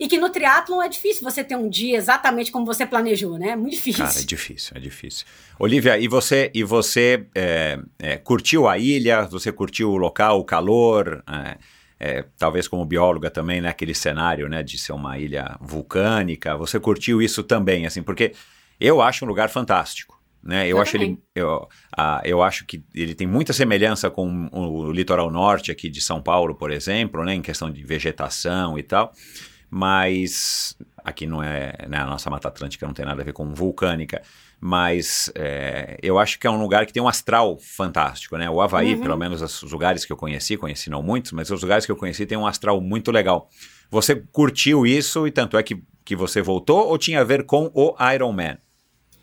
E que no triatlon é difícil você ter um dia exatamente como você planejou, né? É muito difícil. Cara, é difícil, é difícil. Olivia, e você, e você é, é, curtiu a ilha? Você curtiu o local, o calor? É, é, talvez como bióloga também, né? Aquele cenário, né? De ser uma ilha vulcânica. Você curtiu isso também, assim? Porque eu acho um lugar fantástico. Né? Eu, Eu acho ele, eu, ah, eu acho que ele tem muita semelhança com o litoral norte aqui de São Paulo, por exemplo, né? Em questão de vegetação e tal mas aqui não é, né, a nossa Mata Atlântica não tem nada a ver com vulcânica, mas é, eu acho que é um lugar que tem um astral fantástico, né? O Havaí, Uhum. pelo menos os lugares que eu conheci, conheci não muitos, mas os lugares que eu conheci tem um astral muito legal. Você curtiu isso e tanto é que, que você voltou ou tinha a ver com o Iron Man?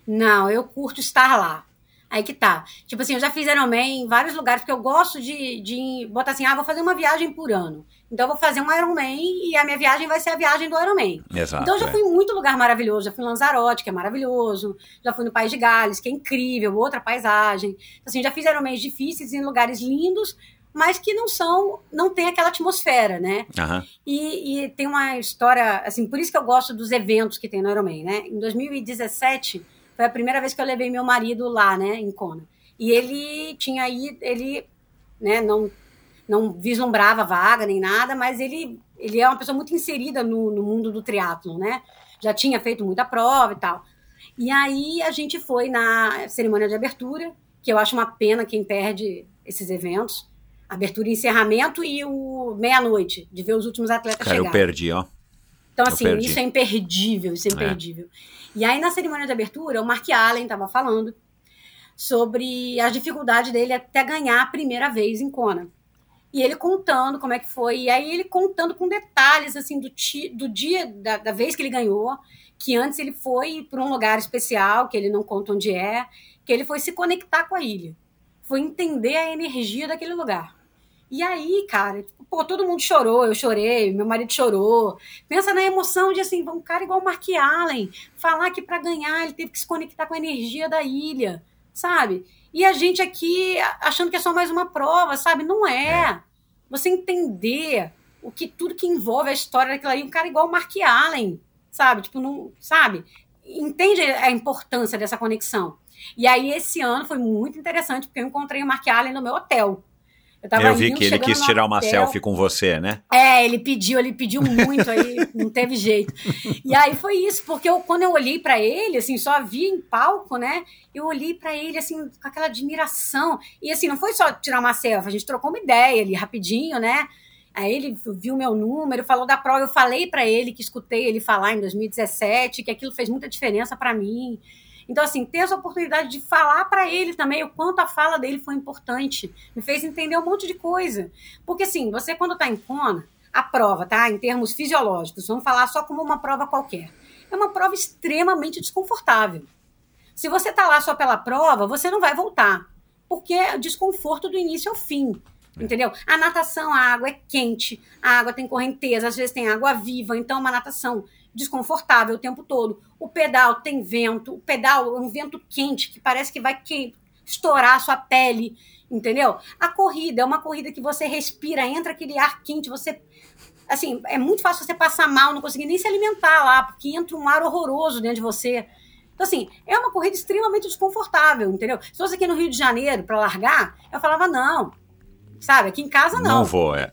Não, eu curto estar lá. Aí que tá. Tipo assim, eu já fiz Ironman em vários lugares, porque eu gosto de, de botar assim, ah, vou fazer uma viagem por ano. Então eu vou fazer um Ironman e a minha viagem vai ser a viagem do Ironman. Exato. Então eu já é. fui em muito lugar maravilhoso. Já fui em Lanzarote, que é maravilhoso. Já fui no País de Gales, que é incrível, outra paisagem. Assim, já fiz Ironmans difíceis em lugares lindos, mas que não são, não tem aquela atmosfera, né? Aham. E, e tem uma história, assim, por isso que eu gosto dos eventos que tem no Ironman, né? Em 2017, foi a primeira vez que eu levei meu marido lá, né, em Kona. E ele tinha aí, ele, né, não, não vislumbrava vaga nem nada, mas ele, ele é uma pessoa muito inserida no, no mundo do triatlon, né? Já tinha feito muita prova e tal. E aí a gente foi na cerimônia de abertura, que eu acho uma pena quem perde esses eventos. Abertura e encerramento e o meia-noite, de ver os últimos atletas Cara, eu chegarem. perdi, ó. Então, Eu assim, perdi. isso é imperdível, isso é imperdível. E aí, na cerimônia de abertura, o Mark Allen estava falando sobre as dificuldades dele até ganhar a primeira vez em Kona. E ele contando como é que foi. E aí ele contando com detalhes, assim, do, ti, do dia, da, da vez que ele ganhou, que antes ele foi para um lugar especial, que ele não conta onde é, que ele foi se conectar com a ilha. Foi entender a energia daquele lugar. E aí, cara, tipo, pô, todo mundo chorou, eu chorei, meu marido chorou. Pensa na emoção de assim, um cara igual o Mark Allen, falar que para ganhar ele teve que se conectar com a energia da ilha, sabe? E a gente aqui achando que é só mais uma prova, sabe? Não é. Você entender o que tudo que envolve a história daquilo aí, um cara igual o Mark Allen, sabe? Tipo, não, sabe? Entende a importância dessa conexão. E aí esse ano foi muito interessante porque eu encontrei o Mark Allen no meu hotel. Eu, Eu vi que ele quis tirar uma hotel. selfie com você, né? É, ele pediu, ele pediu muito aí, *laughs* não teve jeito. E aí foi isso, porque eu, quando eu olhei pra ele, assim, só vi em palco, né? Eu olhei pra ele, assim, com aquela admiração. E assim, não foi só tirar uma selfie, a gente trocou uma ideia ali rapidinho, né? Aí ele viu meu número, falou da prova, eu falei pra ele que escutei ele falar em 2017, que aquilo fez muita diferença pra mim. Então, assim, ter essa oportunidade de falar para ele também o quanto a fala dele foi importante, me fez entender um monte de coisa. Porque, assim, você quando tá em Kona, a prova, tá? Em termos fisiológicos, vamos falar só como uma prova qualquer. É uma prova extremamente desconfortável. Se você tá lá só pela prova, você não vai voltar. Porque é desconforto do início ao fim. Entendeu? A natação, a água é quente, a água tem correnteza, às vezes tem água viva, então é uma natação desconfortável o tempo todo. O pedal tem vento, o pedal é um vento quente que parece que vai que estourar a sua pele, entendeu? A corrida é uma corrida que você respira, entra aquele ar quente, você assim, é muito fácil você passar mal, não conseguir nem se alimentar lá, porque entra um ar horroroso dentro de você. Então, assim, é uma corrida extremamente desconfortável, entendeu? Se fosse aqui no Rio de Janeiro para largar, eu falava, não. Sabe, aqui em casa não. Não vou, é.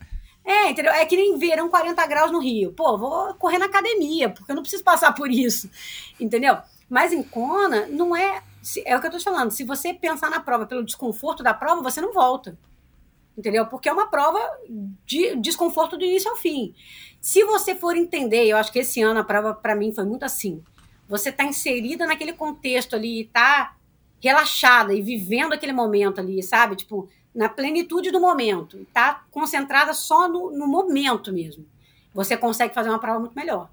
É, entendeu? É que nem verão 40 graus no Rio. Pô, vou correr na academia, porque eu não preciso passar por isso. Entendeu? Mas em Kona, não é. É o que eu tô te falando. Se você pensar na prova pelo desconforto da prova, você não volta. Entendeu? Porque é uma prova de desconforto do início ao fim. Se você for entender, eu acho que esse ano a prova para mim foi muito assim. Você tá inserida naquele contexto ali, tá relaxada e vivendo aquele momento ali, sabe? Tipo, na plenitude do momento, tá concentrada só no, no momento mesmo. Você consegue fazer uma prova muito melhor.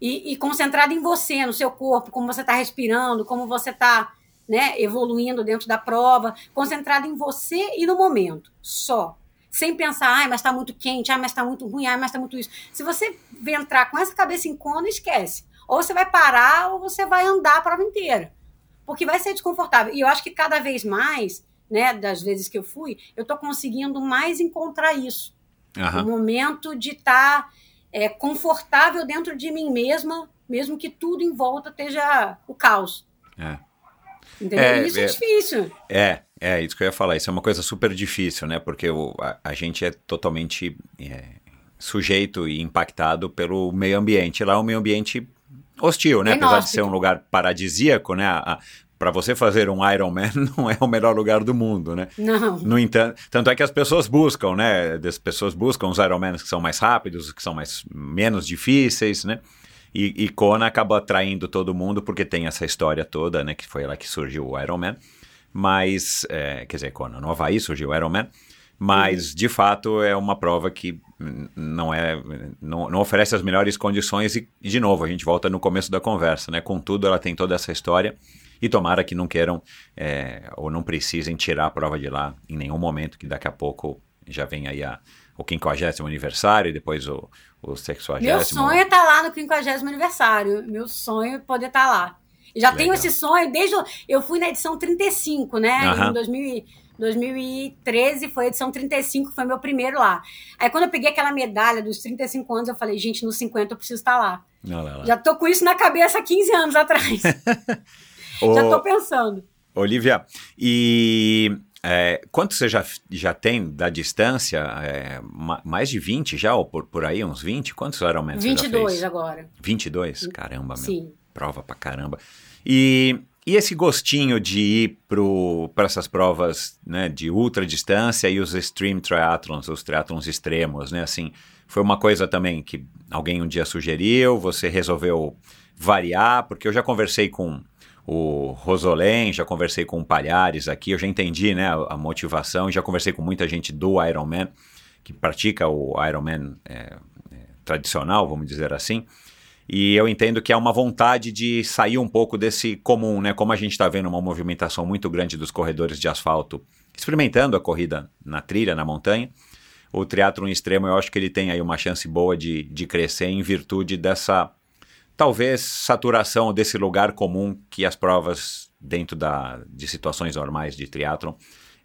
E, e concentrada em você, no seu corpo, como você está respirando, como você está né, evoluindo dentro da prova, concentrada em você e no momento, só. Sem pensar, ai, mas está muito quente, ai, mas está muito ruim, ai, mas está muito isso. Se você entrar com essa cabeça em cona, esquece. Ou você vai parar ou você vai andar a prova inteira. Porque vai ser desconfortável. E eu acho que cada vez mais né, das vezes que eu fui, eu estou conseguindo mais encontrar isso. Uhum. O momento de estar tá, é, confortável dentro de mim mesma, mesmo que tudo em volta esteja o caos. É. Entendeu? É, isso é, é, difícil. É, é isso que eu ia falar. Isso é uma coisa super difícil, né? Porque o, a, a gente é totalmente é, sujeito e impactado pelo meio ambiente. Lá é um meio ambiente hostil, né? Apesar de ser um lugar paradisíaco, né? A, para você fazer um Ironman *laughs* não é o melhor lugar do mundo, né? Não. No entanto, tanto é que as pessoas buscam, né? As pessoas buscam os Ironmans que são mais rápidos, que são mais menos difíceis, né? E, e Kona acaba atraindo todo mundo porque tem essa história toda, né? Que foi lá que surgiu o Ironman. Mas, é, quer dizer, Kona, no Havaí surgiu o Ironman. Mas, uhum. de fato, é uma prova que não é não, não oferece as melhores condições e, de novo, a gente volta no começo da conversa, né? Contudo, ela tem toda essa história e tomara que não queiram é, ou não precisem tirar a prova de lá em nenhum momento, que daqui a pouco já vem aí a, o 50 aniversário e depois o, o 60. Meu sonho é estar tá lá no 50 aniversário. Meu sonho é poder estar tá lá. já Legal. tenho esse sonho desde. Eu fui na edição 35, né? Uhum. Em 2000, 2013 foi a edição 35, foi meu primeiro lá. Aí quando eu peguei aquela medalha dos 35 anos, eu falei, gente, nos 50 eu preciso estar tá lá. Não, não, não. Já tô com isso na cabeça há 15 anos atrás. *laughs* Já estou pensando. Olivia, e é, quanto você já, já tem da distância? É, mais de 20 já, ou por, por aí, uns 20? Quantos Ironman 22 você agora. 22? Caramba, meu. Sim. Prova pra caramba. E, e esse gostinho de ir para essas provas né, de ultra distância e os extreme triathlons, os triathlons extremos, né? Assim, foi uma coisa também que alguém um dia sugeriu, você resolveu variar, porque eu já conversei com o Rosolém, já conversei com o Palhares aqui, eu já entendi né, a, motivação, já conversei com muita gente do Ironman, que pratica o Ironman é, é, tradicional, vamos dizer assim, e eu entendo que há uma vontade de sair um pouco desse comum, né? Como a gente está vendo uma movimentação muito grande dos corredores de asfalto experimentando a corrida na trilha, na montanha, o triatlon extremo eu acho que ele tem aí uma chance boa de, de crescer em virtude dessa talvez saturação desse lugar comum que as provas dentro da, de situações normais de triatlon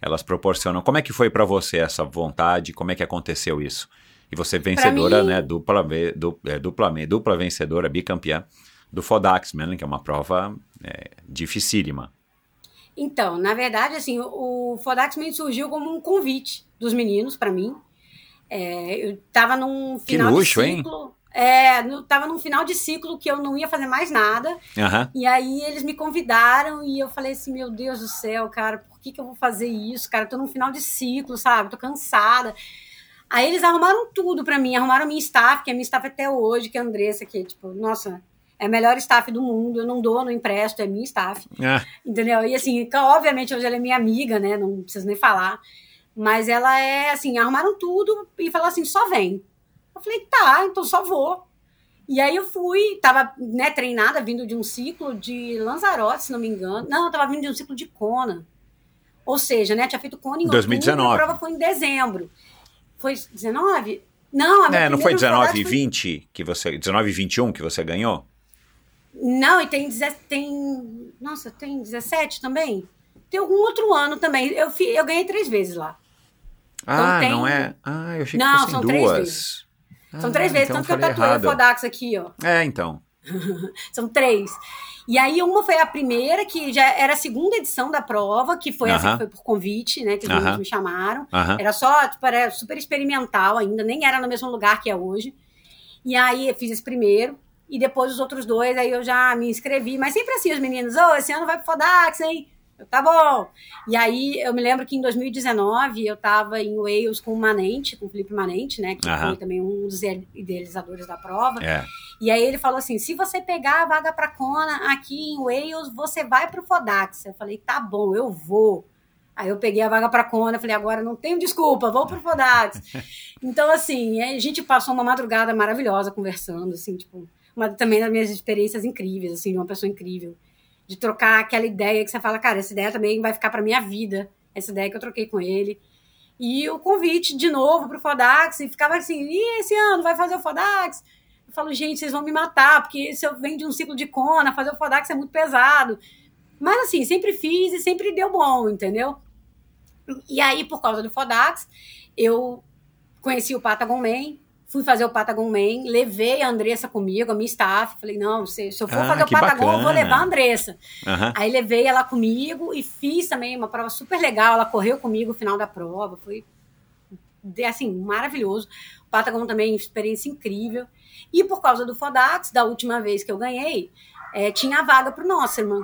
elas proporcionam. Como é que foi para você essa vontade? Como é que aconteceu isso? E você vencedora, mim... né, dupla, dupla, é, dupla, dupla vencedora, bicampeã do Fodaxman, que é uma prova é, dificílima. Então, na verdade, assim, o Fodaxman surgiu como um convite dos meninos para mim. É, eu estava num final que luxo, de ciclo. Hein? É, no, tava num final de ciclo que eu não ia fazer mais nada. Uhum. E aí eles me convidaram e eu falei assim: meu Deus do céu, cara, por que, que eu vou fazer isso, cara? Eu tô num final de ciclo, sabe? Tô cansada. Aí eles arrumaram tudo para mim, arrumaram minha staff, que é minha staff até hoje, que é a Andressa, que, tipo, nossa, é a melhor staff do mundo, eu não dou, não empresto, é minha staff. Ah. Entendeu? E assim, obviamente hoje ela é minha amiga, né? Não preciso nem falar. Mas ela é assim, arrumaram tudo e falaram assim: só vem. Eu falei, tá, então só vou. E aí eu fui, tava né, treinada, vindo de um ciclo de Lanzarote, se não me engano. Não, eu tava vindo de um ciclo de Kona. Ou seja, né, tinha feito Kona em 2019. outubro, a prova foi em dezembro. Foi 19? Não, a minha É, não foi 19 e 20 foi... que você, 19 e 21 que você ganhou? Não, e tem, tem, nossa, tem 17 também? ter algum outro ano também. Eu, eu ganhei três vezes lá. Ah, tem- não é? Ah, eu achei Não, que fossem duas. São Ah, três vezes, então tanto que eu tatuei errado. o Fodax aqui, ó. É, então. *laughs* São três. E aí, uma foi a primeira, que já era a segunda edição da prova, que foi essa Aham. que foi por convite, né? Que os Aham. meninos me chamaram. Aham. Era só, tipo, era super experimental ainda, nem era no mesmo lugar que é hoje. E aí eu fiz esse primeiro, e depois os outros dois, aí eu já me inscrevi. Mas sempre assim, os meninos, ô, esse ano vai pro Fodax, hein? Eu, tá bom. E aí eu me lembro que em 2019 eu tava em Wales com o Manente, com o Felipe Manente, né? Que foi também um dos idealizadores da prova. É. E aí ele falou assim: se você pegar a vaga pra Kona aqui em Wales, você vai pro Fodax. Eu falei, tá bom, eu vou. Aí eu peguei a vaga pra Kona, falei, agora não tenho desculpa, vou pro Fodax. *laughs* então, assim, a gente passou uma madrugada maravilhosa conversando, assim, tipo, uma, também das minhas experiências incríveis, assim, de uma pessoa incrível. De trocar aquela ideia que você fala, cara, essa ideia também vai ficar pra minha vida. Essa ideia que eu troquei com ele. E o convite de novo pro Fodax, e ficava assim, e esse ano vai fazer o Fodax? Eu falo, gente, vocês vão me matar, porque se eu venho de um ciclo de Kona, fazer o Fodax é muito pesado. Mas assim, sempre fiz e sempre deu bom, entendeu? E aí, por causa do Fodax, eu conheci o Patagon Man, fui fazer o Patagon Man, levei a Andressa comigo, a minha staff. Falei, não, se, se eu for Ah, fazer o Patagon, eu vou bacana. levar a Andressa. Aham. Aí levei ela comigo e fiz também uma prova super legal. Ela correu comigo no final da prova, foi assim, maravilhoso. O Patagon também, experiência incrível. E por causa do Fodax, da última vez que eu ganhei, eh, tinha a vaga pro Nosserman.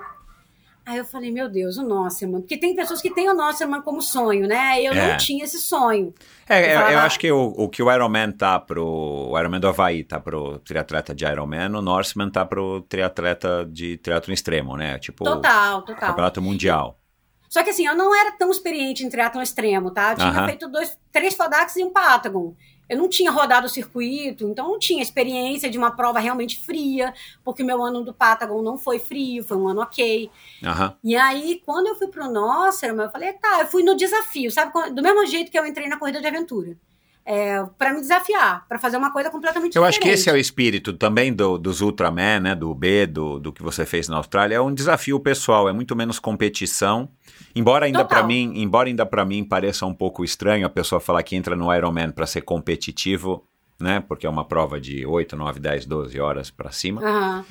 Aí eu falei, meu Deus, o Nosserman. Porque tem pessoas que têm o Nosserman como sonho, né? Eu É. não tinha esse sonho. É, Eu eu, eu falava- acho que o, o que o Ironman tá pro. O Ironman do Havaí tá pro triatleta de Ironman, o Norseman tá pro triatleta de triatlo extremo, né? Tipo, Total, total. campeonato mundial. Só que assim, eu não era tão experiente em triatlon extremo, tá? Eu tinha Aham. feito dois, três Fodax e um Patagon. Eu não tinha rodado o circuito, então não tinha experiência de uma prova realmente fria, porque o meu ano do Patagon não foi frio, foi um ano ok. Aham. E aí, quando eu fui pro Nosserman, eu falei, tá, eu fui no desafio, sabe? Do mesmo jeito que eu entrei na corrida de aventura. É, para me desafiar, para fazer uma coisa completamente Eu diferente. acho que esse é o espírito também do, dos Ultraman, né? Do B, do, do que você fez na Austrália. É um desafio pessoal, é muito menos competição. Embora ainda para mim, embora ainda para mim pareça um pouco estranho a pessoa falar que entra no Ironman para ser competitivo, né? Porque é uma prova de 8, 9, 10, 12 horas para cima. Aham.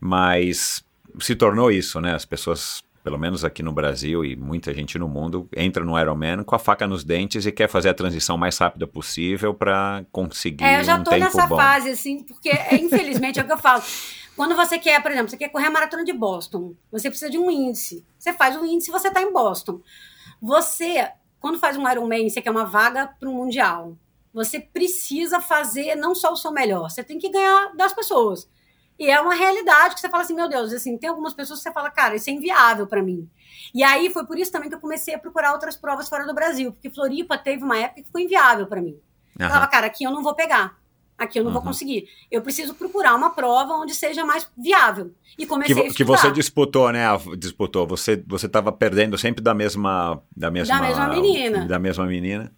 mas se tornou isso, né? As pessoas, pelo menos aqui no Brasil e muita gente no mundo, entra no Ironman com a faca nos dentes e quer fazer a transição mais rápida possível para conseguir É, eu já um tô nessa bom. fase, assim, porque é, infelizmente é o que eu falo. Quando você quer, por exemplo, você quer correr a maratona de Boston, você precisa de um índice. Você faz um índice e você tá em Boston. Você, quando faz um Ironman, você quer uma vaga para um Mundial. Você precisa fazer não só o seu melhor, você tem que ganhar das pessoas. E é uma realidade que você fala assim, meu Deus, assim, tem algumas pessoas que você fala, cara, isso é inviável para mim. E aí foi por isso também que eu comecei a procurar outras provas fora do Brasil, porque Floripa teve uma época que ficou inviável para mim. Eu Aham. falava, cara, aqui eu não vou pegar. Aqui eu não vou Uhum. conseguir. Eu preciso procurar uma prova onde seja mais viável. E Que, comecei a vo- que estudar. você disputou, né? Disputou. Você você estava perdendo sempre da mesma da mesma mesma menina. Da mesma menina.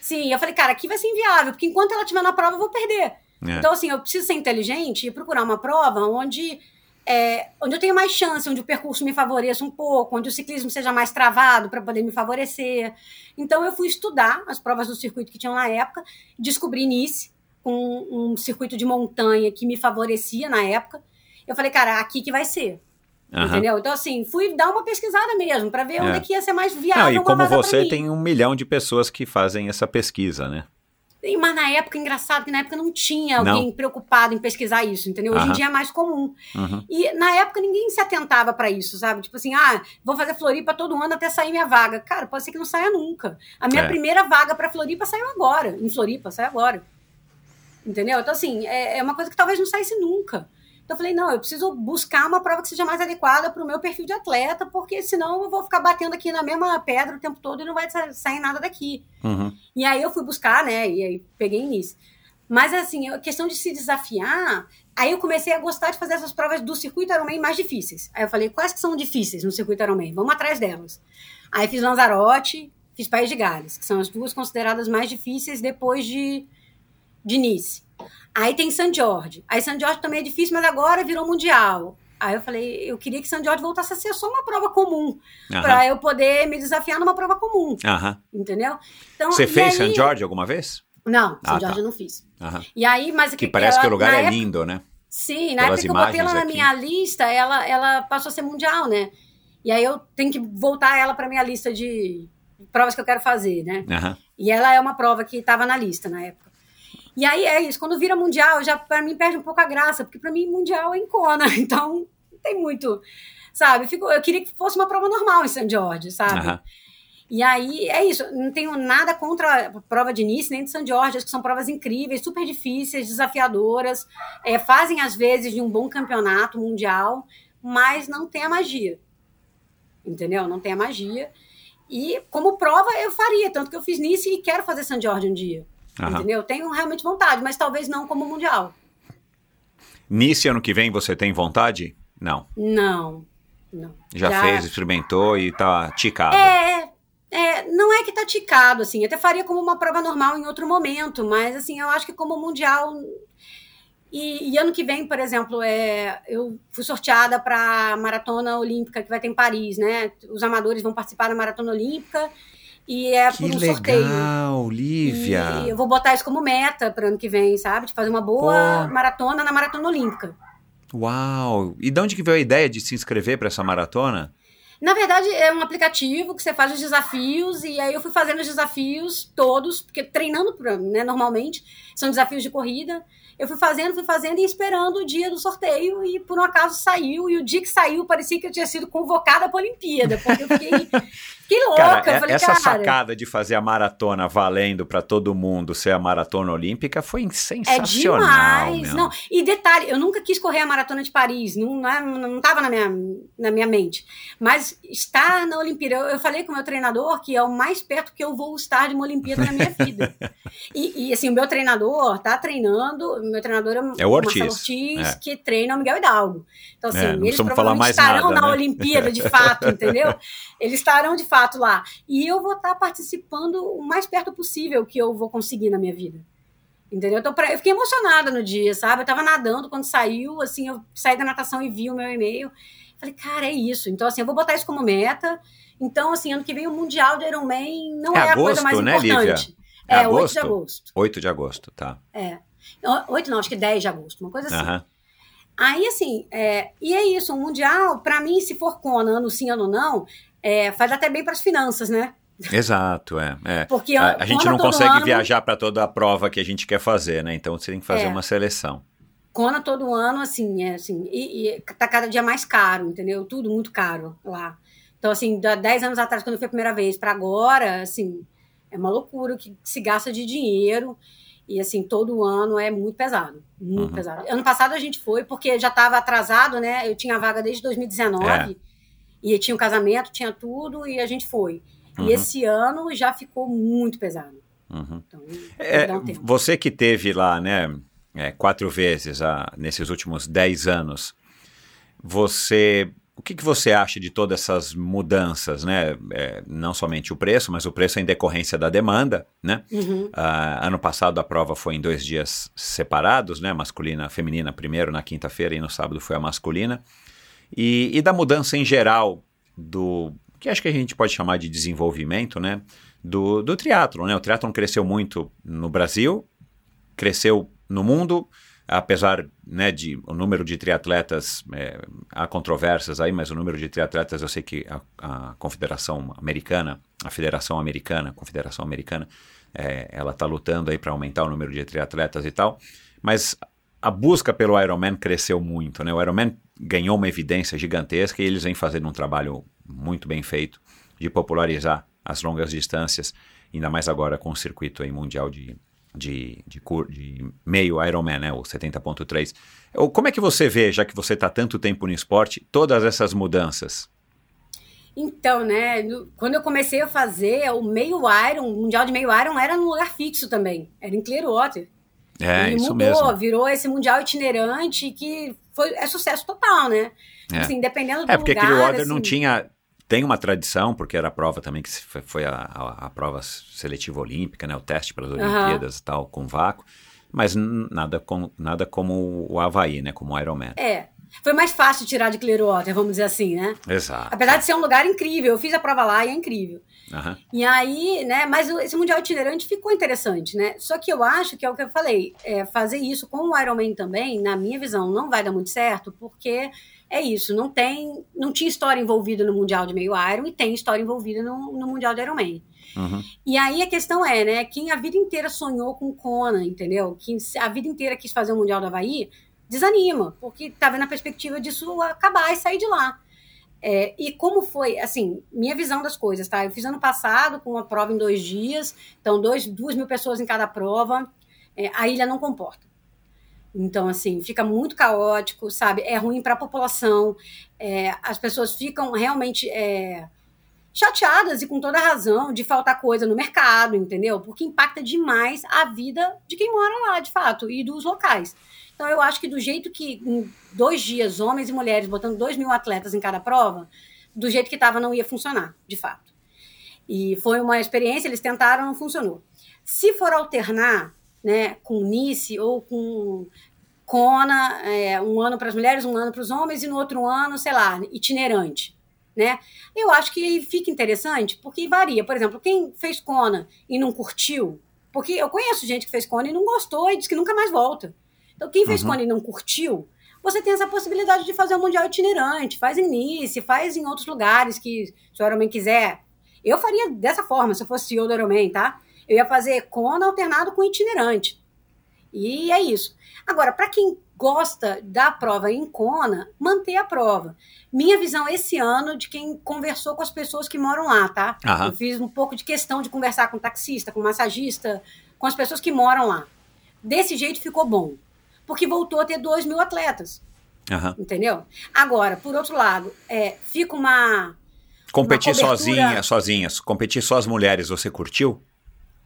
Sim, eu falei, cara, aqui vai ser inviável, porque enquanto ela estiver na prova, eu vou perder. É. Então, assim, eu preciso ser inteligente e procurar uma prova onde, é, onde eu tenha mais chance, onde o percurso me favoreça um pouco, onde o ciclismo seja mais travado para poder me favorecer. Então, eu fui estudar as provas do circuito que tinham na época, descobri Nice, com um circuito de montanha que me favorecia na época. Eu falei, cara, aqui que vai ser. Aham. Entendeu? Então, assim, fui dar uma pesquisada mesmo, para ver É. onde é que ia ser mais viável. Não, e como você tem um milhão de pessoas que fazem essa pesquisa, né? Mas na época, engraçado que na época não tinha Não. alguém preocupado em pesquisar isso, entendeu? Hoje em dia é mais comum. Uhum. E na época ninguém se atentava pra isso, sabe? Tipo assim, ah, vou fazer Floripa todo ano até sair minha vaga. Cara, pode ser que não saia nunca. A minha É. primeira vaga pra Floripa saiu agora. Em Floripa, saiu agora. Entendeu? Então, assim, é, é uma coisa que talvez não saísse nunca. Então eu falei, não, eu preciso buscar uma prova que seja mais adequada pro meu perfil de atleta, porque senão eu vou ficar batendo aqui na mesma pedra o tempo todo e não vai sa- sair nada daqui. Uhum. E aí eu fui buscar, né? E aí peguei início. Mas assim, a questão de se desafiar, aí eu comecei a gostar de fazer essas provas do circuito Ironman mais difíceis. Aí eu falei, quais que são difíceis no circuito Ironman? Vamos atrás delas. Aí fiz Lanzarote, fiz País de Gales, que são as duas consideradas mais difíceis depois de, de Nice. Aí tem San Jorge. Aí San Jorge também é difícil, mas agora virou mundial. Aí eu falei, eu queria que San Jorge voltasse a ser só uma prova comum, Aham. pra eu poder me desafiar numa prova comum, Aham. entendeu? Então, Você fez aí- St. George alguma vez? Não, Ah, San Jorge tá. eu não fiz. Aham. E aí, mas Que parece que o lugar é época- lindo, né? Sim, na Pelas época que eu botei ela na minha lista, ela, ela passou a ser mundial, né? E aí eu tenho que voltar ela pra minha lista de provas que eu quero fazer, né? E ela é uma prova que estava na lista na época. E aí é isso, quando vira mundial, já para mim perde um pouco a graça, porque para mim mundial é em Kona, *laughs* então não tem muito, sabe? Eu, fico- eu queria que fosse uma prova normal em St. George, sabe? Aham. E aí é isso, não tenho nada contra a prova de Nice nem de St. George, acho que são provas incríveis, super difíceis, desafiadoras, é, fazem às vezes de um bom campeonato mundial, mas não tem a magia. Entendeu? Não tem a magia. E como prova eu faria, tanto que eu fiz Nice e quero fazer St. George um dia. Aham. Entendeu? Tenho realmente vontade, mas talvez não como mundial. Nice ano que vem você tem vontade? Não. Não. Não. Já, fez, experimentou e tá ticado. É, é, não é que tá ticado, assim. Até faria como uma prova normal em outro momento, mas assim, eu acho que como mundial. E, e ano que vem, por exemplo, é, eu fui sorteada para a maratona olímpica que vai ter em Paris, né? Os amadores vão participar da maratona olímpica e é Que por um sorteio. legal, Lívia. E eu vou botar isso como meta para ano que vem, sabe? De fazer uma boa Pô. maratona na maratona olímpica. Uau! E de onde que veio a ideia de se inscrever para essa maratona? Na verdade, é um aplicativo que você faz os desafios, e aí eu fui fazendo os desafios todos, porque treinando pra- né, normalmente, são desafios de corrida. Eu fui fazendo, fui fazendo e esperando o dia do sorteio, e por um acaso saiu, e o dia que saiu parecia que eu tinha sido convocada para a Olimpíada, porque eu fiquei, *laughs* fiquei louca. Cara, eu é- falei, essa cara, sacada de fazer a maratona valendo para todo mundo ser a maratona olímpica foi É sensacional. demais. meu. Não, e detalhe, eu nunca quis correr a maratona de Paris, não, não, é- não tava na minha, na minha mente. Mas estar na Olimpíada, eu, eu falei com o meu treinador que é o mais perto que eu vou estar de uma Olimpíada na minha vida. *laughs* E, e, assim, o meu treinador tá treinando, meu treinador é, É o Ortiz, Marcelo Ortiz, é. que treina o Miguel Hidalgo. Então, assim, É, eles precisamos falar provavelmente mais estarão nada, na né? Olimpíada de fato, *laughs* entendeu? Eles estarão de fato lá. E eu vou estar participando o mais perto possível que eu vou conseguir na minha vida. Entendeu? Então, eu fiquei emocionada no dia, sabe? Eu tava nadando quando saiu, assim, eu saí da natação e vi o meu e-mail. Falei, cara, é isso. Então, assim, eu vou botar isso como meta. Então, assim, ano que vem o Mundial de Ironman não É é, a coisa agosto, mais né, Lívia? importante. É É, 8 agosto? de agosto. 8 de agosto, tá. É. 8 não, acho que 10 de agosto, uma coisa assim. Aí, assim, é, e é isso, o Mundial, pra mim, se for Kona, ano sim, ano não, é, faz até bem pras finanças, né? Exato, é. é. Porque A, a gente não consegue ano- viajar para toda a prova que a gente quer fazer, né? Então você tem que fazer É. uma seleção. Kona todo ano, assim, é assim, e, e tá cada dia mais caro, entendeu? Tudo muito caro lá. Então, assim, da 10 anos atrás, quando eu fui a primeira vez, pra agora, assim, é uma loucura o que se gasta de dinheiro. E, assim, todo ano é muito pesado. Muito Uhum. pesado. Ano passado a gente foi, porque já estava atrasado, né? Eu tinha vaga desde 2019. É. E tinha o casamento, tinha tudo, e a gente foi. Uhum. E esse ano já ficou muito pesado. Uhum. Então, É, um você que teve lá, né, é, quatro vezes ah, nesses últimos dez anos, você, o que, que você acha de todas essas mudanças, né? É, não somente o preço, mas o preço em decorrência da demanda, né? Uhum. Ah, ano passado a prova foi em dois dias separados, né? Masculina, feminina primeiro na quinta-feira e no sábado foi a masculina. E, e da mudança em geral do que acho que a gente pode chamar de desenvolvimento, né? Do, do triatlon, né? O triatlon cresceu muito no Brasil, cresceu no mundo, apesar né, de o número de triatletas, é, há controvérsias aí, mas o número de triatletas eu sei que a, a Confederação Americana, a Federação Americana, a Confederação Americana, é, ela está lutando aí para aumentar o número de triatletas e tal, mas a busca pelo Ironman cresceu muito, né? O Ironman ganhou uma evidência gigantesca e eles vêm fazendo um trabalho muito bem feito de popularizar as longas distâncias, ainda mais agora com o circuito aí mundial de, de, de, de meio Ironman, né? O 70.3. Ou Como é que você vê, já que você está tanto tempo no esporte, todas essas mudanças? Então, né, quando eu comecei a fazer o meio Iron, o Mundial de meio Iron era num lugar fixo também, era em Clearwater. É, Ele isso mudou, mesmo. virou esse Mundial itinerante que foi, é sucesso total, né? É. Assim, dependendo do É, porque lugar, Clearwater não assim, tinha. Tem uma tradição, porque era a prova também que foi- a, a- a prova seletiva olímpica, né? O teste para as. Olimpíadas e tal, com vácuo. Mas nada, com, nada como o Havaí, né? Como o Ironman. É. Foi mais fácil tirar de Clearwater, vamos dizer assim, né? Exato. Apesar de ser um lugar incrível, eu fiz a prova lá e é incrível. Aham. E aí, né, mas esse Mundial Itinerante ficou interessante, né? Só que eu acho que é o que eu falei, é, fazer isso com o Ironman também, na minha visão, não vai dar muito certo, porque é isso, não tem, não tinha história envolvida no Mundial de Meio Iron e tem história envolvida no, no Mundial de Ironman. Uhum. E aí a questão é, né, quem a vida inteira sonhou com Kona, entendeu? Quem a vida inteira quis fazer o Mundial do Havaí, desanima, porque tá vendo a perspectiva disso acabar e sair de lá. É, e como foi, assim, minha visão das coisas, tá? Eu fiz ano passado com uma prova em dois dias, então dois, duas mil pessoas em cada prova, é, a ilha não comporta. Então, assim, fica muito caótico, sabe? É ruim para a população, é, as pessoas ficam realmente é, chateadas e com toda razão de faltar coisa no mercado, entendeu? Porque impacta demais a vida de quem mora lá, de fato, e dos locais. Então, eu acho que do jeito que, em dois dias, homens e mulheres botando dois mil atletas em cada prova, do jeito que estava, não ia funcionar, de fato. E foi uma experiência, eles tentaram, não funcionou. Se for alternar, né, com Nice ou com Kona, é, um ano para as mulheres, um ano para os homens, e no outro ano, sei lá, itinerante, né? Eu acho que fica interessante, porque varia. Por exemplo, quem fez Kona e não curtiu, porque eu conheço gente que fez Kona e não gostou e diz que nunca mais volta. Então, quem fez Uhum. E não curtiu, você tem essa possibilidade de fazer um mundial itinerante, faz em Nice, faz em outros lugares que se o Ironman quiser. Eu faria dessa forma, se eu fosse CEO do Ironman, tá? Eu ia fazer Kona alternado com itinerante. E é isso. Agora, para quem gosta da prova em Kona, manter a prova. Minha visão esse ano de quem conversou com as pessoas que moram lá, tá? Aham. Eu fiz um pouco de questão de conversar com taxista, com massagista, com as pessoas que moram lá. Desse jeito ficou bom. Porque voltou a ter 2 mil atletas, Aham. entendeu? Agora, por outro lado, é, fica uma. Competir Uma cobertura- sozinha, sozinhas, competir só as mulheres, você curtiu?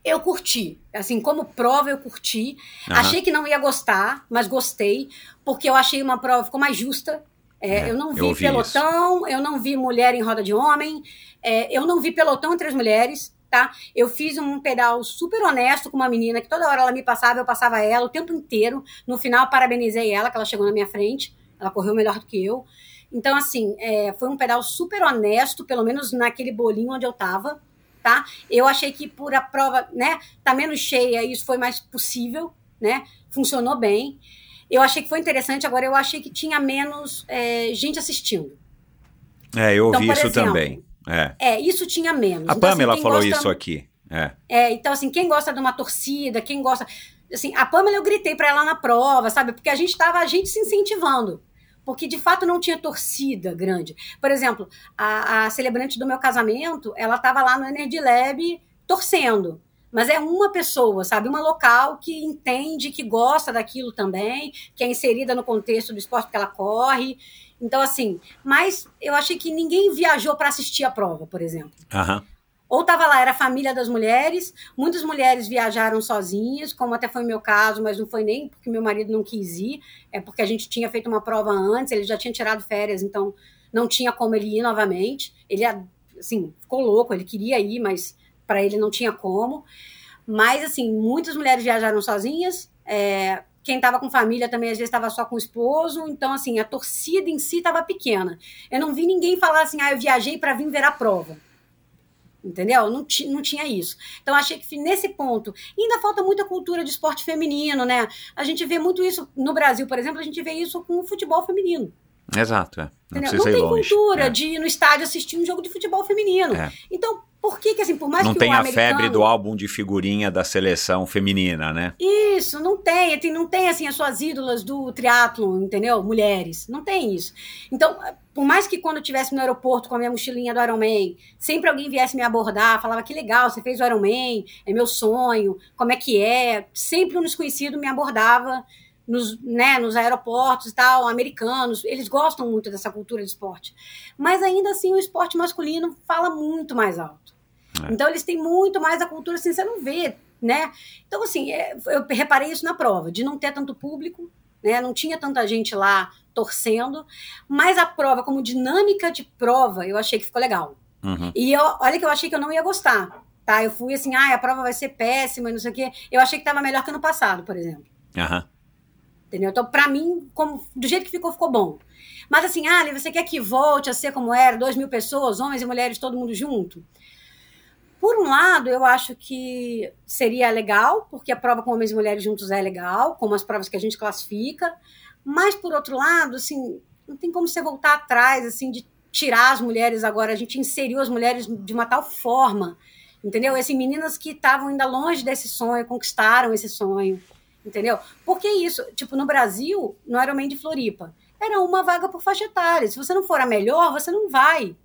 Eu curti. Assim, como prova, eu curti. Aham. Achei que não ia gostar, mas gostei, porque eu achei uma prova ficou mais justa. É, É, eu não vi eu pelotão, eu não vi mulher em roda de homem, é, eu não vi pelotão entre as mulheres, tá? Eu fiz um pedal super honesto com uma menina que toda hora ela me passava, eu passava ela o tempo inteiro. No final, parabenizei ela, que ela chegou na minha frente. Ela correu melhor do que eu. Então, assim, é, foi um pedal super honesto, pelo menos naquele bolinho onde eu tava, tá? Eu achei que por a prova, né, tá menos cheia, isso foi mais possível, né? Funcionou bem. Eu achei que foi interessante, agora eu achei que tinha menos é, gente assistindo. É, eu ouvi Então, isso exemplo, também. É. É, isso tinha menos. A Então, assim, Pamela quem falou gosta- isso aqui. É. É, então, assim, quem gosta de uma torcida, quem gosta. Assim, a Pamela eu gritei pra ela na prova, sabe? Porque a gente tava, a gente se incentivando. Porque de fato não tinha torcida grande. Por exemplo, a, a celebrante do meu casamento, ela tava lá no Energy Lab torcendo. Mas é uma pessoa, sabe? Uma local que entende, que gosta daquilo também, que é inserida no contexto do esporte que ela corre. Então, assim, mas eu achei que ninguém viajou para assistir a prova, por exemplo. Aham. Ou estava lá, era a família das mulheres. Muitas mulheres viajaram sozinhas, como até foi o meu caso, mas não foi nem porque meu marido não quis ir, é porque a gente tinha feito uma prova antes, ele já tinha tirado férias, então não tinha como ele ir novamente. Ele, assim, ficou louco, ele queria ir, mas para ele não tinha como. Mas, assim, muitas mulheres viajaram sozinhas. é, quem estava com família também, às vezes, estava só com o esposo. Então, assim, a torcida em si estava pequena. Eu não vi ninguém falar assim, ah, eu viajei para vir ver a prova entendeu? Não, não tinha isso. Então, achei que nesse ponto. Ainda falta muita cultura de esporte feminino, né? A gente vê muito isso no Brasil, por exemplo, a gente vê isso com o futebol feminino. Exato, é. Não Não tem longe. cultura É. de ir no estádio assistir um jogo de futebol feminino. É. Então, por que que, assim, por mais Não que tem a americano... febre do álbum de figurinha da seleção feminina, né? Isso, não tem, tem, não tem assim as suas ídolas do triatlon, entendeu? Mulheres, não tem isso. Então, por mais que quando eu estivesse no aeroporto com a minha mochilinha do Ironman, sempre alguém viesse me abordar, falava que legal, você fez o Ironman, é meu sonho, como é que é? Sempre um desconhecido me abordava nos, né, nos aeroportos e tal, americanos, eles gostam muito dessa cultura de esporte. Mas ainda assim o esporte masculino fala muito mais alto. É. Então eles têm muito mais a cultura assim, você não vê, né? Então, assim, é, eu reparei isso na prova, de não ter tanto público, né? Não tinha tanta gente lá torcendo, mas a prova, como dinâmica de prova, eu achei que ficou legal. Uhum. E eu, olha que eu achei que eu não ia gostar, tá? Eu fui assim, ah, a prova vai ser péssima, e não sei o quê. Eu achei que estava melhor que ano passado, por exemplo. Aham. Entendeu? Então, pra mim, como, do jeito que ficou, ficou bom. Mas assim, Ali, você quer que volte a ser como era, dois mil pessoas, homens e mulheres, todo mundo junto? Por um lado, eu acho que seria legal, porque a prova com homens e mulheres juntos é legal, como as provas que a gente classifica. Mas, por outro lado, assim, não tem como você voltar atrás, assim, de tirar as mulheres agora. A gente inseriu as mulheres de uma tal forma, entendeu? Assim, meninas que estavam ainda longe desse sonho, conquistaram esse sonho, entendeu? Porque isso, tipo, no Brasil, não era o de Floripa. Era uma vaga por faixa etária. Se você não for a melhor, você não vai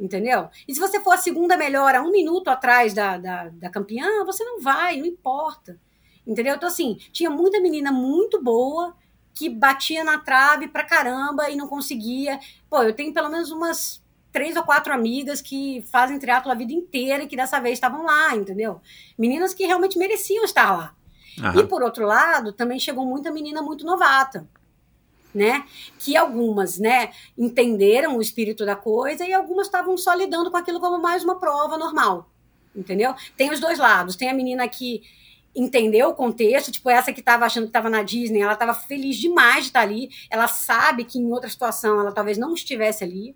entendeu? E se você for a segunda melhor a um minuto atrás da, da, da campeã, você não vai, não importa, entendeu? Então, assim, tinha muita menina muito boa que batia na trave pra caramba e não conseguia. Pô, eu tenho pelo menos umas três ou quatro amigas que fazem triatlo a vida inteira e que dessa vez estavam lá, entendeu? Meninas que realmente mereciam estar lá. Aham. E por outro lado, também chegou muita menina muito novata né? Que algumas, né, entenderam o espírito da coisa e algumas estavam só lidando com aquilo como mais uma prova normal, entendeu? Tem os dois lados. Tem a menina que entendeu o contexto, tipo essa que estava achando que estava na Disney, ela estava feliz demais de estar ali. Ela sabe que em outra situação ela talvez não estivesse ali,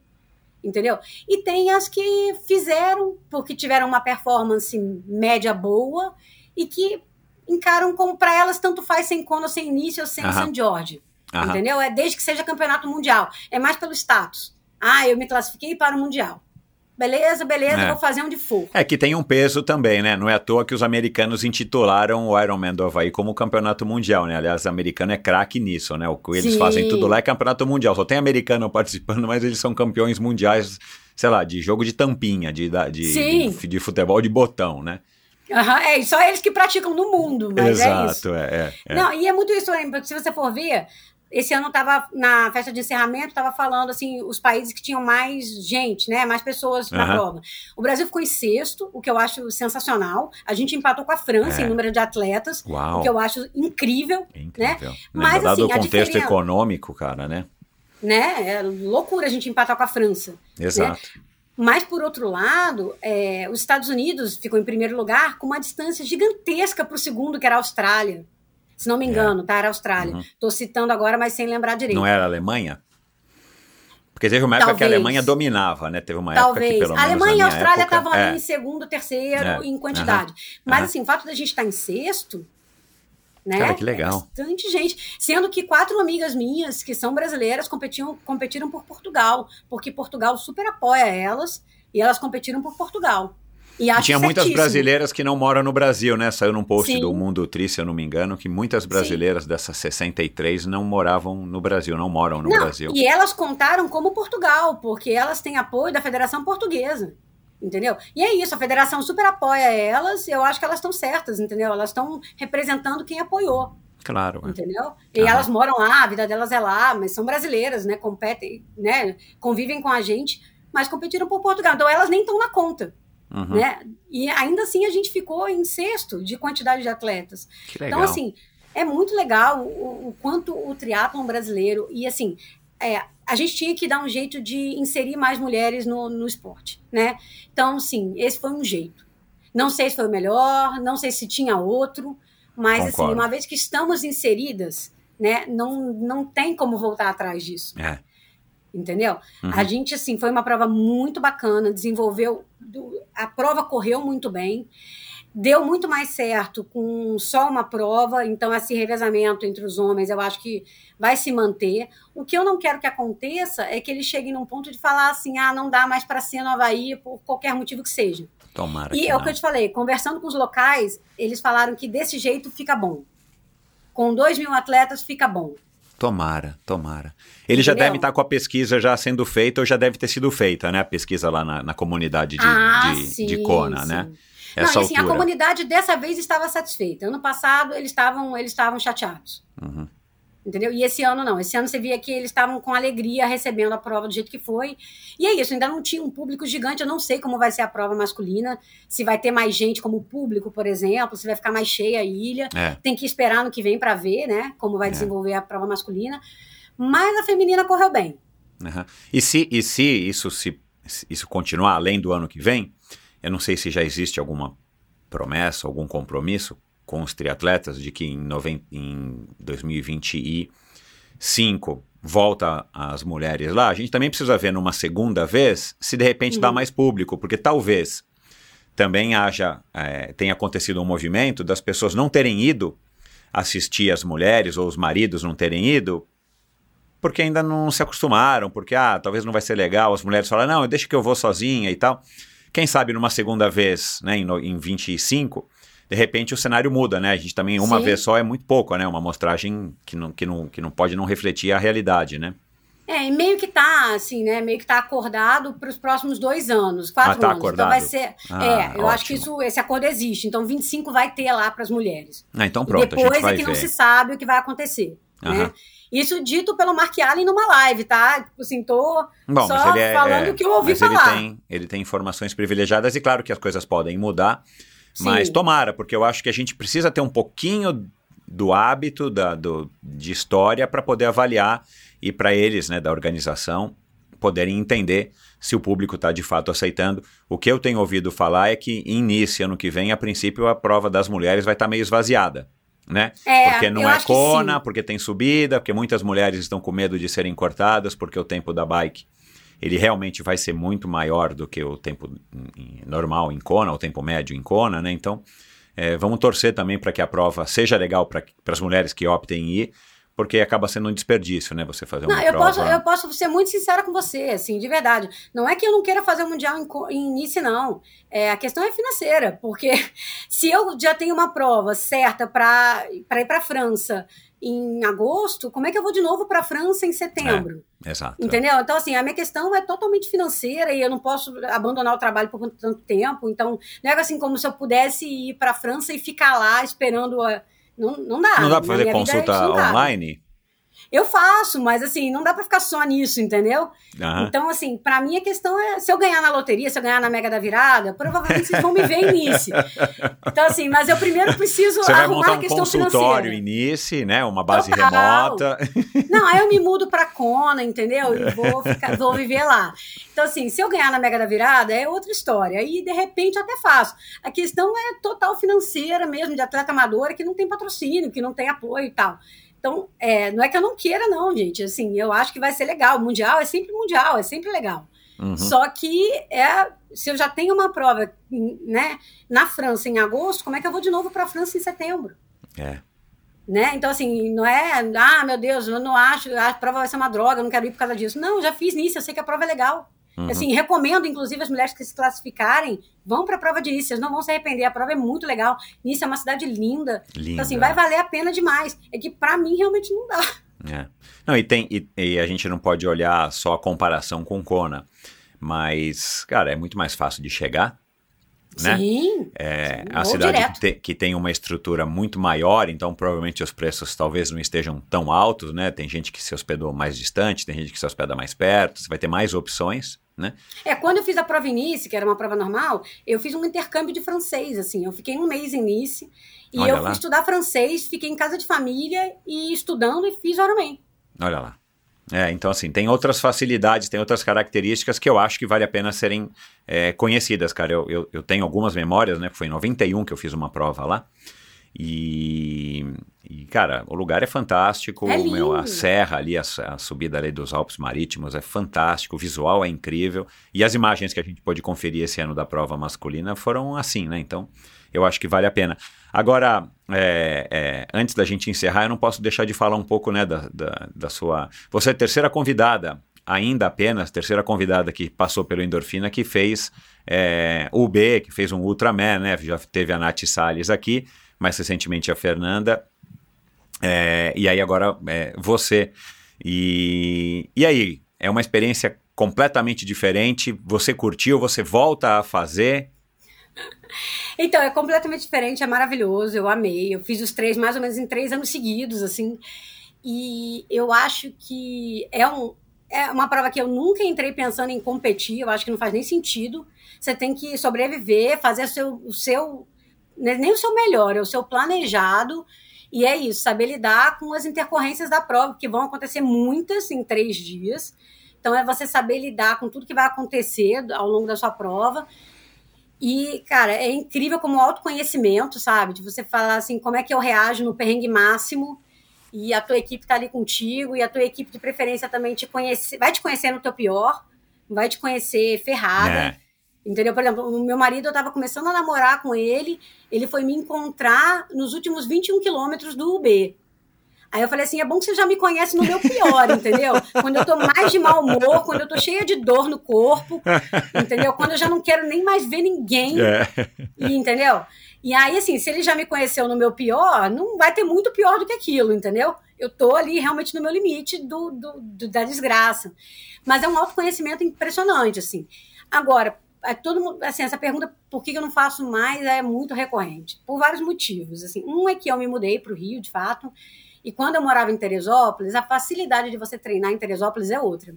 entendeu? E tem as que fizeram porque tiveram uma performance média boa e que encaram como para elas tanto faz sem Kona, sem início ou sem. George. Aham. Entendeu? É desde que seja campeonato mundial. É mais pelo status. Ah, eu me classifiquei para o mundial. Beleza, beleza, é. vou fazer onde for. É que tem um peso também, né? Não é à toa que os americanos intitularam o Ironman do Havaí como campeonato mundial, né? Aliás, o americano é craque nisso, né? O que eles Sim. fazem tudo lá é campeonato mundial. Só tem americano *laughs* participando, mas eles são campeões mundiais, sei lá, de jogo de tampinha, de, de, de, de futebol de botão, né? Uhum, é, só eles que praticam no mundo, mas Exato, é isso. É, é, é. Não, e é muito isso, se você for ver, esse ano estava na festa de encerramento, estava falando assim os países que tinham mais gente, né, mais pessoas na uhum. prova. O Brasil ficou em sexto, o que eu acho sensacional. A gente empatou com a França é. em número de atletas, Uau. o que eu acho incrível, é incrível. né? Mas Dado assim, o contexto diferença... econômico, cara, né? Né? É loucura a gente empatar com a França. Né? Exato. Né? Mas, por outro lado, é, os Estados Unidos ficou em primeiro lugar com uma distância gigantesca para o segundo, que era a Austrália. Se não me engano, é. tá? Era Austrália. Estou uhum. citando agora, mas sem lembrar direito. Não era a Alemanha? Porque teve uma época Talvez. que a Alemanha dominava, né? Teve uma Talvez. época que pelo menos. A Alemanha e a Austrália estavam é. ali em segundo, terceiro é. em quantidade. Uhum. Mas uhum. assim, o fato da gente estar tá em sexto. Né? Cara, que legal. É bastante gente. Sendo que quatro amigas minhas, que são brasileiras, competiam, competiram por Portugal. Porque Portugal super apoia elas e elas competiram por Portugal. E acho Tinha muitas certíssimo. brasileiras que não moram no Brasil, né? Saiu num post Sim. do Mundo Tri, se eu não me engano, que muitas brasileiras Sim. dessas 63 não moravam no Brasil, não moram no não, Brasil. E elas contaram como Portugal, porque elas têm apoio da Federação Portuguesa. Entendeu? E é isso, a federação super apoia elas, eu acho que elas estão certas, entendeu? Elas estão representando quem apoiou. Claro. É. Entendeu? E Aham. elas moram lá, a vida delas é lá, mas são brasileiras, né? Competem, né? Convivem com a gente, mas competiram por Portugal. Então elas nem estão na conta. Uhum. Né? E ainda assim a gente ficou em sexto de quantidade de atletas. Então, assim, é muito legal o, o quanto o triatlon brasileiro. E assim, é, a gente tinha que dar um jeito de inserir mais mulheres no, no esporte, né? Então, sim, esse foi um jeito. Não sei se foi o melhor, não sei se tinha outro, mas assim, Concordo. assim, uma vez que estamos inseridas, né, não, não tem como voltar atrás disso. É entendeu? Uhum. A gente, assim, foi uma prova muito bacana, desenvolveu, a prova correu muito bem, deu muito mais certo com só uma prova, então esse revezamento entre os homens eu acho que vai se manter. O que eu não quero que aconteça é que eles cheguem num ponto de falar assim, ah, não dá mais para ser no Havaí por qualquer motivo que seja. Tomara e é o que eu te falei, conversando com os locais, eles falaram que desse jeito fica bom. Com dois mil atletas fica bom. Tomara, tomara. Ele já deve estar com a pesquisa já sendo feita ou já deve ter sido feita, né? A pesquisa lá na, na comunidade de, ah, de, sim, de Kona, sim. né? Essa Não, assim, a comunidade dessa vez estava satisfeita. Ano passado eles estavam eles estavam chateados. Uhum. Entendeu? E esse ano não. Esse ano você via que eles estavam com alegria recebendo a prova do jeito que foi. E é isso, ainda não tinha um público gigante. Eu não sei como vai ser a prova masculina. Se vai ter mais gente como público, por exemplo, se vai ficar mais cheia a ilha. É. Tem que esperar no que vem para ver, né? Como vai é. desenvolver a prova masculina. Mas a feminina correu bem. Uhum. E, se, e se isso se isso continuar além do ano que vem, eu não sei se já existe alguma promessa, algum compromisso com os triatletas de que em, noven- em 2025 volta as mulheres lá, a gente também precisa ver numa segunda vez se de repente dá mais público, porque talvez também haja, é, tenha acontecido um movimento das pessoas não terem ido assistir as mulheres ou os maridos não terem ido porque ainda não se acostumaram, porque ah, talvez não vai ser legal, as mulheres falam, não, deixa que eu vou sozinha e tal. Quem sabe numa segunda vez, né, em, em 25, de repente o cenário muda, né? A gente também, uma Sim. vez só é muito pouco, né? Uma amostragem que não, que, não, que não pode não refletir a realidade, né? É, e meio que tá, assim, né? Meio que tá acordado para os próximos dois anos, quatro Ah, tá anos. acordado? Então vai ser. Ah, é, eu acho que ótimo. isso, esse acordo existe. Então 25 vai ter lá para as mulheres. Ah, então E pronto, a depois gente vai é que ver. não se sabe o que vai acontecer. Né? Isso dito pelo Mark Allen numa live, tá? Tipo assim, tô Bom, só mas ele é, falando é, o que eu ouvi mas falar. Ele tem, ele tem informações privilegiadas e claro que as coisas podem mudar, Sim. mas tomara, porque eu acho que a gente precisa ter um pouquinho do hábito da, do, de história para poder avaliar e para eles, né, da organização, poderem entender se o público está de fato aceitando. O que eu tenho ouvido falar é que em Nice, ano que vem, a princípio, a prova das mulheres vai estar meio esvaziada. Né? É, porque não é sim. porque tem subida, porque muitas mulheres estão com medo de serem cortadas, porque o tempo da bike ele realmente vai ser muito maior do que o tempo em- em- normal em Kona, o tempo médio em Kona, né? Então, é, vamos torcer também para que a prova seja legal para as mulheres que optem em ir, porque acaba sendo um desperdício, né? Você fazer uma Não, eu prova. posso, eu posso ser muito sincera com você, assim, de verdade. Não é que eu não queira fazer o Mundial em, em Nice, não. É, a questão é financeira, porque *laughs* se eu já tenho uma prova certa para ir para a França em agosto, como é que eu vou de novo para a França em setembro? Exato. Entendeu? Então, assim, a minha questão é totalmente financeira e eu não posso abandonar o trabalho por tanto tempo. Então, não é assim como se eu pudesse ir para a França e ficar lá esperando. A... Não, não dá. Não dá para fazer vida, consulta online? Eu faço, mas assim, não dá pra ficar só nisso, entendeu? Aham. Então, assim, pra mim a questão é, se eu ganhar na loteria, se eu ganhar na Mega da Virada, provavelmente vocês vão me ver em Nice. *laughs* Então, assim, mas eu primeiro preciso Você vai arrumar montar a um questão consultório financeira. em Nice, né? Uma base Total. remota. Não, aí eu me *laughs* mudo pra Kona, entendeu? E vou, ficar, vou viver lá. Então, assim, se eu ganhar na Mega da Virada, é outra história. Aí, de repente, eu até faço. A questão é total financeira mesmo, de atleta amadora, que não tem patrocínio, que não tem apoio e tal. Então, é, não é que eu não queira, não, gente. Assim, eu acho que vai ser legal. O Mundial é sempre mundial, é sempre legal. Uhum. Só que é, se eu já tenho uma prova né, na França em agosto, como é que eu vou de novo para a França em setembro? É. Né? Então, assim, não é, ah, meu Deus, eu não acho, a prova vai ser uma droga, eu não quero ir por causa disso. Não, já fiz nisso, eu sei que a prova é legal. Uhum. Assim, recomendo, inclusive, as mulheres que se classificarem, vão para a prova de Nice, vocês não vão se arrepender, a prova é muito legal. Nice é uma cidade linda. Linda. Então, assim, vai valer a pena demais. É que para mim realmente não dá. É. Não, e, tem, e, e a gente não pode olhar só a comparação com Kona, mas, cara, é muito mais fácil de chegar, né? Sim. É, Sim, a cidade que, te- que tem uma estrutura muito maior, então provavelmente os preços talvez não estejam tão altos, né? Tem gente que se hospedou mais distante, tem gente que se hospeda mais perto, você vai ter mais opções, né? É, quando eu fiz a prova em Nice, que era uma prova normal, eu fiz um intercâmbio de francês, assim. Eu fiquei um mês em Nice e Olha eu lá. fui estudar francês, fiquei em casa de família e estudando e fiz Ironman. Olha lá. É, então assim, tem outras facilidades, tem outras características que eu acho que vale a pena serem é, conhecidas, cara. Eu, eu, eu tenho algumas memórias, né? Foi em 91 que eu fiz uma prova lá. E, e, cara, o lugar é fantástico. É meu, a serra ali, a, a subida ali dos Alpes Marítimos é fantástico, o visual é incrível. E as imagens que a gente pôde conferir esse ano da prova masculina foram assim, né? Então, eu acho que vale a pena. Agora, é, é, antes da gente encerrar, eu não posso deixar de falar um pouco, né, da, da, da sua... Você é a terceira convidada, ainda apenas, terceira convidada que passou pelo Endorfina, que fez é, o B, que fez um Ultraman, né? Já teve a Nath Salles aqui, mais recentemente a Fernanda. É, e aí agora é, você. E, e aí? É uma experiência completamente diferente? Você curtiu? Você volta a fazer? Então, é completamente diferente, é maravilhoso, eu amei. Eu fiz os três mais ou menos em três anos seguidos, assim. E eu acho que é, um, é uma prova que eu nunca entrei pensando em competir, eu acho que não faz nem sentido. Você tem que sobreviver, fazer o seu, o seu nem o seu melhor, é o seu planejado. E é isso, saber lidar com as intercorrências da prova, que vão acontecer muitas em três dias. Então, é você saber lidar com tudo que vai acontecer ao longo da sua prova. E, cara, é incrível como autoconhecimento, sabe? De você falar assim, como é que eu reajo no perrengue máximo e a tua equipe tá ali contigo e a tua equipe de preferência também te conhece, vai te conhecer no teu pior, vai te conhecer ferrada. É. Entendeu? Por exemplo, o meu marido, eu tava começando a namorar com ele, ele foi me encontrar nos últimos 21 quilômetros do UB. Aí eu falei assim, é bom que você já me conhece no meu pior, entendeu? *laughs* Quando eu tô mais de mau humor, quando eu tô cheia de dor no corpo, entendeu? Quando eu já não quero nem mais ver ninguém, É. e, entendeu? E aí, assim, se ele já me conheceu no meu pior, não vai ter muito pior do que aquilo, entendeu? Eu tô ali realmente no meu limite do, do- do- da desgraça. Mas é um autoconhecimento impressionante, assim. Agora, é todo mundo, assim, essa pergunta, por que eu não faço mais, é muito recorrente. Por vários motivos, assim. Um é que eu me mudei para o Rio, de fato, e quando eu morava em Teresópolis, a facilidade de você treinar em Teresópolis é outra.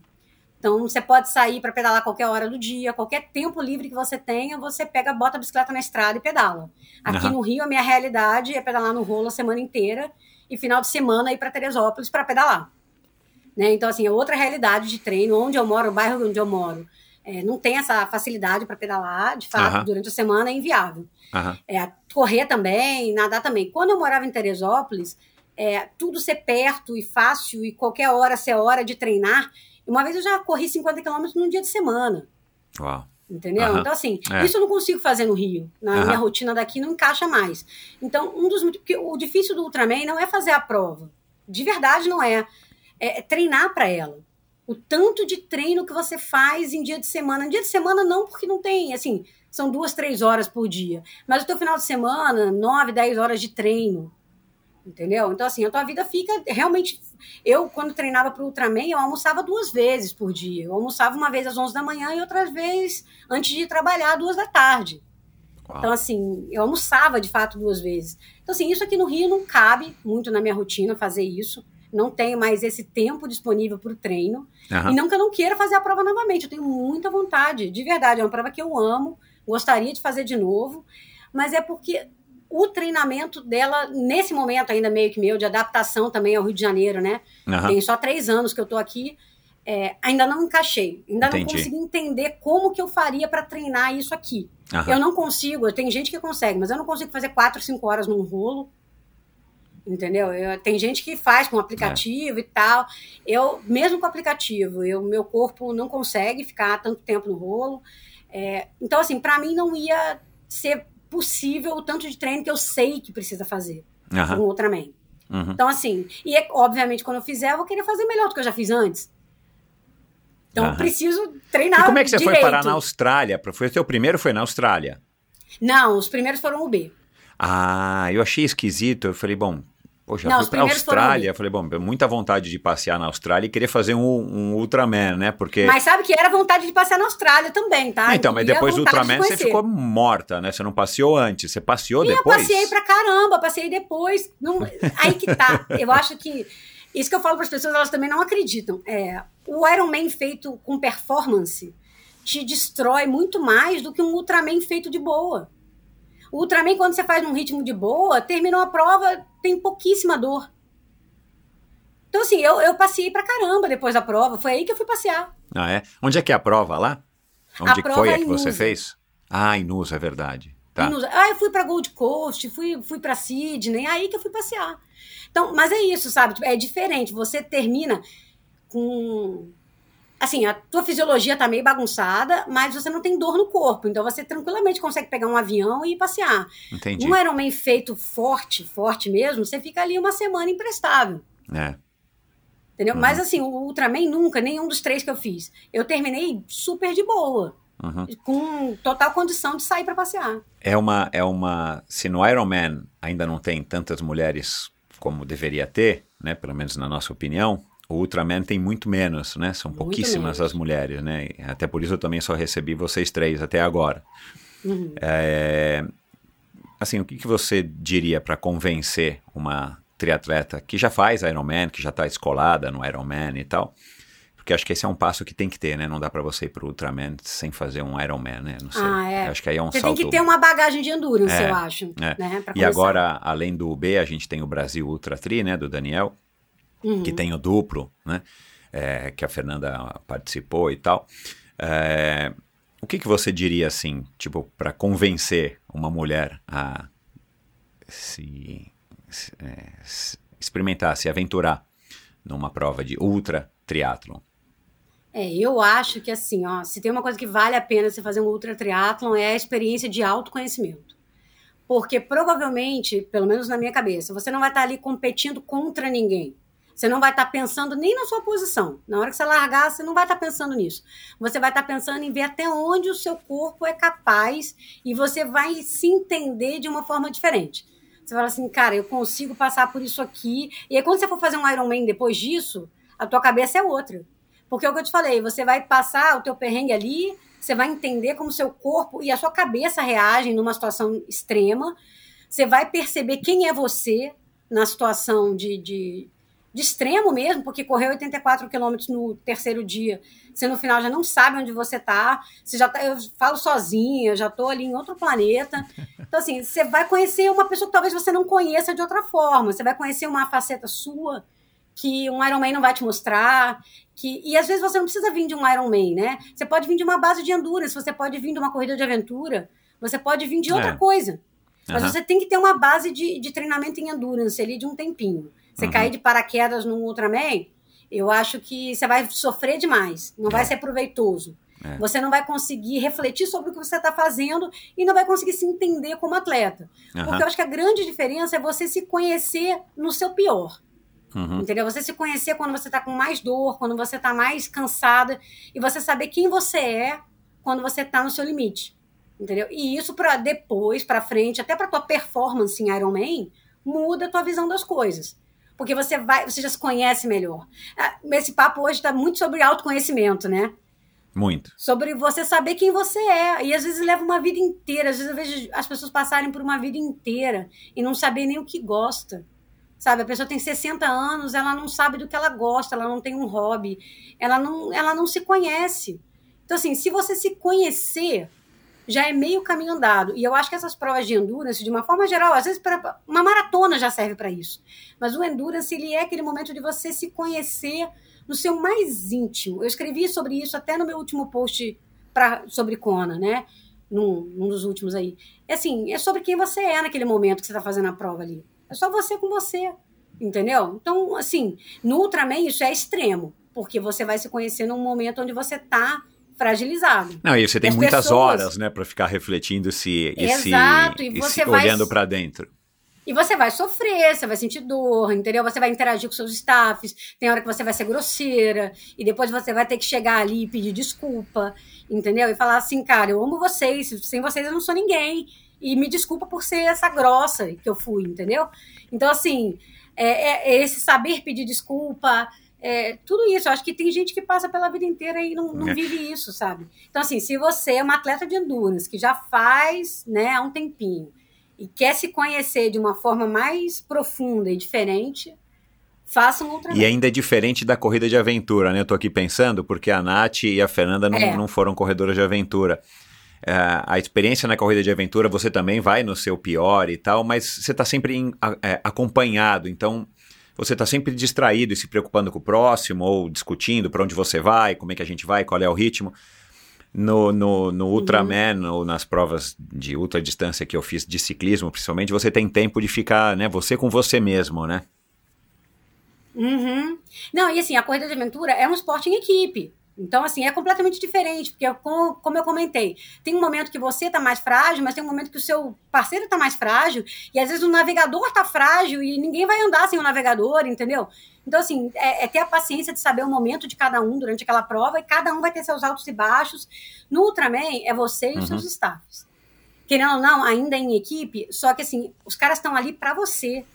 Então, você pode sair para pedalar qualquer hora do dia, qualquer tempo livre que você tenha, você pega, bota a bicicleta na estrada e pedala. Aqui Aham. no Rio, a minha realidade é pedalar no rolo a semana inteira e final de semana ir para Teresópolis para pedalar. Né? Então, assim, é outra realidade de treino. Onde eu moro, o bairro onde eu moro, é, não tem essa facilidade para pedalar, de fato, durante a semana é inviável. É, correr também, nadar também. Quando eu morava em Teresópolis, é, tudo ser perto e fácil e qualquer hora ser hora de treinar. Uma vez eu já corri 50 quilômetros num dia de semana, Uau. entendeu? Aham. Então, assim, É. isso eu não consigo fazer no Rio. Na Aham. minha rotina daqui não encaixa mais. Então, um dos porque o difícil do Ultraman não é fazer a prova. De verdade não é. É, é treinar para ela. O tanto de treino que você faz em dia de semana. Em dia de semana não, porque não tem, assim, são duas, três horas por dia. Mas o teu final de semana, nove, dez horas de treino. Entendeu? Então, assim, a tua vida fica realmente. Eu, quando treinava para o Ultraman, eu almoçava duas vezes por dia. Eu almoçava uma vez às 11 da manhã e outras vezes antes de trabalhar, duas da tarde. Uau. Então, assim, eu almoçava de fato duas vezes. Então, assim, isso aqui no Rio não cabe muito na minha rotina fazer isso. Não tenho mais esse tempo disponível para o treino. Aham. E não que eu não queira fazer a prova novamente, eu tenho muita vontade, de verdade. É uma prova que eu amo, gostaria de fazer de novo, mas é porque o treinamento dela, nesse momento ainda meio que meu, de adaptação também ao Rio de Janeiro, né? Aham. Tem só três anos que eu tô aqui, é, ainda não encaixei, ainda Entendi. não consegui entender como que eu faria para treinar isso aqui. Eu não consigo, tem gente que consegue, mas eu não consigo fazer quatro, cinco horas num rolo. Entendeu? Eu- tem gente que faz com aplicativo e tal. Eu, mesmo com aplicativo, eu, meu corpo não consegue ficar tanto tempo no rolo. É, então, assim, para mim não ia ser possível o tanto de treino que eu sei que precisa fazer Aham. com Ultraman. Uhum. Então, assim, e é, obviamente, quando eu fizer, eu vou querer fazer melhor do que eu já fiz antes. Então, Aham. eu preciso treinar E como é que você direito. foi parar na Austrália? Foi o seu primeiro foi na Austrália? Não, os primeiros foram o B. Ah, eu achei esquisito. Eu falei, bom, já Não, fui pra Austrália. Eu falei, bom, muita vontade de passear na Austrália e querer fazer um, um Ultraman, né? Porque. Mas sabe que era vontade de passear na Austrália também, tá? Ah, então, mas depois do Ultraman você ficou morta, né? Você não passeou antes, você passeou E eu depois? passei pra caramba, passei depois. Não, aí que tá. Eu acho que. Isso que eu falo para as pessoas, elas também não acreditam. É, o Iron Man feito com performance te destrói muito mais do que um Ultraman feito de boa. O Ultraman, quando você faz num ritmo de boa, terminou a prova, tem pouquíssima dor. Então, assim, eu, eu passei pra caramba depois da prova. Foi aí que eu fui passear. Ah, é? Onde é que é a prova lá? Onde prova foi é a que em você fez? Ah, em Nusa, é verdade. Tá. Nos- Ah, eu fui pra Gold Coast, fui, fui pra Sydney, aí que eu fui passear. Então, mas é isso, sabe? Tipo, É diferente. Você termina com. Assim, a tua fisiologia tá meio bagunçada, mas você não tem dor no corpo. Então você tranquilamente consegue pegar um avião e passear. Entendi. Um Ironman feito forte, forte mesmo, você fica ali uma semana imprestável. É. Entendeu? Uhum. Mas assim, o Ultraman nunca, nenhum dos três que eu fiz. Eu terminei super de boa. Uhum. Com total condição de sair pra passear. É uma, é uma. Se no Iron Man ainda não tem tantas mulheres como deveria ter, né? Pelo menos na nossa opinião, o Ultraman tem muito menos, né? São Muito pouquíssimas menos. as mulheres, né? Até por isso eu também só recebi vocês três até agora. Uhum. É, assim, o que, que você diria para convencer uma triatleta que já faz Ironman, que já está escolada no Ironman e tal? Porque acho que esse é um passo que tem que ter, né? Não dá para você ir pro Ultraman sem fazer um Ironman, né? Não sei. Ah, é. Acho que aí é um Você salto. tem que ter uma bagagem de endurance, É, eu acho. é. Né, E agora, além do B, a gente tem o Brasil Ultra Tri, né? Do Daniel, Uhum. que tem o duplo, né? é, que a Fernanda participou e tal. É, o que, que você diria assim, tipo, para convencer uma mulher a se, se, é, se experimentar, se aventurar numa prova de ultra triatlon? É, eu acho que assim, ó, se tem uma coisa que vale a pena você fazer um ultra triatlon é a experiência de autoconhecimento. Porque provavelmente, pelo menos na minha cabeça, você não vai estar ali competindo contra ninguém. Você não vai estar pensando nem na sua posição. Na hora que você largar, você não vai estar pensando nisso. Você vai estar pensando em ver até onde o seu corpo é capaz e você vai se entender de uma forma diferente. Você fala assim, cara, eu consigo passar por isso aqui. E aí, quando você for fazer um Ironman depois disso, a tua cabeça é outra. Porque é o que eu te falei, você vai passar o teu perrengue ali, você vai entender como seu corpo e a sua cabeça reagem numa situação extrema. Você vai perceber quem é você na situação de, de, de extremo mesmo, porque correu 84 quilômetros no terceiro dia, você no final já não sabe onde você tá, você já tá, eu falo sozinha, já tô ali em outro planeta. Então, assim, você vai conhecer uma pessoa que talvez você não conheça de outra forma, você vai conhecer uma faceta sua que um Ironman não vai te mostrar, que e às vezes você não precisa vir de um Ironman, né? Você pode vir de uma base de endurance, você pode vir de uma corrida de aventura, você pode vir de outra É. coisa. Mas Aham. você tem que ter uma base de, de treinamento em endurance ali de um tempinho. Você Uhum. cair de paraquedas num Ultraman, eu acho que você vai sofrer demais. Não vai ser proveitoso. É. Você não vai conseguir refletir sobre o que você está fazendo e não vai conseguir se entender como atleta. Porque Aham. eu acho que a grande diferença é você se conhecer no seu pior. Uhum. Entendeu? Você se conhecer quando você tá com mais dor, quando você tá mais cansada, e você saber quem você é quando você tá no seu limite. Entendeu? E isso para depois, para frente, até para tua performance em Ironman, muda a tua visão das coisas. Porque você vai, você já se conhece melhor. Ah, Esse papo hoje tá muito sobre autoconhecimento, né? Muito. sobre você saber quem você é. E às vezes leva uma vida inteira. Às vezes eu vejo as pessoas passarem por uma vida inteira e não saber nem o que gosta. Sabe, a pessoa tem 60 anos, ela não sabe do que ela gosta, ela não tem um hobby, ela não, ela não se conhece. Então, assim, se você se conhecer, já é meio caminho andado. E eu acho que essas provas de endurance, de uma forma geral, às vezes pra, uma maratona já serve para isso. Mas o endurance, ele é aquele momento de você se conhecer no seu mais íntimo. Eu escrevi sobre isso até no meu último post pra, sobre Kona, né? Num, num dos últimos aí. É assim, é sobre quem você é naquele momento que você está fazendo a prova ali. É só você com você, entendeu? Então, assim, no Ultraman isso é extremo, porque você vai se conhecer num momento onde você está fragilizado. Não, e você tem As muitas pessoas- horas, né, para ficar refletindo se, e se, Exato, e você se vai- olhando para dentro. E você vai sofrer, você vai sentir dor, entendeu? Você vai interagir com seus staffs, tem hora que você vai ser grosseira, e depois você vai ter que chegar ali e pedir desculpa, entendeu? E falar assim, cara, eu amo vocês, sem vocês eu não sou ninguém, e me desculpa por ser essa grossa que eu fui, entendeu? Então, assim, é, é esse saber pedir desculpa, é, tudo isso. Eu acho que tem gente que passa pela vida inteira e não, não É. vive isso, sabe? Então, assim, se você é uma atleta de endurance que já faz, né, há um tempinho, e quer se conhecer de uma forma mais profunda e diferente, faça um Ultraman. E ainda é diferente da corrida de aventura, né? Eu tô aqui pensando, porque a Nath e a Fernanda não, É. não foram corredoras de aventura. É, a experiência na corrida de aventura, você também vai no seu pior e tal, mas você tá sempre em- a- é, acompanhado, então você tá sempre distraído e se preocupando com o próximo, ou discutindo para onde você vai, como é que a gente vai, qual é o ritmo. No, no, no Ultraman, ou nas provas de ultra distância que eu fiz de ciclismo, principalmente, você tem tempo de ficar, né, você com você mesmo, né? Uhum. Não, e assim, a corrida de aventura é um esporte em equipe. Então, assim, é completamente diferente, porque, como, como eu comentei, tem um momento que você tá mais frágil, mas tem um momento que o seu parceiro tá mais frágil, e às vezes o navegador tá frágil e ninguém vai andar sem o navegador, entendeu? Então, assim, é, é ter a paciência de saber o momento de cada um durante aquela prova, e cada um vai ter seus altos e baixos. No Ultraman, é você e os Uhum. seus staffs. Querendo ou não, ainda em equipe, só que, assim, os caras estão ali para você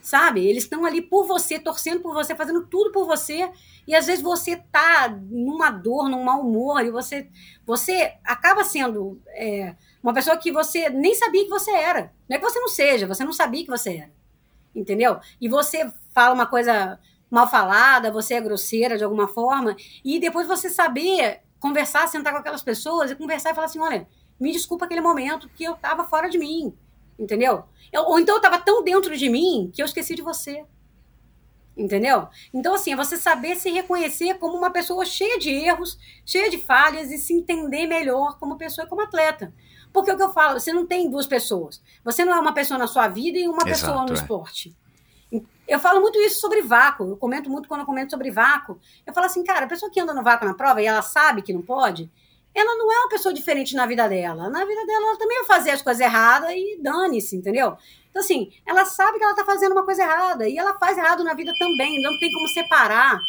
sabe? Eles estão ali por você, torcendo por você, fazendo tudo por você, e às vezes você tá numa dor, num mau humor, e você, você acaba sendo é, uma pessoa que você nem sabia que você era. Não é que você não seja, você não sabia que você era. Entendeu? E você fala uma coisa mal falada, você é grosseira de alguma forma, e depois você saber conversar, sentar com aquelas pessoas e conversar e falar assim: olha, me desculpa aquele momento que eu tava fora de mim. Entendeu? Eu- ou então eu tava tão dentro de mim que eu esqueci de você. Entendeu? Então, assim, é você saber se reconhecer como uma pessoa cheia de erros, cheia de falhas e se entender melhor como pessoa e como atleta. Porque é o que eu falo, você não tem duas pessoas. Você não é uma pessoa na sua vida e uma Exato, pessoa no é. esporte. Eu falo muito isso sobre vácuo. Eu comento muito quando eu comento sobre vácuo. Eu falo assim, cara, a pessoa que anda no vácuo na prova e ela sabe que não pode, ela não é uma pessoa diferente na vida dela. Na vida dela, ela também vai fazer as coisas erradas e dane-se, entendeu? Então, assim, ela sabe que ela tá fazendo uma coisa errada e ela faz errado na vida também. Não tem como separar,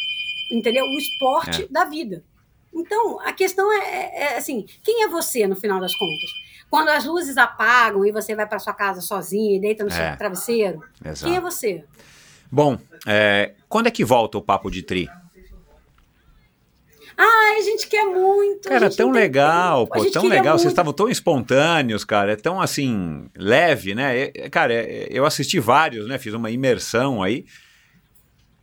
entendeu? O esporte É. da vida. Então, a questão é, é, é, assim, quem é você no final das contas? Quando as luzes apagam e você vai para sua casa sozinho e deita no É. seu travesseiro, Exato. quem é você? Bom, é, quando é que volta o Papo de Tri? Ai, a gente quer muito. Cara, tão legal, tempo, pô, tão legal. Vocês muito. estavam tão espontâneos, cara. É tão assim, leve, né? É- é- cara, é- eu assisti vários, né? Fiz uma imersão aí.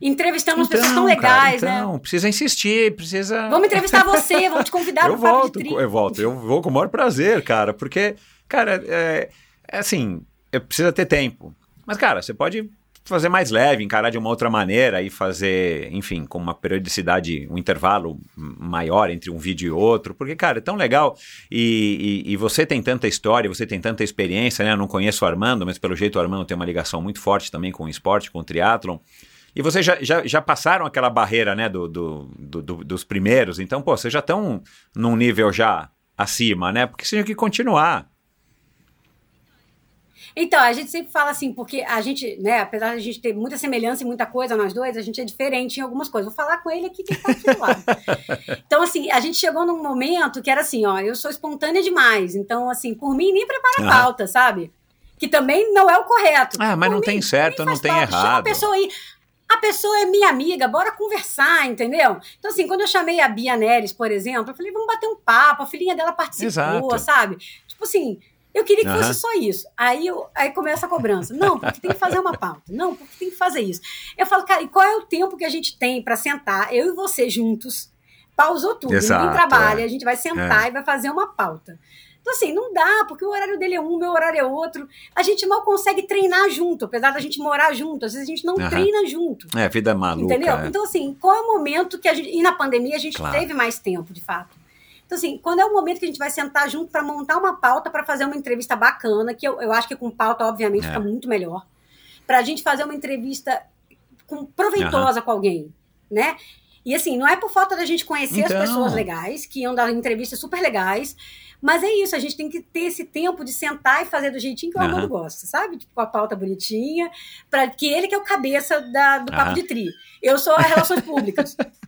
Entrevistamos pessoas tão legais, cara, né? então, precisa insistir, precisa. Vamos entrevistar você, vamos te convidar *laughs* eu volto, eu volto, eu vou com o maior prazer, cara, porque, cara, é, é assim, precisa ter tempo. Mas, cara, você pode fazer mais leve, encarar de uma outra maneira e fazer, enfim, com uma periodicidade, um intervalo maior entre um vídeo e outro, porque, cara, é tão legal e, e- e você tem tanta história, você tem tanta experiência, né? Eu não conheço o Armando, mas pelo jeito o Armando tem uma ligação muito forte também com o esporte, com o triatlon. E vocês já, já, já passaram aquela barreira, né, do, do- do- do- dos primeiros, então, pô, vocês já estão num nível já acima, né? Porque vocês tinham que continuar. Então, a gente sempre fala assim, porque a gente, né, apesar de a gente ter muita semelhança e muita coisa, nós dois, a gente é diferente em algumas coisas. Vou falar com ele aqui que ele tá aqui do lado. *laughs* Então, assim, a gente chegou num momento que era assim, ó, eu sou espontânea demais. Então, assim, por mim, nem prepara Aham. pauta, sabe? Que também não é o correto. Ah, mas Por não mim, tem certo, não tem pauta. Chama errado. a pessoa aí. A pessoa é minha amiga, bora conversar, entendeu? Então, assim, quando eu chamei a Bia Neres, por exemplo, eu falei, vamos bater um papo, a filhinha dela participou, Exato. sabe? Tipo assim, eu queria que Aham. fosse só isso. Aí, eu, aí começa a cobrança. Não, porque tem que fazer uma pauta. Não, porque tem que fazer isso. Eu falo, cara, e qual é o tempo que a gente tem pra sentar, eu e você juntos? Pausou tudo, Exato, ninguém trabalha, é. a gente vai sentar e vai fazer uma pauta. Então, assim, não dá, porque o horário dele é um, meu horário é outro. A gente mal consegue treinar junto, apesar da gente morar junto. Às vezes a gente não Aham. treina junto. É, vida maluca. Entendeu? é. Então, assim, qual é o momento que a gente. E na pandemia a gente Claro. teve mais tempo, de fato. Então, assim, quando é o momento que a gente vai sentar junto para montar uma pauta para fazer uma entrevista bacana, que eu, eu acho que com pauta, obviamente, É. fica muito melhor. Pra gente fazer uma entrevista com, proveitosa com alguém, né? E assim, não é por falta da gente conhecer Então. as pessoas legais, que iam dar entrevistas super legais, mas é isso, a gente tem que ter esse tempo de sentar e fazer do jeitinho que o Aham. Armando gosta, sabe? Tipo, com a pauta bonitinha, para que ele que é o cabeça da- do papo Aham. de tri. Eu sou a relações públicas. *laughs*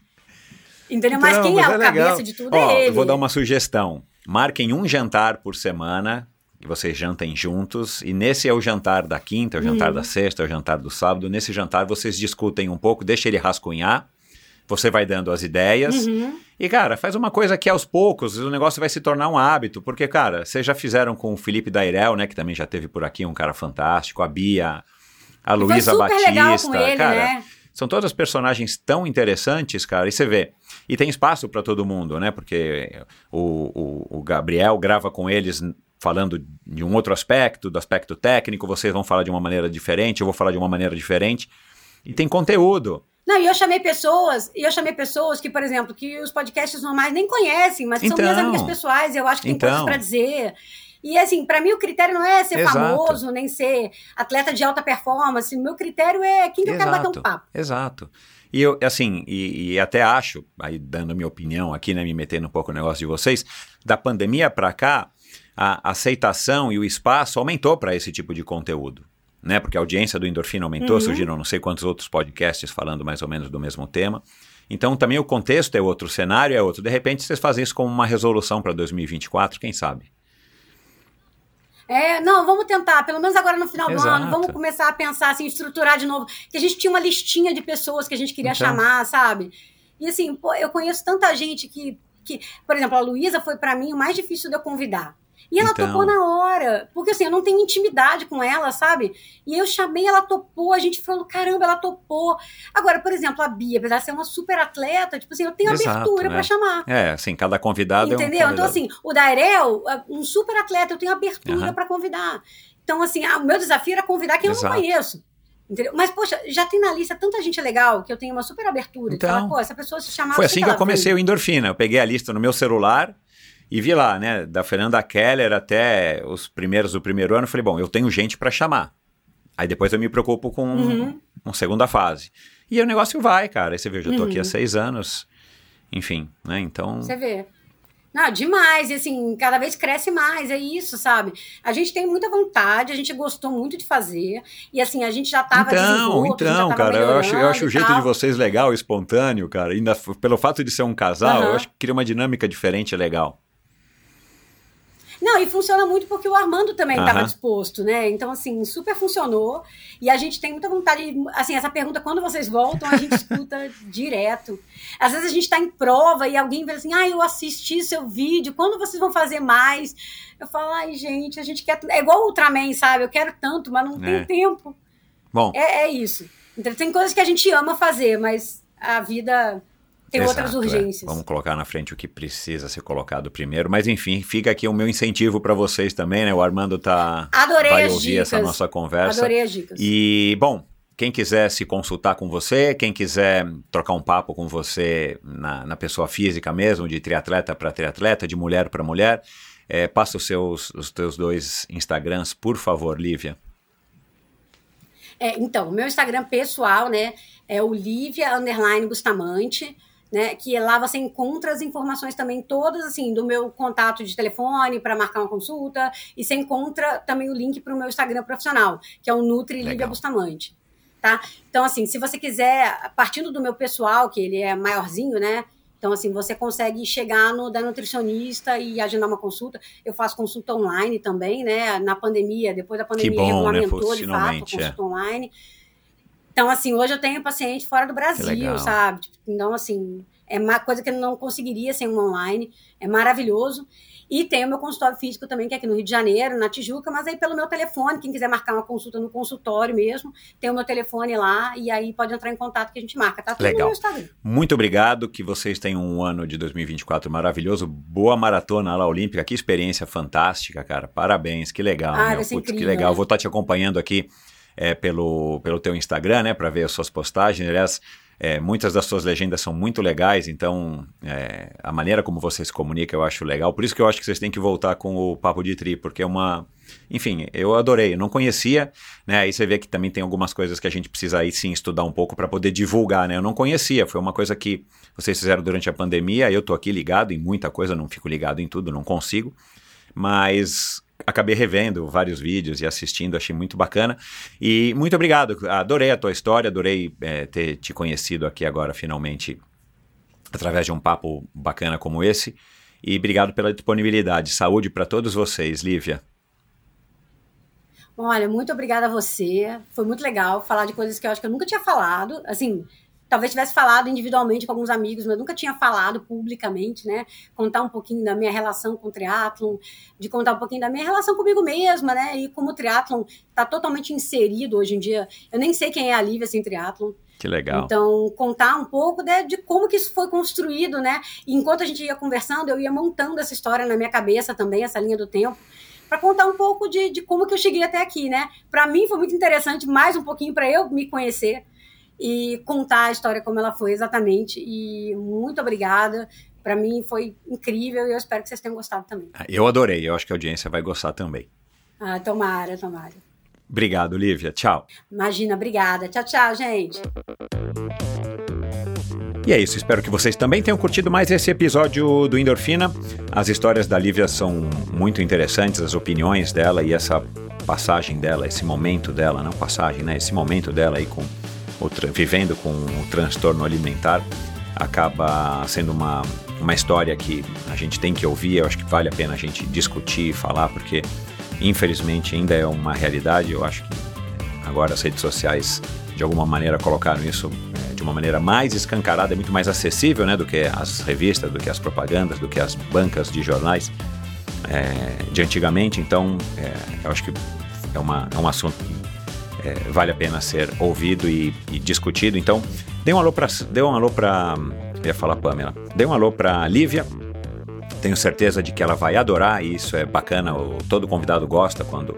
Entendeu? mas Então, quem mas é o é legal. cabeça de tudo Ó, é ele. eu vou dar uma sugestão. Marquem um jantar por semana, que vocês jantem juntos, e nesse é o jantar da quinta, é o jantar Uhum. da sexta, é o jantar do sábado. Nesse jantar vocês discutem um pouco, deixa ele rascunhar, você vai dando as ideias. Uhum. E, cara, faz uma coisa que aos poucos o negócio vai se tornar um hábito, porque, cara, vocês já fizeram com o Felipe Dairel, né, que também já teve por aqui um cara fantástico, a Bia, a Luísa Batista, legal com ele, cara. né? São todas personagens tão interessantes, cara, e você vê. E tem espaço para todo mundo, né? Porque o, o, o Gabriel grava com eles falando de um outro aspecto, do aspecto técnico, vocês vão falar de uma maneira diferente, eu vou falar de uma maneira diferente. E tem conteúdo. Não, e eu chamei pessoas, e eu chamei pessoas que, por exemplo, que os podcasts normais nem conhecem, mas que são minhas Então. amigas pessoais, e eu acho que tem Então. coisas pra dizer. E assim, pra mim o critério não é ser Exato. famoso, nem ser atleta de alta performance. O meu critério é quem que eu quero bater um papo. Exato. E eu, assim, e, e até acho, aí dando a minha opinião aqui, né, me metendo um pouco no negócio de vocês, da pandemia para cá, a aceitação e o espaço aumentou para esse tipo de conteúdo. Né? Porque a audiência do Endorfina aumentou, Uhum. surgiram não sei quantos outros podcasts falando mais ou menos do mesmo tema. Então também o contexto é outro, o cenário é outro. De repente vocês fazem isso como uma resolução para 2024, quem sabe? É, não, vamos tentar, pelo menos agora no final do Exato. ano, vamos começar a pensar assim, estruturar de novo. Que a gente tinha uma listinha de pessoas que a gente queria Então. chamar, sabe? E assim, pô, eu conheço tanta gente que, que por exemplo, a Luísa foi pra mim o mais difícil de eu convidar. E ela Então. topou na hora, porque assim, eu não tenho intimidade com ela, sabe? E eu chamei, ela topou, a gente falou, caramba, ela topou. Agora, por exemplo, a Bia, apesar de ser uma super atleta, tipo assim, eu tenho Exato, abertura né? pra chamar. É, assim, cada convidado é um Entendeu? Então, convidado. assim, o Dairel, um super atleta, eu tenho abertura Aham. pra convidar. Então, assim, o meu desafio era convidar quem eu Exato. não conheço. Entendeu? Mas, poxa, já tem na lista tanta gente legal que eu tenho uma super abertura. Então, de falar, pô, essa pessoa se chamava. Foi assim que que eu comecei veio? o Endorfina. Eu peguei a lista no meu celular e vi lá, né, da Fernanda Keller até os primeiros do primeiro ano. Eu falei, bom, eu tenho gente para chamar. Aí depois eu me preocupo com Uhum. uma segunda fase. E aí o negócio vai, cara. Aí você vê, eu já tô aqui há Uhum. seis anos. Enfim, né? Então. Você vê. Não, demais. E assim, cada vez cresce mais, é isso, sabe? A gente tem muita vontade, a gente gostou muito de fazer. E assim, a gente já tava Então, então, cara, eu acho, eu acho o jeito tal. de vocês legal, espontâneo, cara. Ainda pelo fato de ser um casal, eu Aham. acho que cria uma dinâmica diferente e legal. Não, e funciona muito porque o Armando também estava Aham. disposto, né? Então, assim, super funcionou. E a gente tem muita vontade. Assim, essa pergunta, quando vocês voltam, a gente *laughs* escuta direto. Às vezes a gente está em prova e alguém vê assim: ah, eu assisti seu vídeo, quando vocês vão fazer mais? Eu falo, ai, gente, a gente quer. É igual o Ultraman, sabe? Eu quero tanto, mas não É. tem tempo. Bom, É, é isso. Então, tem coisas que a gente ama fazer, mas a vida tem Exato, outras é. urgências. Vamos colocar na frente o que precisa ser colocado primeiro. Mas enfim, fica aqui o meu incentivo para vocês também, né? O Armando tá Adorei vai ouvir dicas. essa nossa conversa. Adorei as dicas. E bom, quem quiser se consultar com você, quem quiser trocar um papo com você na, na pessoa física mesmo, de triatleta para triatleta, de mulher para mulher, é, passa os seus os teus dois Instagrams, por favor, Lívia. É, então, o meu Instagram pessoal, né, é o Lívia Underline Bustamante, né, que lá você encontra as informações também todas, assim, do meu contato de telefone para marcar uma consulta, e você encontra também o link para o meu Instagram profissional, que é o Nutri Lívia. Bustamante, tá? Então, assim, se você quiser, partindo do meu pessoal, que ele é maiorzinho, né, então, assim, você consegue chegar no da nutricionista e agendar uma consulta. Eu faço consulta online também, né? Na pandemia, depois da pandemia, bom, né? de fato é. consulta online. Então, assim, hoje eu tenho paciente fora do. Brasil, sabe? Tipo, Então, assim, é uma coisa que eu não conseguiria sem um online. É maravilhoso. E tem o meu consultório físico também, que é aqui no Rio de Janeiro, na Tijuca, mas aí pelo meu telefone, quem quiser marcar uma consulta no consultório mesmo, tem o meu telefone lá e aí pode entrar em contato que a gente marca. Tá tudo Legal. Muito obrigado, que vocês tenham um ano de 2024 maravilhoso. Boa maratona lá olímpica, que experiência fantástica, cara. Parabéns, que legal. Ah, meu. Putz, que incrível, legal. né? Vou estar te acompanhando aqui é, pelo, pelo teu Instagram, né, para ver as suas postagens. Aliás, é, muitas das suas legendas são muito legais, então é, a maneira como você se comunica eu acho legal. Por isso que eu acho que vocês têm que voltar com o Papo de Tri, porque é uma. Enfim, eu adorei, eu não conhecia, né? Aí você vê que também tem algumas coisas que a gente precisa aí sim estudar um pouco para poder divulgar, né? Eu não conhecia, foi uma coisa que vocês fizeram durante a pandemia, eu tô aqui ligado em muita coisa, não fico ligado em tudo, não consigo, mas acabei revendo vários vídeos e assistindo, achei muito bacana. E muito obrigado, adorei a tua história, adorei é, ter te conhecido aqui agora finalmente através de um papo bacana como esse. E obrigado pela disponibilidade. Saúde para todos vocês, Lívia. Olha, muito obrigada a você. Foi muito legal falar de coisas que eu acho que eu nunca tinha falado. Assim, talvez tivesse falado individualmente com alguns amigos, mas nunca tinha falado publicamente, né? Contar um pouquinho da minha relação com o triatlon, de contar um pouquinho da minha relação comigo mesma, né? E como o triatlon está totalmente inserido hoje em dia. Eu nem sei quem é a Lívia sem triatlon. Que legal. Então, contar um pouco né, de como que isso foi construído, né? E enquanto a gente ia conversando, eu ia montando essa história na minha cabeça também, essa linha do tempo, para contar um pouco de, de como que eu cheguei até aqui, né? Para mim foi muito interessante, mais um pouquinho para eu me conhecer e contar a história como ela foi exatamente. E muito obrigada. Para mim foi incrível e eu espero que vocês tenham gostado também. Eu adorei, eu acho que a audiência vai gostar também. Ah, tomara, tomara. Obrigado, Lívia. Tchau. Imagina, obrigada. Tchau, tchau, gente. E é isso, espero que vocês também tenham curtido mais esse episódio do Endorfina. As histórias da Lívia são muito interessantes, as opiniões dela e essa passagem dela, esse momento dela, não passagem, né? Esse momento dela aí com vivendo com o transtorno alimentar acaba sendo uma, uma história que a gente tem que ouvir. Eu acho que vale a pena a gente discutir e falar, porque infelizmente ainda é uma realidade. Eu acho que agora as redes sociais de alguma maneira colocaram isso é, de uma maneira mais escancarada, muito mais acessível, né, do que as revistas, do que as propagandas, do que as bancas de jornais é, de antigamente. Então, é, eu acho que é, uma, é um assunto é, vale a pena ser ouvido e, e discutido. Então, dê um alô para, dê um alô para, ia falar Pamela, dê um alô para Lívia. Tenho certeza de que ela vai adorar e isso é bacana. Todo convidado gosta quando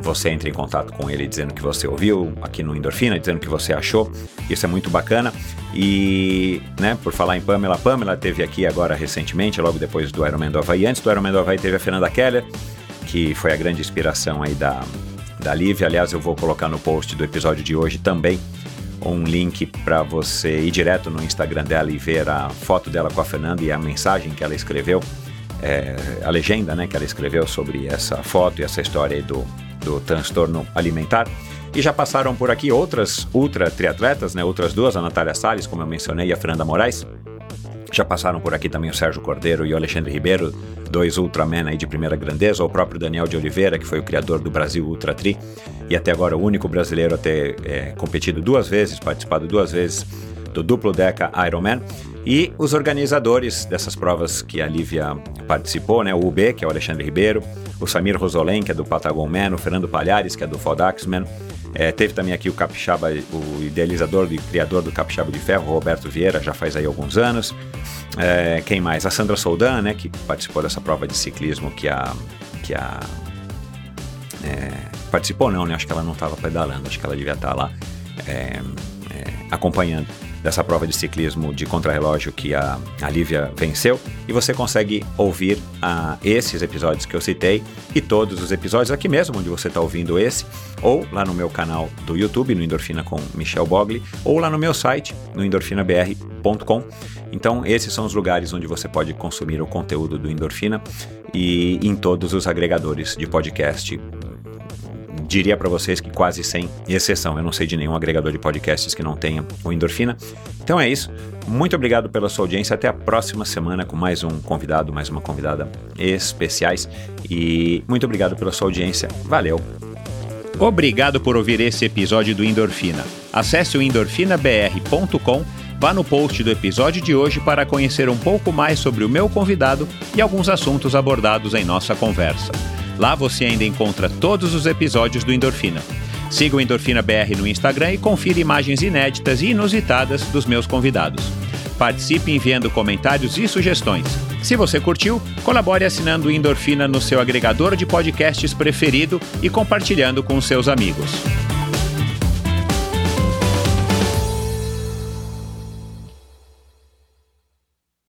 você entre em contato com ele dizendo que você ouviu aqui no Endorfina, dizendo que você achou. Isso é muito bacana. E, né, por falar em Pamela, Pamela teve aqui agora recentemente, logo depois do Ironman do Havaí. Antes do Ironman do Havaí teve a Fernanda Keller, que foi a grande inspiração aí da, da Lívia. Aliás, eu vou colocar no post do episódio de hoje também um link para você ir direto no Instagram dela e ver a foto dela com a Fernanda e a mensagem que ela escreveu, é, a legenda né, que ela escreveu sobre essa foto e essa história do, do transtorno alimentar. E já passaram por aqui outras ultra triatletas, né, outras duas, a Natália Salles, como eu mencionei, e a Fernanda Moraes. Já passaram por aqui também o Sérgio Cordeiro e o Alexandre Ribeiro, dois Ultraman aí de primeira grandeza, o próprio Daniel de Oliveira, que foi o criador do Brasil Ultra Tri, e até agora o único brasileiro a ter é, competido duas vezes, participado duas vezes do duplo Deca Ironman. E os organizadores dessas provas que a Lívia participou, né? O UB, que é o Alexandre Ribeiro, o Samir Rosolém, que é do Patagon Man, o Fernando Palhares, que é do Fodax Man, é, teve também aqui o Capixaba, o idealizador e criador do Capixaba de Ferro, Roberto Vieira, já faz aí alguns anos. É, quem mais? A Sandra Soldan, né, que participou dessa prova de ciclismo que a. Que a é, participou não, né? Acho que ela não estava pedalando, acho que ela devia estar lá é, é, acompanhando dessa prova de ciclismo de contrarrelógio que a, a Lívia venceu. E você consegue ouvir a, esses episódios que eu citei e todos os episódios aqui mesmo, onde você está ouvindo esse, ou lá no meu canal do YouTube, no Endorfina com Michel Bogli, ou lá no meu site, no endorfinabr.com. Então, esses são os lugares onde você pode consumir o conteúdo do Endorfina e em todos os agregadores de podcast diria para vocês que quase sem exceção. Eu não sei de nenhum agregador de podcasts que não tenha o Endorfina. Então é isso. Muito obrigado pela sua audiência. Até a próxima semana com mais um convidado, mais uma convidada especiais. E muito obrigado pela sua audiência. Valeu. Obrigado por ouvir esse episódio do Endorfina. Acesse o endorfinabr.com, vá no post do episódio de hoje para conhecer um pouco mais sobre o meu convidado e alguns assuntos abordados em nossa conversa. Lá você ainda encontra todos os episódios do Endorfina. Siga o Endorfina BR no Instagram e confira imagens inéditas e inusitadas dos meus convidados. Participe enviando comentários e sugestões. Se você curtiu, colabore assinando o Endorfina no seu agregador de podcasts preferido e compartilhando com seus amigos.